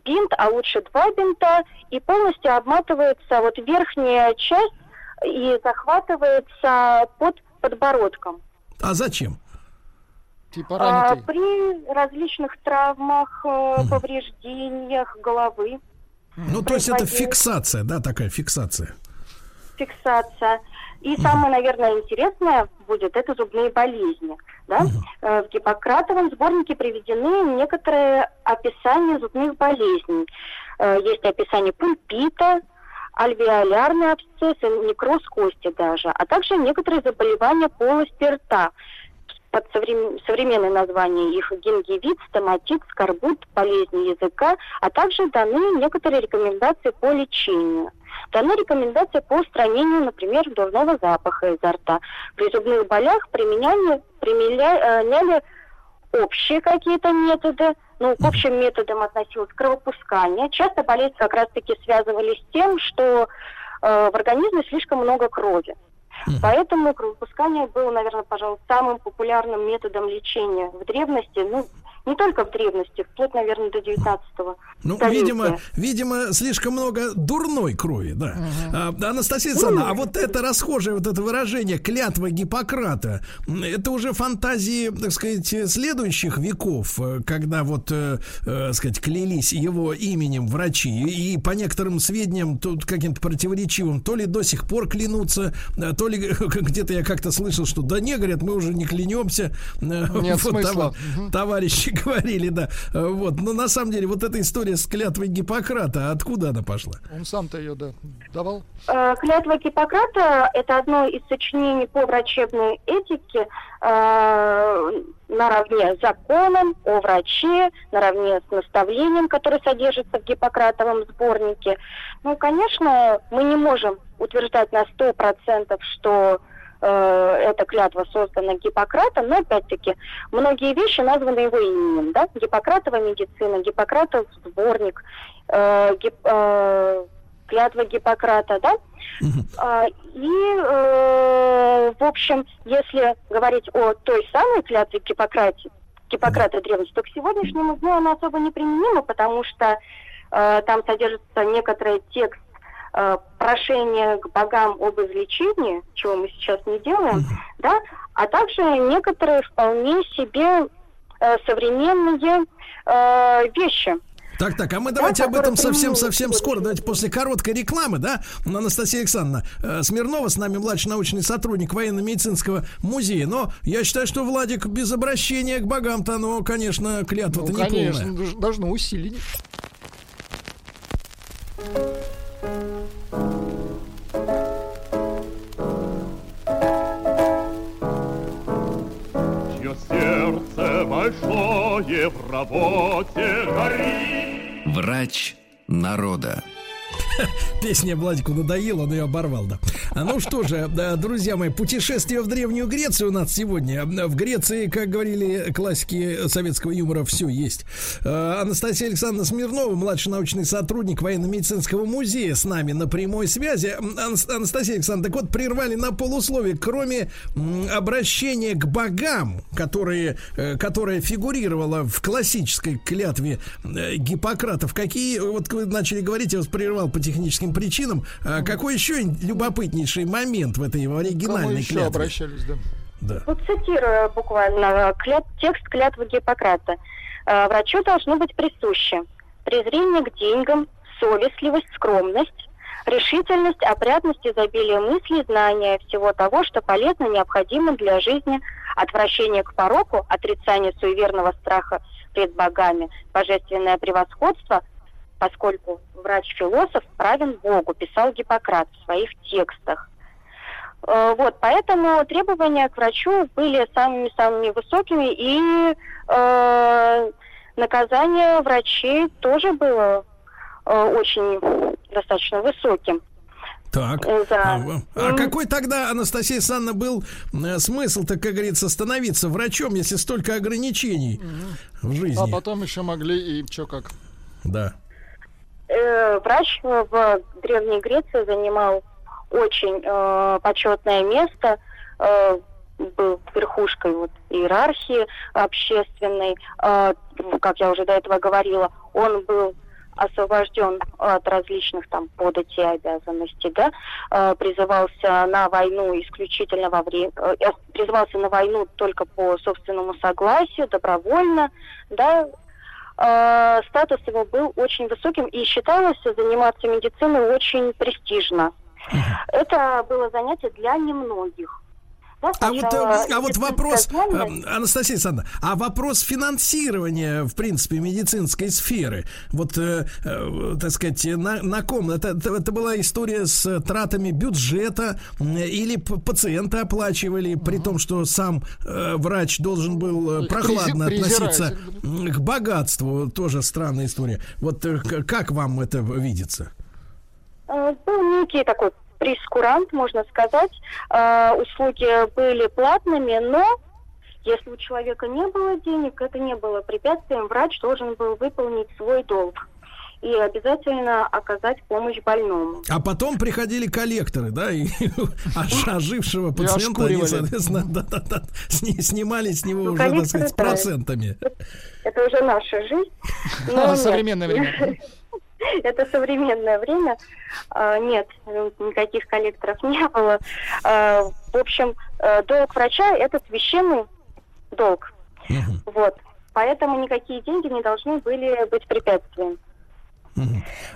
бинт, а лучше два бинта, и полностью обматывается вот верхняя часть и захватывается под подбородком. А зачем? Типа А, при различных травмах, э, повреждениях головы, Ну, то есть это фиксация, да, такая фиксация. фиксация. И самое, наверное, интересное будет это зубные болезни. Да? Э, В Гиппократовом сборнике приведены некоторые описания зубных болезней. Э, Есть описание пульпита, альвеолярный абсцесс, и некроз кости даже, а также некоторые заболевания полости рта. Под соврем- современное название их гингивит, стоматит, скорбут, болезни языка, а также даны некоторые рекомендации по лечению. Даны рекомендации по устранению, например, дурного запаха изо рта. При зубных болях применяли, применяли общие какие-то методы. Ну, к общим методам относилось кровопускание. Часто болезни как раз-таки связывались с тем, что э, в организме слишком много крови. Поэтому кровопускание было, наверное, пожалуй, самым популярным методом лечения в древности. Ну, не только в древности, вплоть, наверное, до 19 Ну, столетия. видимо, видимо, слишком много дурной крови, да. А, Анастасия Александровна, а вот это расхожее вот это выражение клятва Гиппократа, это уже фантазии, так сказать, следующих веков, э, когда вот, э, э, сказать, клялись его именем врачи, и по некоторым сведениям, тут каким-то противоречивым, то ли до сих пор клянутся, э, то ли где-то я как-то слышал, что да не, говорят, мы уже не клянемся. <laughs> Нет вот смысла. товар- товарищи <laughs> говорили, да. Вот, но на самом деле вот эта история с клятвой Гиппократа, откуда она пошла? Он сам-то ее, да, давал. Э, Клятва Гиппократа – это одно из сочинений по врачебной этике э, наравне с законом о враче, наравне с наставлением, которое содержится в Гиппократовом сборнике. Ну, конечно, мы не можем утверждать на 100%, что э, эта клятва создана Гиппократом, но опять-таки многие вещи названы его именем, да, Гиппократова медицина, Гиппократов сборник, э, Гип- э, клятва Гиппократа, да, А, и, э, в общем, если говорить о той самой клятве Гиппократе, Гиппократа древности, то к сегодняшнему дню она особо не применима, потому что э, там содержится некоторый текст э, прошения к богам об излечении, чего мы сейчас не делаем, да, а также некоторые вполне себе э, современные э, вещи. Так, так, а мы давайте об этом совсем, применимы совсем сегодня. скоро. Давайте после короткой рекламы, да? Анастасия Александровна э, Смирнова с нами младший научный сотрудник военно-медицинского музея. Но я считаю, что Владик без обращения к богам-то, ну, конечно, клятва-то Ну, не конечно, полная. должно усилить. Чье сердце большое в работе горит. Врач народа. Песня Владику надоела, но я оборвал, да. Ну что же, друзья мои, путешествие в Древнюю Грецию у нас сегодня. В Греции, как говорили классики советского юмора, все есть. А, Анастасия Александровна Смирнова, младший научный сотрудник военно-медицинского музея, с нами на прямой связи. Ан- Анастасия Александровна, так вот, прервали на полусловие, кроме обращения к богам, которые, э, которое фигурировало в классической клятве э, Гиппократов, какие, вот вы начали говорить, я вас прервал по техническим причинам, а какой еще любопытнейший момент в этой Кому оригинальной еще клятве? обращались, да? Да. Вот цитирую буквально клят- текст клятвы Гиппократа. Э, Врачу должно быть присуще презрение к деньгам, совестливость, скромность, решительность, опрятность, изобилие мыслей, знание всего того, что полезно, необходимо для жизни, отвращение к пороку, отрицание суеверного страха пред богами, божественное превосходство, поскольку врач-философ правен Богу, писал Гиппократ в своих текстах. Э, Вот, поэтому требования к врачу были самыми-самыми высокими, и э, наказание врачей тоже было э, очень достаточно высоким. Так. Э, За... А, а какой тогда, Анастасия Александровна, был э, смысл-то, как говорится, становиться врачом, если столько ограничений в жизни? А потом еще могли и чё как. Да. Э, врач в Древней Греции занимал очень э, почетное место, э, был верхушкой вот, иерархии общественной. Э, как я уже до этого говорила, он был освобожден от различных там податей обязанностей, да, э, призывался на войну исключительно во время, э, призывался на войну только по собственному согласию, добровольно, да, э, статус его был очень высоким и считалось заниматься медициной очень престижно. Это было занятие для немногих. Да, А вот, э, а вот вопрос, знание- э, Анастасия Александровна, а вопрос финансирования, в принципе, медицинской сферы, вот, э, э, так сказать, на, на ком? Это, это, это была история с тратами бюджета или пациенты оплачивали, при том, что сам э, врач должен был прохладно относиться к богатству, тоже странная история. Вот как вам это видится? Был некий такой прескурант, можно сказать. Э, Услуги были платными, но если у человека не было денег, это не было препятствием. Врач должен был выполнить свой долг и обязательно оказать помощь больному. А потом приходили коллекторы, да, и <laughs> ож- ожившего пациента, они, соответственно, да, да, да, сни- снимали с него Ну, уже, так сказать, с процентами. Это уже наша жизнь. <laughs> но А, современное время. <laughs> <laughs> Это современное время. А, Нет, никаких коллекторов не было. А, В общем, э, долг врача – это священный долг. Вот. Поэтому никакие деньги не должны были быть препятствием.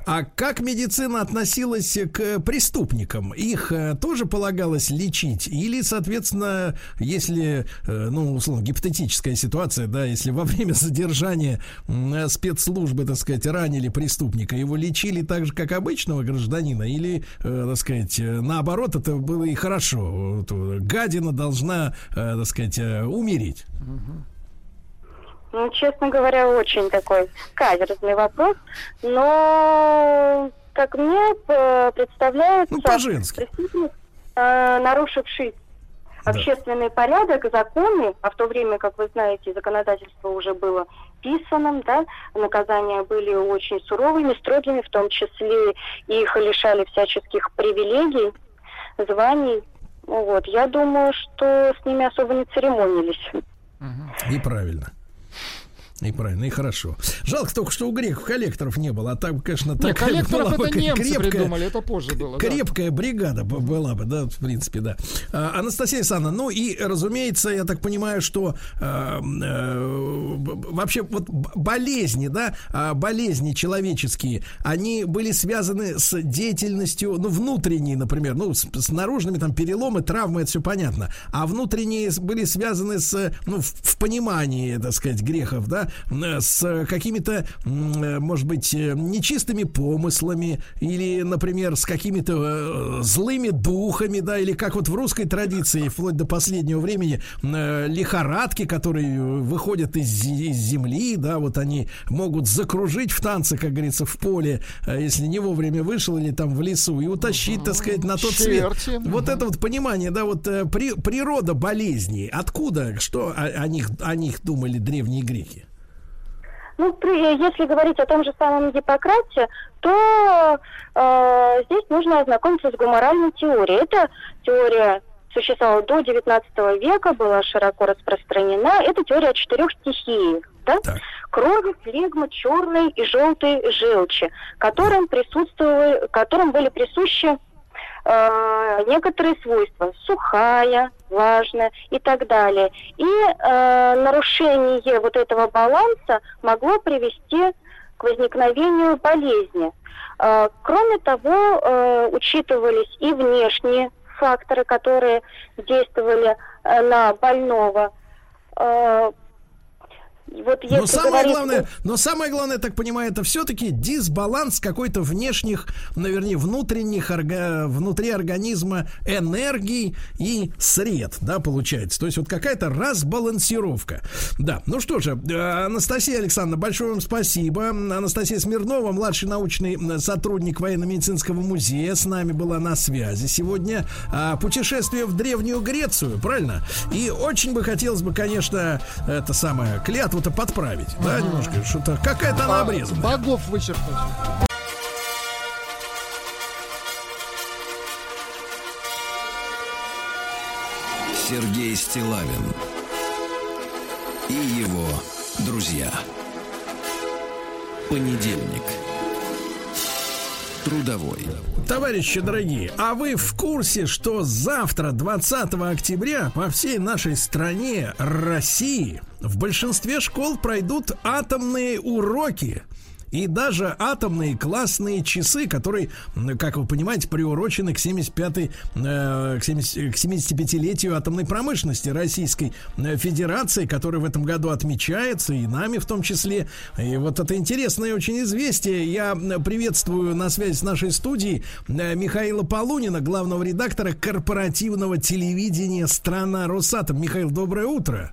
А как медицина относилась к преступникам? Их э, тоже полагалось лечить? Или, соответственно, если, э, ну, условно, гипотетическая ситуация, да, если во время задержания э, спецслужбы, так сказать, ранили преступника, его лечили так же, как обычного гражданина? Или, так сказать, наоборот, это было и хорошо? Гадина должна, так сказать, умереть? Ну, честно говоря, очень такой каверзный вопрос. Но, как мне э, представляется, Ну, по-женски. преступник, э, нарушивший общественный порядок, законы, а в то время, как вы знаете, законодательство уже было писанным, да, наказания были очень суровыми, строгими, в том числе их лишали всяческих привилегий, званий. Ну вот, я думаю, что с ними особо не церемонились. И правильно. И правильно, и хорошо. Жалко только, что у греков коллекторов не было, а там, конечно, Не, такая коллекторов была бы это немцы крепкая, придумали, это позже было. да. крепкая бригада б- была бы, да, в принципе, да. А, Анастасия Александровна, ну и, разумеется, я так понимаю, что э, б- вообще вот болезни, да, а, болезни человеческие, они были связаны с деятельностью, ну, внутренней, например, ну, с, с наружными там переломы, травмы, это все понятно, а внутренние были связаны с, ну, в, в понимании, так сказать, грехов, да, да, с какими-то, может быть, нечистыми помыслами или, например, с какими-то злыми духами, да, или как вот в русской традиции, вплоть до последнего времени, лихорадки, которые выходят из, из земли, да, вот они могут закружить в танце, как говорится, в поле, если не вовремя вышел или там в лесу, и утащить, так сказать, на тот Черти. свет. Вот это вот понимание, да, вот при, природа болезней, откуда, что о, о, них, о них думали древние греки? Ну, при, если говорить о том же самом Гиппократе, то э, здесь нужно ознакомиться с гуморальной теорией. Это теория существовала до 19 века, была широко распространена. Это теория о четырех стихиях. Да? Так. Крови, флегма, черной и желтой желчи, которым, присутствовали, которым были присущи э, некоторые свойства. Сухая, влажная и так далее. И э, нарушение вот этого баланса могло привести к возникновению болезни. Э, кроме того, э, учитывались и внешние факторы, которые действовали э, на больного. Э, вот но самое говорить... главное, но самое главное, я так понимаю, это все-таки дисбаланс какой-то внешних, наверное, внутренних орга... внутри организма энергий и сред, да, получается. То есть вот какая-то разбалансировка. Да, ну что же, э, Анастасия Александровна, большое вам спасибо. Анастасия Смирнова, младший научный сотрудник военно-медицинского музея, с нами была на связи сегодня. А, путешествие в Древнюю Грецию, правильно? И очень бы хотелось бы, конечно, это самое клятву клятву-то подправить, да, немножко, что-то какая-то она обрезана. Богов вычеркнуть. Сергей Стилавин и его друзья. Понедельник трудовой. Товарищи дорогие, а вы в курсе, что завтра, 20 октября, по всей нашей стране, России, в большинстве школ пройдут атомные уроки? И даже атомные классные часы, которые, как вы понимаете, приурочены к 75 э, к, 70, к 75-летию атомной промышленности Российской э, Федерации, которая в этом году отмечается, и нами в том числе. И вот это интересное очень известие. Я приветствую на связи с нашей студией э, Михаила Полунина, главного редактора корпоративного телевидения «Страна Росатом». Михаил, доброе утро.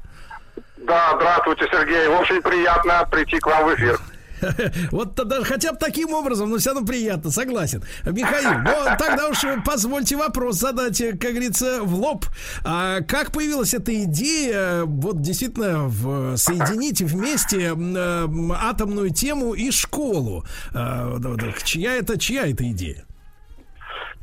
Да, здравствуйте, Сергей. Очень приятно прийти к вам в эфир. <laughs> Вот тогда хотя бы таким образом, но все равно приятно, согласен. Михаил, ну <laughs> тогда уж позвольте вопрос задать, как говорится, в лоб. А как появилась эта идея, вот действительно, в, соединить вместе э, атомную тему и школу? Э, чья это, чья это идея?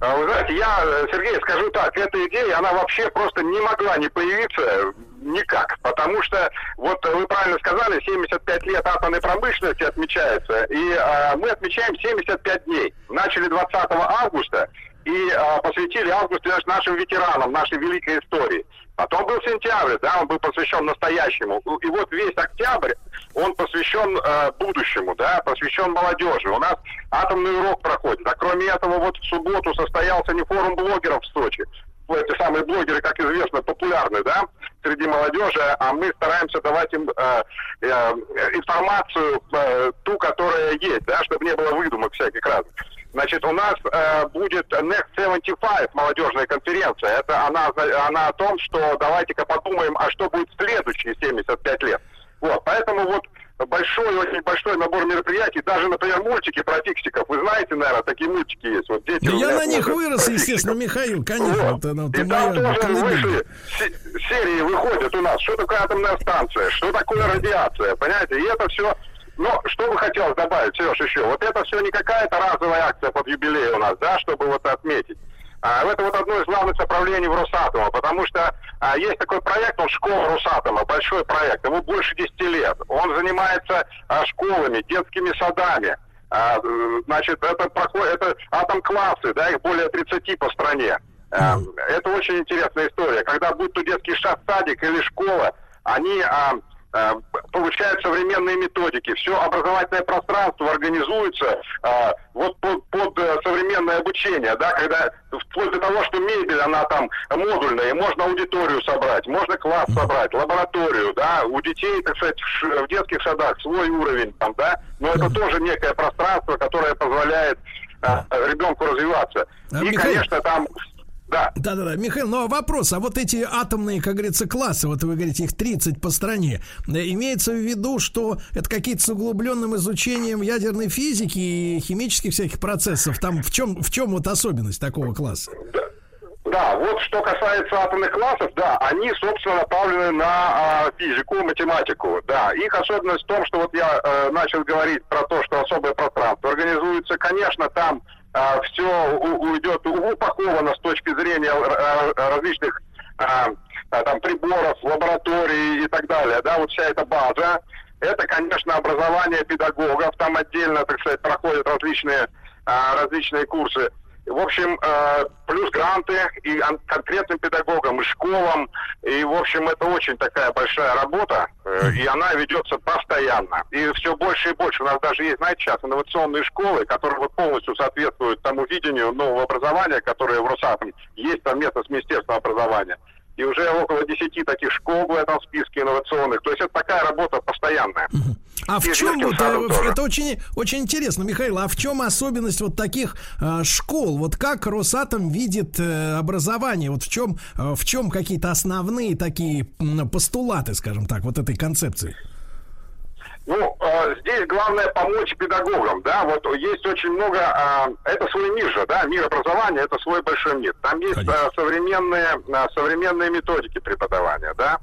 А, вы знаете, я, Сергей, скажу так, эта идея, она вообще просто не могла не появиться никак, потому что, вот вы правильно сказали, 75 лет атомной промышленности отмечается, и э, мы отмечаем 75 дней. Начали 20 августа и э, посвятили август нашим ветеранам, нашей великой истории. Потом был сентябрь, да, он был посвящен настоящему. И вот весь октябрь, он посвящен э, будущему, да, посвящен молодежи. У нас атомный урок проходит. А кроме этого, вот в субботу состоялся не форум блогеров в Сочи. Эти самые блогеры, как известно, популярны, да, среди молодежи, а мы стараемся давать им э, э, информацию, э, ту, которая есть, да, чтобы не было выдумок всяких разных. Значит, у нас э, будет Next 75 молодежная конференция. Это она, она о том, что давайте-ка подумаем, а что будет в следующие 75 лет. Вот, поэтому вот большой, очень большой набор мероприятий, даже, например, мультики про фиксиков. Вы знаете, наверное, такие мультики есть. Вот дети да я на них вырос, естественно, Михаил, конечно. Вот. Это, ну, И там тоже вышли, серии выходят у нас, что такое атомная станция, что такое радиация, понимаете? И это все но что бы хотелось добавить, Сереж, еще? Вот это все не какая-то разовая акция под юбилей у нас, да, чтобы вот отметить. А, это вот одно из главных направлений в Росатома, потому что а, есть такой проект, он школа Росатома, большой проект, ему больше 10 лет. Он занимается а, школами, детскими садами. Значит, это, проходит, это атом-классы, да, их более 30 по стране. Это очень интересная история. Когда будет то детский садик или школа, они получают современные методики, все образовательное пространство организуется а, вот под, под э, современное обучение, да, когда вплоть до того, что мебель, она там модульная, можно аудиторию собрать, можно класс собрать, лабораторию, да, у детей, так сказать, в, в детских садах свой уровень там, да, но это тоже некое пространство, которое позволяет а, ребенку развиваться. И, конечно, там да. Да, да, да. Михаил, но вопрос, а вот эти атомные, как говорится, классы, вот вы говорите, их 30 по стране, э, имеется в виду, что это какие-то с углубленным изучением ядерной физики и химических всяких процессов? Там в чем, в чем вот особенность такого класса? Да, вот что касается атомных классов, да, они, собственно, направлены на а, физику, математику, да. Их особенность в том, что вот я э, начал говорить про то, что особое пространство организуется, конечно, там все уйдет упаковано с точки зрения э, различных а, а, там приборов, лабораторий и так далее, да, вот вся эта база. Это, конечно, образование педагогов, там отдельно, так сказать, проходят различные, а, различные курсы. В общем, э, плюс гранты и конкретным педагогам, и школам. И, в общем, это очень такая большая работа, э, и она ведется постоянно. И все больше и больше. У нас даже есть, знаете, сейчас инновационные школы, которые вот полностью соответствуют тому видению нового образования, которое в Росатом есть совместно с Министерством образования. И уже около 10 таких школ в этом списке инновационных. То есть это такая работа постоянная. А в И чем детским вот, садом э, тоже. это очень, очень интересно, Михаил, а в чем особенность вот таких э, школ? Вот как Росатом видит э, образование? Вот в чем, э, в чем какие-то основные такие постулаты, скажем так, вот этой концепции? Ну, э, здесь главное помочь педагогам, да, вот есть очень много, э, это свой мир же, да, мир образования, это свой большой мир. Там есть э, современные, э, современные методики преподавания, да.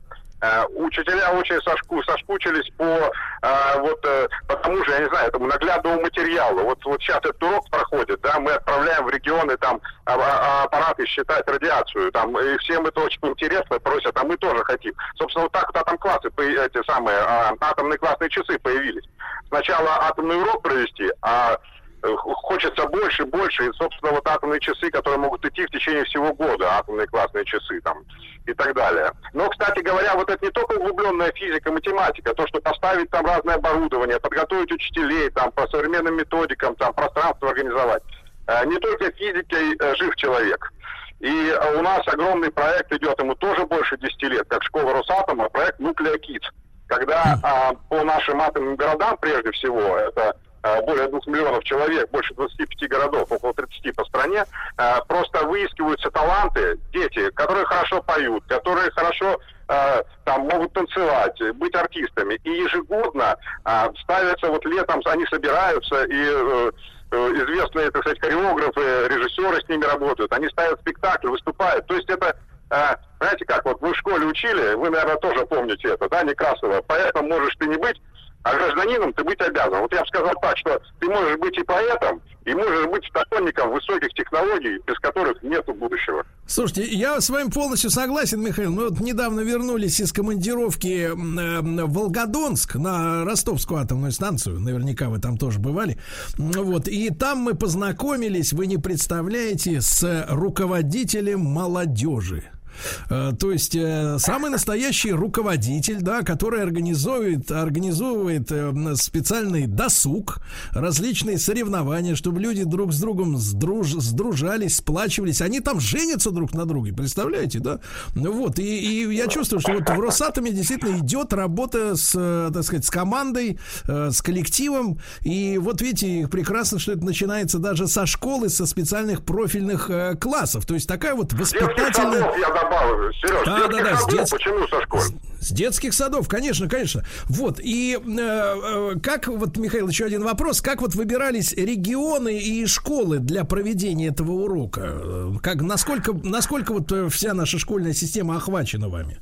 Э, Учителя очень сошку, соскучились по э, вот э, по тому же, я не знаю, этому наглядному материалу. Вот, вот сейчас этот урок проходит, да, мы отправляем в регионы там а- а- аппараты считать радиацию, там, и всем это очень интересно, просят, а мы тоже хотим. Собственно, вот так вот атом классы, эти самые а, атомные классные часы появились. Сначала атомный урок провести, а э, хочется больше, больше, и, собственно, вот атомные часы, которые могут идти в течение всего года, атомные классные часы там и так далее. Но, кстати говоря, вот это не только углубленная физика, математика, то, что поставить там разное оборудование, подготовить учителей там по современным методикам, там пространство организовать. Э, Не только физикой э, жив человек. И э, у нас огромный проект идет, ему тоже больше 10 лет, как школа Росатома, проект Kids. Когда а, по нашим атомным городам, прежде всего, это более двух миллионов человек, больше 25 городов, около 30 по стране, а, просто выискиваются таланты, дети, которые хорошо поют, которые хорошо а, там могут танцевать, быть артистами. И ежегодно а, ставятся, вот летом они собираются, и э, э, известные, так сказать, хореографы, режиссеры с ними работают, они ставят спектакль, выступают. То есть это, знаете как, вот вы в школе учили, вы, наверное, тоже помните это, да, Некрасова, поэтому можешь ты не быть, а гражданином ты быть обязан. Вот я бы сказал так, что ты можешь быть и поэтом, и можешь быть сторонником высоких технологий, без которых нету будущего. Слушайте, я с вами полностью согласен, Михаил. Мы вот недавно вернулись из командировки в Волгодонск на Ростовскую атомную станцию. Наверняка вы там тоже бывали. Вот. И там мы познакомились, вы не представляете, с руководителем молодежи. Э, То есть э, самый настоящий руководитель, да, который организует, организовывает э, специальный досуг, различные соревнования, чтобы люди друг с другом сдруж, сдружались, сплачивались. Они там женятся друг на друге, представляете, да? Вот, и, и я чувствую, что вот в Росатоме действительно идет работа с, так сказать, с командой, с коллективом. И вот видите, прекрасно, что это начинается даже со школы, со специальных профильных классов. То есть такая вот воспитательная... Добавлю, Сереж, Да, да, да, с садов, детс- почему со школы? С детских садов, конечно, конечно. Вот, и э, э, как, вот, Михаил, еще один вопрос. Как вот выбирались регионы и школы для проведения этого урока? Э, Как, насколько, насколько вот э, вся наша школьная система охвачена вами?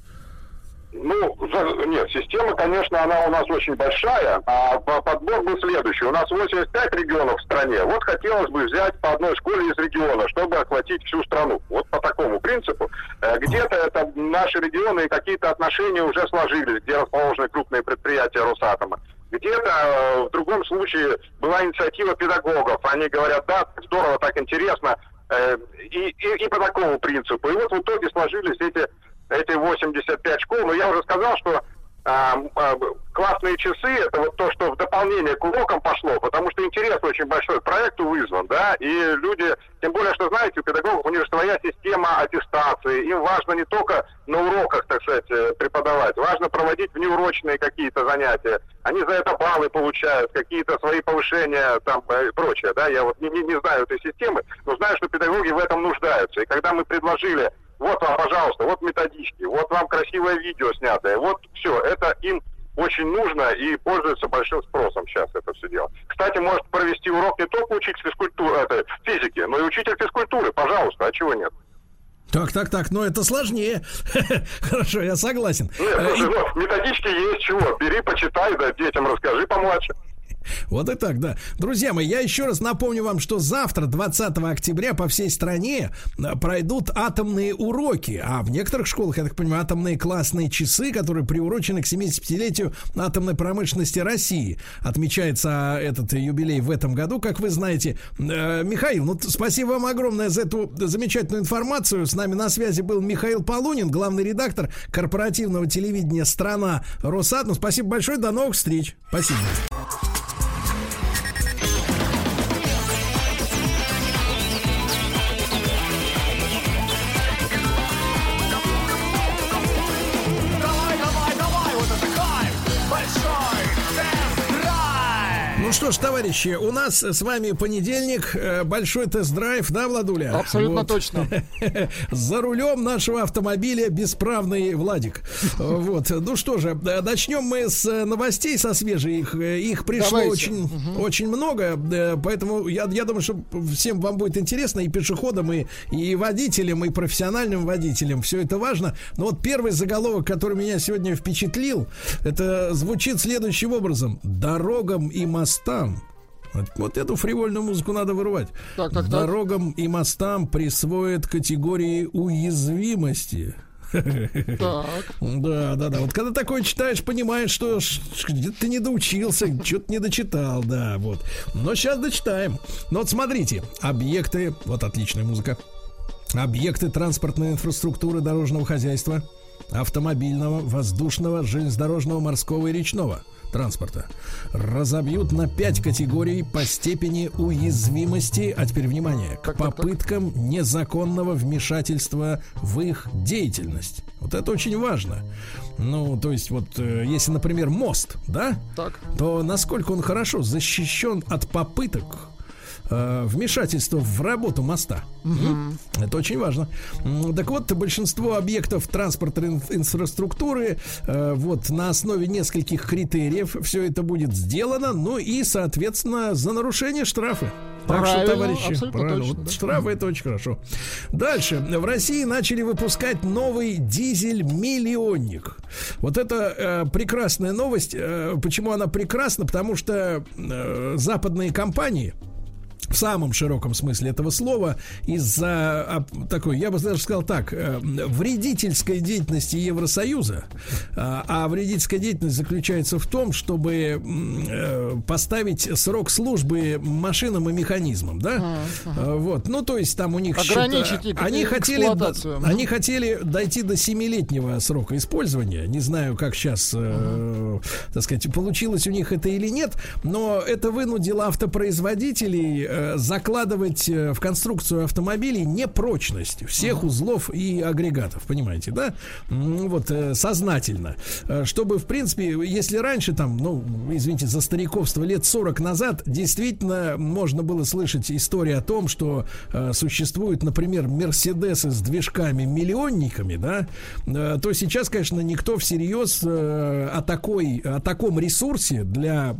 Ну, нет, система, конечно, она у нас очень большая, а по- подбор был следующий. У нас 85 регионов в стране. Вот хотелось бы взять по одной школе из региона, чтобы охватить всю страну. Вот по такому принципу. Э, Где-то это наши регионы и какие-то отношения уже сложились, где расположены крупные предприятия Росатома. Где-то э, в другом случае была инициатива педагогов. Они говорят, да, здорово, так интересно. Э, И, и, и по такому принципу. И вот в итоге сложились эти эти 85 школ, но я уже сказал, что а, а классные часы это вот то, что в дополнение к урокам пошло, потому что интерес очень большой Проект проекту вызван, да, и люди, тем более, что знаете, у педагогов у них своя система аттестации, им важно не только на уроках, так сказать, э, преподавать, важно проводить внеурочные какие-то занятия, они за это баллы получают, какие-то свои повышения там э, и прочее, да, я вот не, не, не знаю этой системы, но знаю, что педагоги в этом нуждаются, и когда мы предложили вот вам, пожалуйста, вот методички, вот вам красивое видео снятое, вот все, это им очень нужно и пользуется большим спросом сейчас это все дело. Кстати, может провести урок не только учитель физкультуры, это, физики, но и учитель физкультуры, пожалуйста, а чего нет? Так, так, так, но это сложнее. <laughs> Хорошо, я согласен. Нет, Э, и- вот, методички есть чего. Бери, почитай, да, детям расскажи помладше. Вот и так, да. Друзья мои, я еще раз напомню вам, что завтра, 20 октября, по всей стране э, пройдут атомные уроки. А в некоторых школах, я так понимаю, атомные классные часы, которые приурочены к 75-летию атомной промышленности России. Отмечается этот юбилей в этом году, как вы знаете. Э, Михаил, ну спасибо вам огромное за эту замечательную информацию. С нами на связи был Михаил Полунин, главный редактор корпоративного телевидения «Страна Росатом». Спасибо большое, до новых встреч. Спасибо. Что ж, товарищи, у нас с вами понедельник, э, большой тест-драйв, да, Владуля? Абсолютно точно. <laughs> За рулем нашего автомобиля бесправный Владик. Вот, ну что же, начнем мы с э, новостей, со свежих. Э, Их пришло Давайте. очень, очень много, поэтому я, я думаю, что всем вам будет интересно, и пешеходам, и, и водителям, и профессиональным водителям. Все это важно. Но вот первый заголовок, который меня сегодня впечатлил, это звучит следующим образом. Дорогам и мостам. Вот, вот эту фривольную музыку надо вырывать. Так, так, так. Дорогам и мостам присвоят категории уязвимости. Так. Да, да, да. Вот когда такое читаешь, понимаешь, что где-то ты не доучился, что-то не дочитал, да, вот. Но сейчас дочитаем. Но вот смотрите, объекты, вот отличная музыка. Объекты транспортной инфраструктуры дорожного хозяйства, автомобильного, воздушного, железнодорожного, морского и речного транспорта разобьют на пять категорий по степени уязвимости, а теперь внимание, к попыткам незаконного вмешательства в их деятельность. Вот это очень важно. Ну, то есть вот, э, если, например, мост, да, Так. то насколько он хорошо защищен от попыток э, вмешательства в работу моста. М? Это очень важно. Так вот, большинство объектов транспортной ин- инфраструктуры э, вот на основе нескольких критериев все это будет сделано, ну и, соответственно, за нарушение штрафы. Так что, Правильно, товарищи, абсолютно правильно, точно, вот да. штрафы это очень хорошо. Дальше. В России начали выпускать новый дизель-миллионник. Вот это э, прекрасная новость. Э, почему она прекрасна? Потому что э, западные компании в самом широком смысле этого слова из-за а, такой, я бы даже сказал так, э, вредительской деятельности Евросоюза. А, а вредительская деятельность заключается в том, чтобы э, поставить срок службы машинам и механизмам, да? Э, Вот, ну то есть там у них Ограничить счета- они хотели, они хотели дойти до семилетнего срока использования. Не знаю, как сейчас, э, так сказать, получилось у них это или нет, но это вынудило автопроизводителей закладывать э, в конструкцию автомобилей непрочность всех узлов и агрегатов, понимаете, да? Вот э, сознательно, Э, чтобы в принципе, если раньше там, ну, извините за стариковство лет 40 назад, действительно можно было слышать истории о том, что э, существуют, например, Мерседесы с движками миллионниками, да, э, то сейчас, конечно, никто всерьез э, о такой, о таком ресурсе для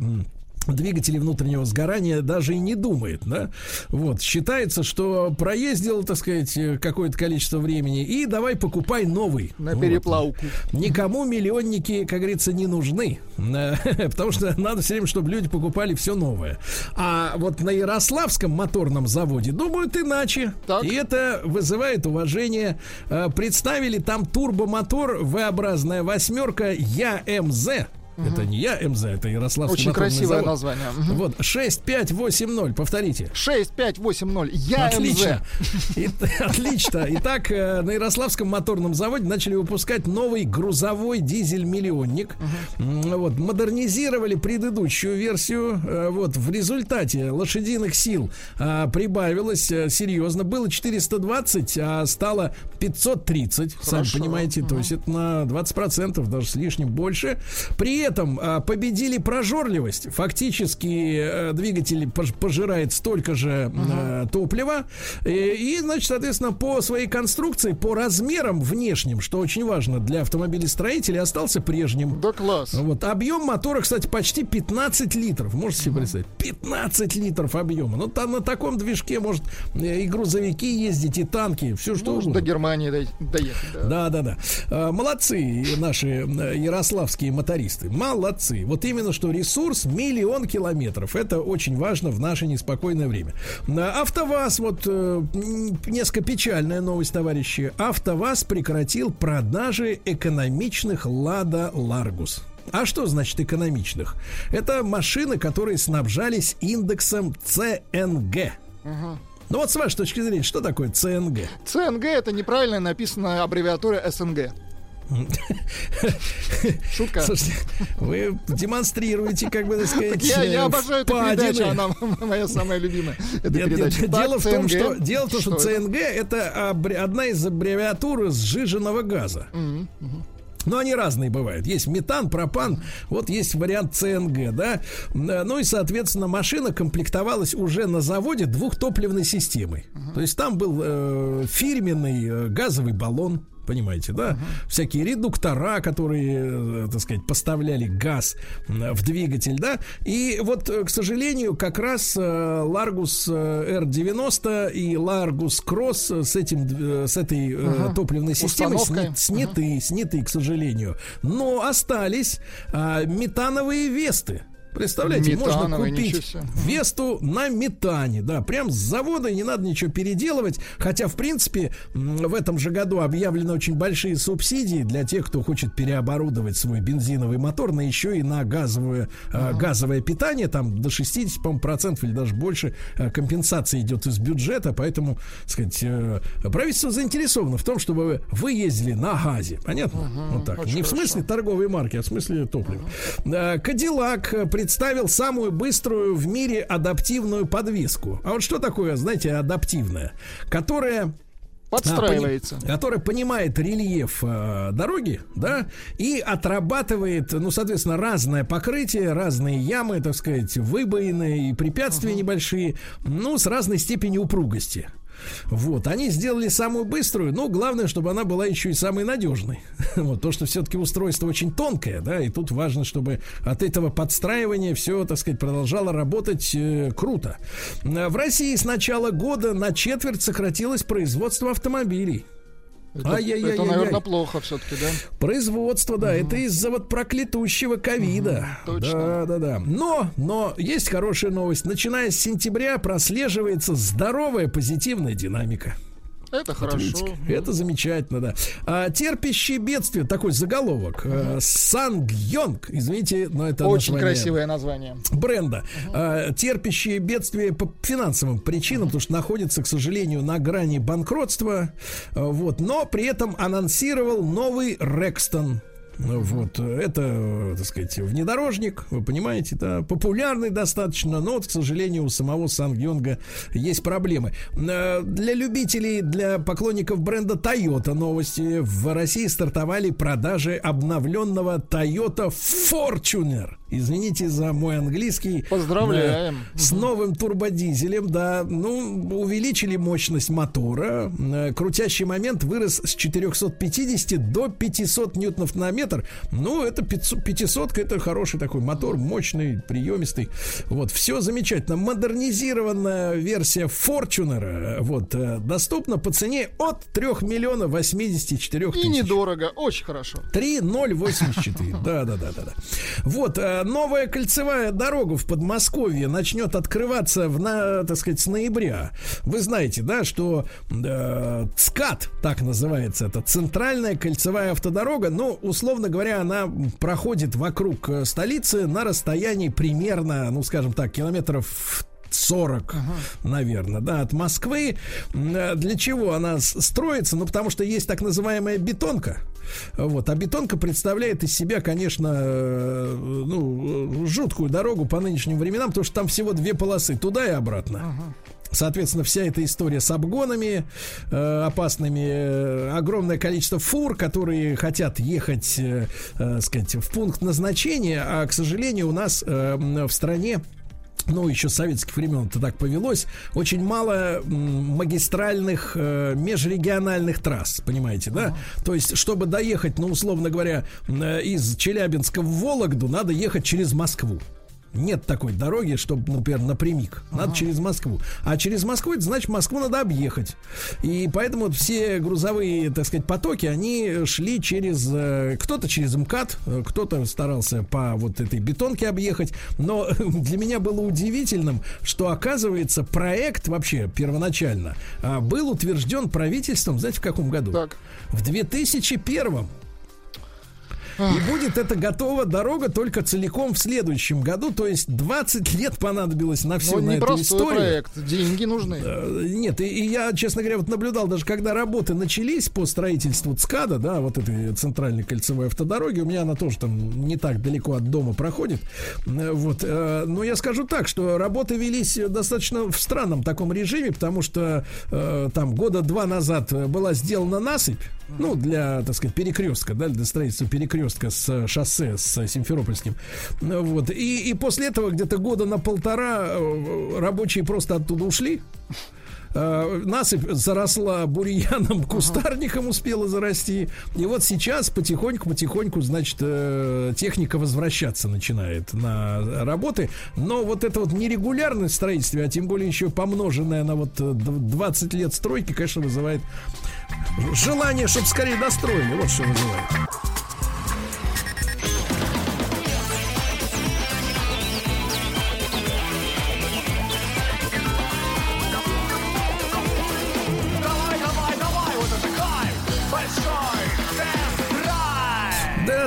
двигателей внутреннего сгорания даже и не думает, да, вот, считается, что проездил, так сказать, э, какое-то количество времени и давай покупай новый. На Вот. переплавку. Никому миллионники, как говорится, не нужны. <laughs> Потому что надо все время, чтобы люди покупали все новое. А вот на Ярославском моторном заводе думают иначе. И это вызывает уважение. Э, Представили там турбомотор V-образная восьмерка ЯМЗ. Это не я МЗ, это Ярославский Очень красивое завод. название. Мгм. Вот, 6580, повторите. 6580. Я Отлично. МЗ. И- <laughs> отлично. Итак, э, на Ярославском моторном заводе начали выпускать новый грузовой дизель-миллионник. Вот, модернизировали предыдущую версию. Э, Вот, в результате лошадиных сил а, прибавилось э, серьезно. Было 420, а стало 530. Сами Хорошо. понимаете, то есть это на 20%, даже с лишним больше. При этом а, победили прожорливость. Фактически э, двигатель пож- пожирает столько же э, топлива. И, значит, соответственно, по своей конструкции, по размерам внешним, что очень важно для автомобилестроителей, остался прежним. Да класс. Вот. Объем мотора, кстати, почти 15 литров. Можете себе представить? 15 литров объема. Ну, там на таком движке может э, и грузовики ездить, и танки, все что Может, угодно. до Германии доехать. да. Да, да, да. А, Молодцы наши ярославские мотористы. Молодцы. Вот именно что ресурс миллион километров. Это очень важно в наше неспокойное время. А, АвтоВАЗ, вот э, несколько печальная новость, товарищи. АвтоВАЗ прекратил продажи экономичных Лада Ларгус. А что значит экономичных? Это машины, которые снабжались индексом ЦНГ. Мгм. Ну вот с вашей точки зрения, что такое ЦНГ? ЦНГ это неправильно написанная аббревиатура СНГ. Шутка. Слушайте, вы демонстрируете, как бы так сказать, я, я обожаю эту передачу, она <laughs> моя самая любимая. Нет, нет, дело в том, что дело в том, что? ЦНГ это одна из аббревиатур сжиженного газа. Но они разные бывают. Есть метан, пропан, вот есть вариант ЦНГ, да. Ну и, соответственно, машина комплектовалась уже на заводе двухтопливной системой. То есть там был э, фирменный э, газовый баллон. Понимаете, да? Всякие редуктора, которые, э, так сказать, поставляли газ в двигатель, да? И вот, э, к сожалению, как раз э, Largus э, R90 и Largus Cross с этим, с этой Ага. топливной системой сни- сняты, сняты, к сожалению. Но остались а, метановые весты. Представляете, можно купить. Весту на метане, да, прям с завода, не надо ничего переделывать. Хотя, в принципе, в этом же году объявлены очень большие субсидии для тех, кто хочет переоборудовать свой бензиновый мотор на еще и на газовое, э, газовое питание. Там до 60, по процентов или даже больше э, компенсации идет из бюджета. Поэтому, так сказать, э, правительство заинтересовано в том, чтобы вы ездили на газе. Понятно? вот так. Не в смысле торговой марки, а в смысле топлива. Кадиллак э, представил самую быструю в мире адаптивную подвеску. А вот что такое, знаете, адаптивная? Которая Подстраивается. пони- которая понимает рельеф э, дороги, да, и отрабатывает, ну, соответственно, разное покрытие, разные ямы, так сказать, выбоины и препятствия небольшие, ну, с разной степенью упругости. Вот, они сделали самую быструю, но главное, чтобы она была еще и самой надежной. <laughs> Вот, то, что все-таки устройство очень тонкое, да, и тут важно, чтобы от этого подстраивания все, так сказать, продолжало работать э, круто. Э, В России с начала года на четверть сократилось производство автомобилей. Это, Ай-яй-яй-яй-яй. это, наверное, плохо все-таки, да? Производство, да, это из-за вот проклятущего ковида. точно. Да, да, да. Но, но есть хорошая новость. Начиная с сентября прослеживается здоровая позитивная динамика. Это хорошо. видите, Это замечательно, да. А, терпящие бедствия, такой заголовок. Сангьонг, извините, но это Очень название красивое название. бренда, а, терпящие бедствия по финансовым причинам, потому что находится, к сожалению, на грани банкротства, вот, но при этом анонсировал новый Рекстон. Вот, это, так сказать, внедорожник, вы понимаете, да, популярный достаточно, но вот, к сожалению, у самого Сангьонга есть проблемы. Э, Для любителей, для поклонников бренда Toyota новости. В России стартовали продажи обновленного Toyota Fortuner. Извините за мой английский. Поздравляем. Э, С новым турбодизелем, да. Ну, увеличили мощность мотора. Э, Крутящий момент вырос с 450 до 500 ньютонов на метр. Ну, это 500, 500 это хороший такой мотор, мощный, приемистый. Вот, все замечательно. Модернизированная версия Fortuner э, вот, доступна по цене от 3 миллионов 84 И тысяч. недорого, очень хорошо. 3084. Да, да, да, да, да. Вот, новая кольцевая дорога в Подмосковье начнет открываться в, на, так сказать, с ноября. Вы знаете, да, что э, ЦКАД, так называется, это центральная кольцевая автодорога, ну, условно говоря, она проходит вокруг э, столицы на расстоянии примерно, ну, скажем так, километров 40, наверное, да, от Москвы. Э, Для чего она строится? Ну, потому что есть так называемая бетонка. Вот. А бетонка представляет из себя, конечно, э, ну, э, жуткую дорогу по нынешним временам, потому что там всего две полосы, туда и обратно. Соответственно, вся эта история с обгонами э, опасными, э, огромное количество фур, которые хотят ехать, э, э, сказать, в пункт назначения, а, к сожалению, у нас э, в стране ну, еще с советских времен это так повелось, очень мало магистральных э, межрегиональных трасс, понимаете, да? То есть, чтобы доехать, ну, условно говоря, э, из Челябинска в Вологду, надо ехать через Москву. Нет такой дороги, чтобы, например, напрямик. Надо через Москву. А через Москву, это значит, Москву надо объехать. И поэтому вот все грузовые, так сказать, потоки, они шли через... э, Кто-то через МКАД, э, кто-то старался по вот этой бетонке объехать. Но <laughs> для меня было удивительным, что, оказывается, проект вообще первоначально а, был утвержден правительством, знаете, в каком году? В 2001 и будет это готова дорога только целиком в следующем году. То есть 20 лет понадобилось на всю Ну, на эту историю. проект, деньги нужны. Э, Нет, и, и я, честно говоря, вот наблюдал, даже когда работы начались по строительству ЦКАДа, да, вот этой центральной кольцевой автодороги, у меня она тоже там не так далеко от дома проходит. Э, Вот, э, но я скажу так, что работы велись достаточно в странном таком режиме, потому что там года два назад была сделана насыпь, ну, для, так сказать, перекрестка, да, для строительства перекрестка с шоссе с Симферопольским. Ну, Вот. И, и после этого где-то года на полтора э, рабочие просто оттуда ушли. Э, Насыпь заросла бурьяном, кустарником успела зарасти. И вот сейчас потихоньку-потихоньку, значит, э, техника возвращаться начинает на работы. Но вот это вот нерегулярность в строительстве, а тем более еще помноженная на вот э, д- 20 лет стройки, конечно, вызывает желание, чтобы скорее достроили. Вот что вызывает.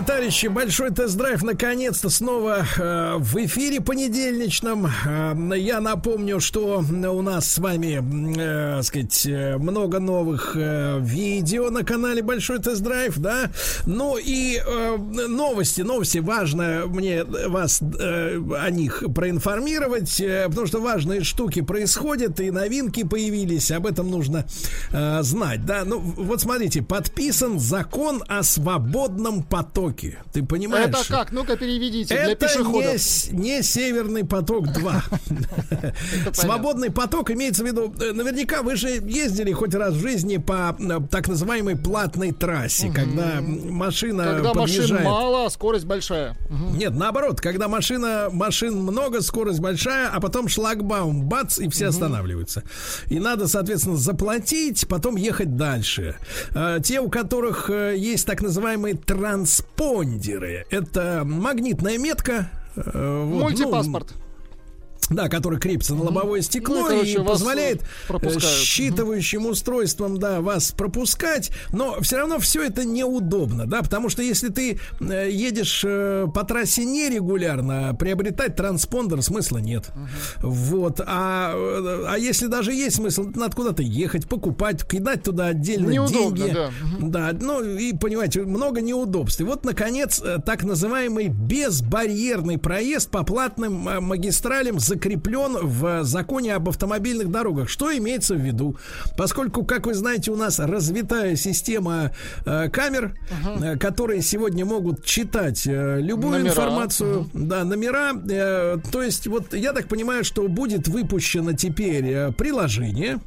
Товарищи, большой тест-драйв наконец-то снова э, в эфире понедельничном. Э, я напомню, что у нас с вами, э, сказать, э, много новых э, видео на канале Большой тест-драйв, да. Ну и э, новости, новости, важно мне вас э, о них проинформировать, э, потому что важные штуки происходят и новинки появились, об этом нужно э, знать, да. Ну вот смотрите, подписан закон о свободном потоке. Ты понимаешь? Это как? Ну-ка переведите для Это не, пешеходов. с- не Северный поток 2. <laughs> Свободный поток имеется в виду, э, наверняка вы же ездили хоть раз в жизни по э, так называемой платной трассе, когда машина Когда машин мало, а скорость большая. Нет, наоборот, когда машина, машин много, скорость большая, а потом шлагбаум, бац, и все останавливаются. И надо, соответственно, заплатить, потом ехать дальше. А, Те, у которых э, есть так называемые транспондеры, это магнитная метка. э, ну, Мультипаспорт. Да, который крепится на лобовое стекло Ну, и, вас, позволяет э, э, пропускают. считывающим устройством, да, вас пропускать, но все равно все это неудобно, да, потому что если ты э, едешь э, по трассе нерегулярно, приобретать транспондер смысла нет. Вот, а, э, а если даже есть смысл, надо куда-то ехать, покупать, кидать туда отдельно Неудобно, деньги. да. Да, ну и понимаете, много неудобств. И вот, наконец, э, так называемый безбарьерный проезд по платным э, магистралям закреплен в законе об автомобильных дорогах. Что имеется в виду? Поскольку, как вы знаете, у нас развитая система э, камер, э, которые сегодня могут читать э, любую Номера. информацию, да, номера. э, то есть, вот я так понимаю, что будет выпущено теперь э, приложение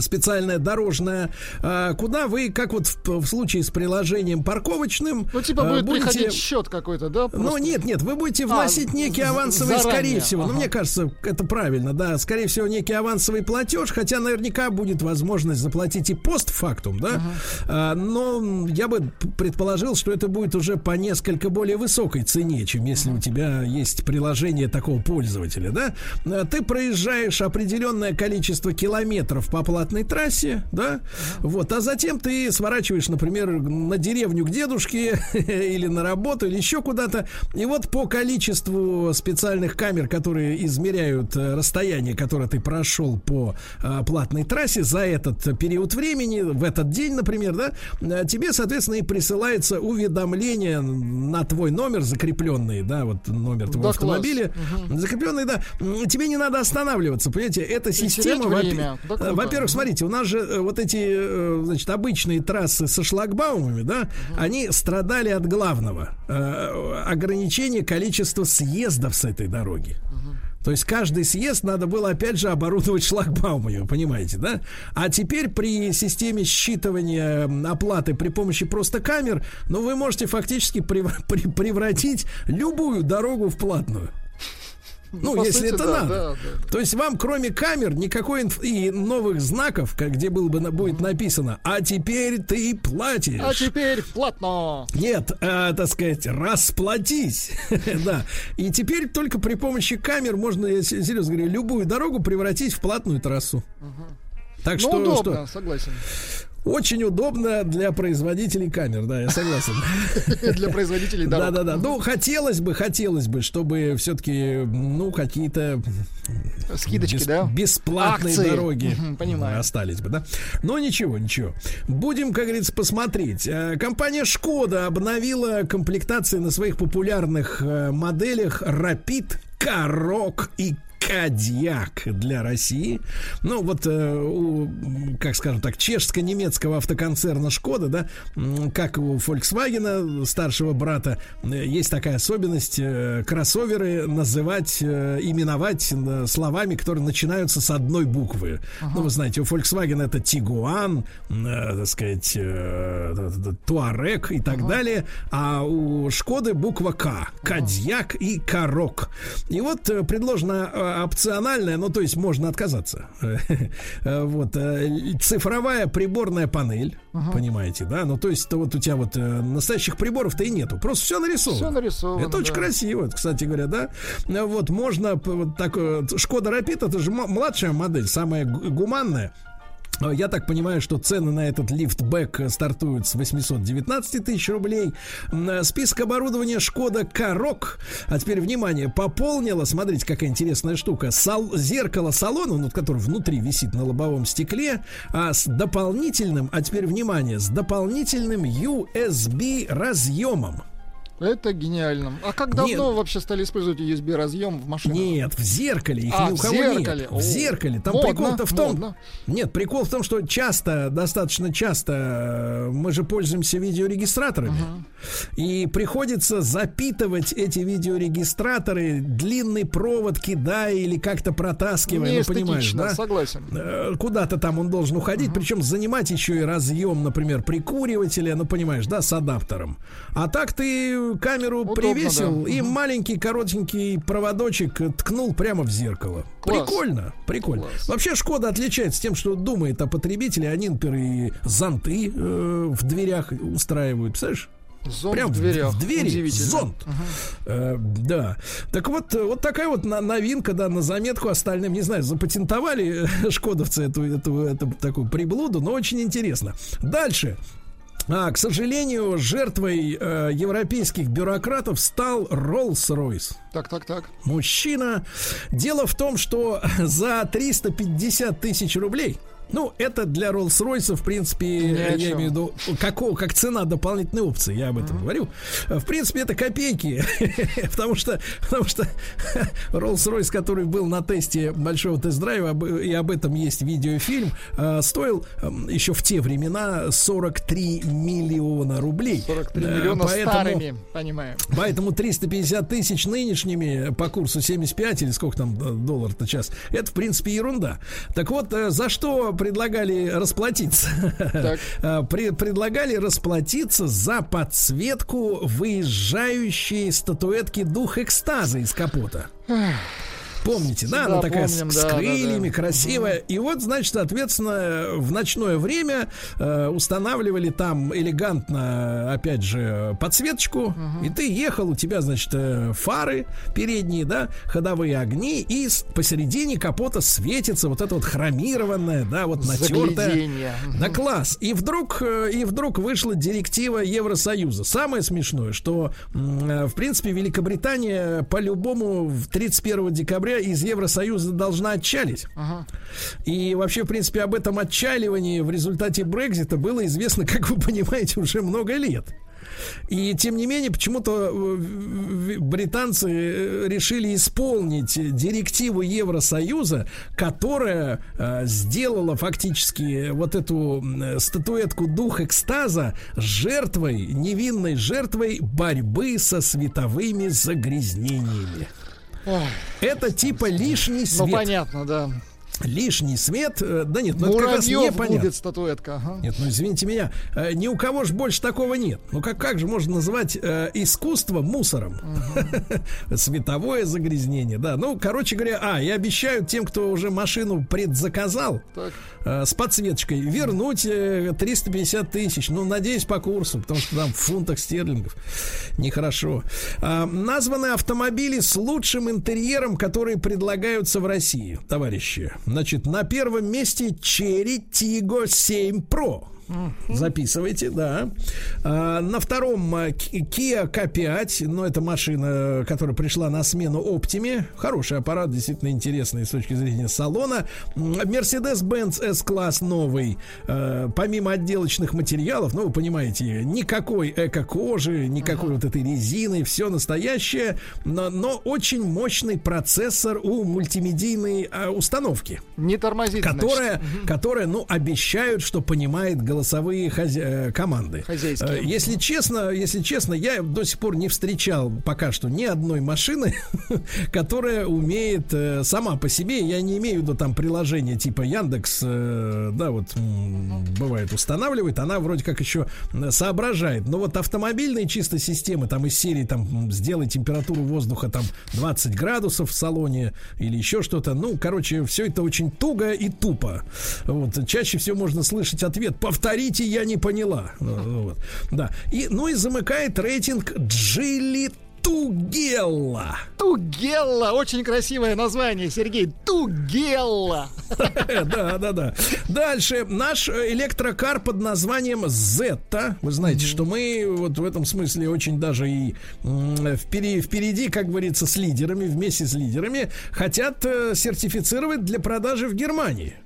специальная дорожная, а, куда вы, как вот в, в случае с приложением парковочным, Ну, типа а, будет будете- приходить счет какой-то, да? ну просто? нет, нет, вы будете А, вносить некий з- авансовый, заранее, скорее всего, ну ага. мне кажется, это правильно, да, скорее всего, некий авансовый платеж, хотя наверняка будет возможность заплатить и постфактум, да, А, но я бы предположил, что это будет уже по несколько более высокой цене, чем если у тебя есть приложение такого пользователя, да. А, Ты проезжаешь определенное количество километров по платной трассе, да, вот, а затем ты сворачиваешь, например, на деревню к дедушке <laughs> или на работу, или еще куда-то, и вот по количеству специальных камер, которые измеряют э, расстояние, которое ты прошел по э, платной трассе за этот период времени, в этот день, например, да, э, тебе, соответственно, и присылается уведомление на твой номер закрепленный, да, вот номер твоего Да, автомобиля, закрепленный, да, тебе не надо останавливаться, понимаете, эта система, во- во-первых, смотрите, у нас же э, вот эти, э, значит, обычные трассы со шлагбаумами, да, они страдали от главного э, ограничения количества съездов с этой дороги. То есть каждый съезд надо было опять же оборудовать шлагбаумами, вы понимаете, да? А теперь при системе считывания оплаты при помощи просто камер, ну вы можете фактически <laughs> превратить любую дорогу в платную. Ну, по если сути, это да, надо. да, да. То есть вам, кроме камер, никакой инф- и новых знаков, как где было бы на- будет написано, а теперь ты платишь. А теперь платно. Нет, э, так сказать, расплатись. <laughs> да. И теперь только при помощи камер можно, я се- серьезно говорю, любую дорогу превратить в платную трассу. Так Ну, что, удобно, что согласен. Очень удобно для производителей камер, да, я согласен. <laughs> Для производителей Да, дорог. да, да. Ну, хотелось бы, хотелось бы, чтобы все-таки, ну, какие-то Скидочки, бес- да? бесплатные Акции. дороги понимаю. остались бы, да? Но ничего, ничего. Будем, как говорится, посмотреть. Э, Компания Шкода обновила комплектации на своих популярных э, моделях Rapid, Корок и Кадьяк для России. Ну, вот, э, у, как скажем так, чешско-немецкого автоконцерна Шкода, да, как у Volkswagen, старшего брата, э, есть такая особенность э, кроссоверы называть, э, именовать э, словами, которые начинаются с одной буквы. Ну, вы знаете, у Volkswagen это Тигуан, э, так сказать, э, Туарек и так далее, а у Шкоды буква К. Кадьяк и Корок. И вот э, предложено опциональное, ну, то есть можно отказаться. <laughs> Э, Вот, э, цифровая приборная панель, понимаете, да? Ну, то есть, то вот у тебя вот э, настоящих приборов-то и нету. Просто все нарисовано. Всё нарисовано, Это очень да. красиво, кстати говоря, да? Вот, можно вот такое... Шкода Рапид, это же младшая модель, самая гу- гуманная. Я так понимаю, что цены на этот лифтбэк э, стартуют с 819 тысяч рублей. Э, Список оборудования Шкода Корок. А теперь, внимание, пополнила, смотрите, какая интересная штука, сал- зеркало салона, ну, которое внутри висит на лобовом стекле, а с дополнительным, а теперь, внимание, с дополнительным USB разъемом. Это гениально. А как давно вообще стали использовать USB разъем в машинах? Нет, в зеркале их А, ни у в кого зеркале. нет. О, В зеркале. Там модно, прикол-то в том. модно. Нет, прикол в том, что часто, достаточно часто э, мы же пользуемся видеорегистраторами. И приходится запитывать эти видеорегистраторы длинный провод, кидая или как-то протаскивая. Не ну, понимаешь, да? согласен. Э, Куда-то там он должен уходить, причем занимать еще и разъем, например, прикуривателя, ну понимаешь, да, с адаптером. А так ты камеру Удобно, привесил да. и маленький коротенький проводочек э, ткнул прямо в зеркало. Класс. Прикольно, прикольно. Класс. Вообще Шкода отличается тем, что думает о потребителе. Они, например, и зонты э, в дверях устраивают, представляешь? Зонт Прям в дверях. в двери зонт. Э, да. Так вот, э, вот такая вот новинка, да, на заметку остальным. Не знаю, запатентовали э, <laughs> шкодовцы эту, эту, эту такую приблуду, но очень интересно. Дальше. А, к сожалению, жертвой э, европейских бюрократов стал Rolls-Royce. Так, так, так. Мужчина. Дело в том, что <laughs> за 350 тысяч рублей ну, это для Rolls-Royce, в принципе, Ни я чем. имею в виду, какого, как цена дополнительной опции, я об этом говорю. В принципе, это копейки, <laughs> потому что, потому что <laughs> Rolls-Royce, который был на тесте большого тест-драйва, и об этом есть видеофильм, э, стоил э, еще в те времена 43 миллиона рублей. 43 Э, миллиона поэтому- старыми, понимаем. Поэтому 350 тысяч нынешними по курсу 75 или сколько там э, доллар-то час, это в принципе ерунда. Так вот, э, за что предлагали расплатиться. <laughs> А, предлагали расплатиться за подсветку выезжающей статуэтки дух экстаза из капота. Помните, да? Она такая с- помним, с, да, крыльями, да. красивая. И вот, значит, соответственно, в ночное время э, устанавливали там элегантно, опять же, подсветочку. И ты ехал, у тебя, значит, э, фары передние, да, ходовые огни, и посередине капота светится вот это вот хромированное, да, вот натертое. Да класс. И вдруг, э, и вдруг вышла директива Евросоюза. Самое смешное, что, э, в принципе, Великобритания по-любому в 31 декабря из Евросоюза должна отчалить. И вообще, в принципе, об этом отчаливании в результате Брекзита было известно, <laughs> как вы понимаете, уже много лет. И тем не менее, почему-то э, британцы э, решили исполнить директиву Евросоюза, которая э, сделала фактически вот эту статуэтку дух экстаза жертвой, невинной жертвой борьбы со световыми загрязнениями. Это типа лишний Ну, свет. понятно, да. Лишний свет, э, да нет, ну это как раз Муравьев непонятно. губит статуэтка. ага. Нет, ну извините меня, э, ни у кого же больше такого нет. Ну как, как же можно назвать э, искусство мусором? <laughs> Световое загрязнение, да. Ну, короче говоря, а, и обещают тем, кто уже машину предзаказал э, с подсветочкой, вернуть э, 350 тысяч. Ну, надеюсь, по курсу, потому что там в фунтах стерлингов. Нехорошо. А, названы автомобили с лучшим интерьером, которые предлагаются в России, товарищи. Значит, на первом месте Cherry Tiggo 7 Pro. Записывайте, да. А, на втором а, Kia K5, ну, это машина, которая пришла на смену Optime. Хороший аппарат, действительно интересный с точки зрения салона. Mercedes-Benz S-класс новый. Э, помимо отделочных материалов, ну, вы понимаете, никакой эко-кожи, никакой вот этой резины, все настоящее, но, но очень мощный процессор у мультимедийной а, установки Не тормозит, значит. которая, которая, ну, обещают, что понимает голосовые хозя- э, команды. Хозяйские. Э, Если честно, если честно, я до сих пор не встречал пока что ни одной машины, <laughs> которая умеет э, сама по себе, я не имею в виду там приложение типа Яндекс, да, вот бывает устанавливает, она вроде как еще соображает. Но вот автомобильные чисто системы, там из серии там сделай температуру воздуха там 20 градусов в салоне или еще что-то, ну, короче, все это очень туго и тупо. Вот, чаще всего можно слышать ответ «Повторите, я не поняла». Вот, да. И, ну и замыкает рейтинг Джилли Тугелла. Тугелла. Очень красивое название, Сергей. Тугелла. <laughs> Да, да, да. Дальше. Наш э, электрокар под названием Зетта. Вы знаете, что мы вот в этом смысле очень даже и впереди, впереди, как говорится, с лидерами, вместе с лидерами, хотят э, сертифицировать для продажи в Германии.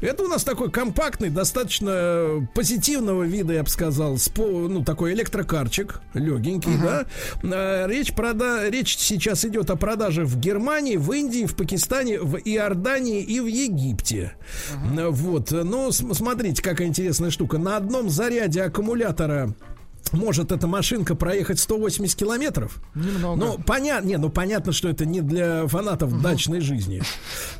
Это у нас такой компактный, достаточно э, позитивного вида, я бы сказал, ну, такой электрокарчик, легенький, да. Речь, прода... Речь сейчас идет о продаже в Германии, в Индии, в Пакистане, в Иордании и в Египте. Э, Вот. См- смотрите, какая интересная штука. На одном заряде аккумулятора может эта машинка проехать 180 километров. Немного. Ну, понятно, не, ну понятно, что это не для фанатов дачной жизни.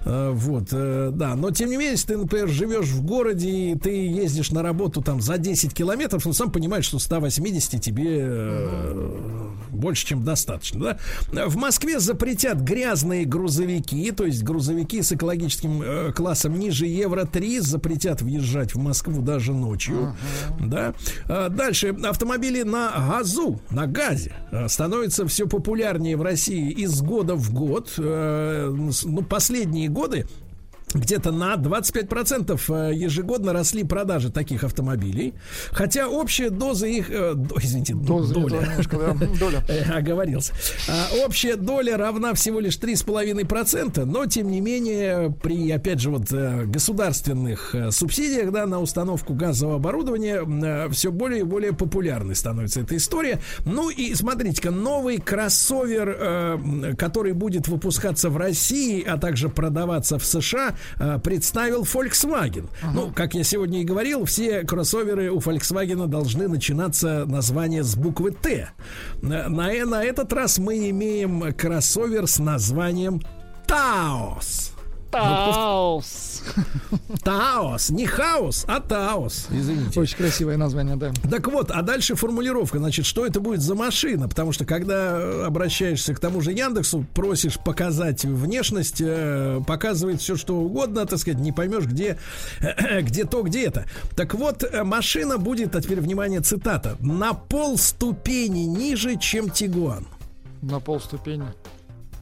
Э, Вот, э, да. Но тем не менее, если ты, например, живешь в городе и ты ездишь на работу там за 10 километров, ну сам понимаешь, что 180 тебе э, больше, чем достаточно, да. В Москве запретят грязные грузовики, то есть грузовики с экологическим э, классом ниже Евро-3 запретят въезжать в Москву даже ночью, да. А Дальше автомобили на газу, на газе э, становятся все популярнее в России из года в год. Э, Ну, последние годы где-то на 25% э, ежегодно росли продажи таких автомобилей. Хотя общая доза их... э, извините, Доза доля. немножко, да, доля. <laughs> Э, Оговорился. А, общая доля равна всего лишь 3,5%, но тем не менее при, опять же, вот э, государственных субсидиях да, на установку газового оборудования все более и более популярной становится эта история. Ну и смотрите-ка, новый кроссовер, который будет выпускаться в России, а также продаваться в США, э, представил Volkswagen. Ну, как я сегодня и говорил, все кроссоверы у Volkswagen должны начинаться название с буквы Т. На, на, на этот раз мы имеем кроссовер с названием Таос. Таос. <laughs> Таос. Не хаос, а Таос. Извините. Очень красивое название, да. Так вот, а дальше формулировка. Значит, что это будет за машина? Потому что, когда обращаешься к тому же Яндексу, просишь показать внешность, э, показывает все, что угодно, так сказать, не поймешь, где, <clears throat> где то, где это. Так вот, э, машина будет, а теперь, внимание, цитата, на пол ступени ниже, чем Тигуан. На полступени.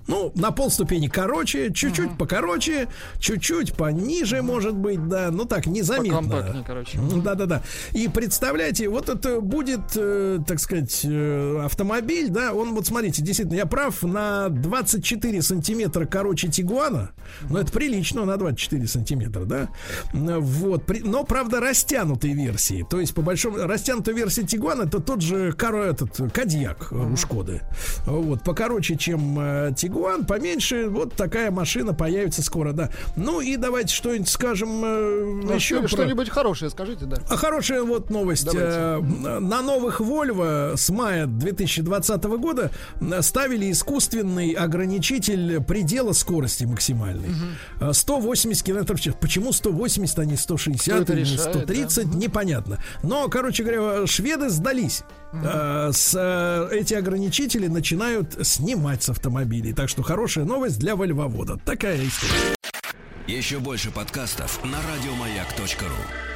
Ну, на полступени короче, чуть-чуть покороче, чуть-чуть пониже, может быть, да, ну так, незаметно. Покомпактнее, короче. Да-да-да. И представляете, вот это будет, э, так сказать, э, автомобиль, да, он, вот смотрите, действительно, я прав, на 24 сантиметра короче Тигуана, но это прилично, на 24 сантиметра, да, вот, при- но, правда, растянутой версии, то есть, по большому, растянутая версия Тигуана, это тот же, коро, этот, Кадьяк э, у Шкоды, вот, покороче, чем э, Тигуан, поменьше, вот такая машина появится скоро, да. Ну и давайте что-нибудь скажем э, Ну, еще что- про- Что-нибудь хорошее скажите, да. а хорошая вот новость. Давайте. Э, На новых Volvo с мая 2020 года ставили искусственный ограничитель предела скорости максимальной. Э, 180 км в час. Почему 180, а не 160 Кто это или решает, 130, непонятно. Но, короче говоря, шведы сдались. Э, С, эти ограничители начинают снимать с автомобилей. Так что хорошая новость для вольвовода. Такая история. Еще больше подкастов на радиомаяк.ру.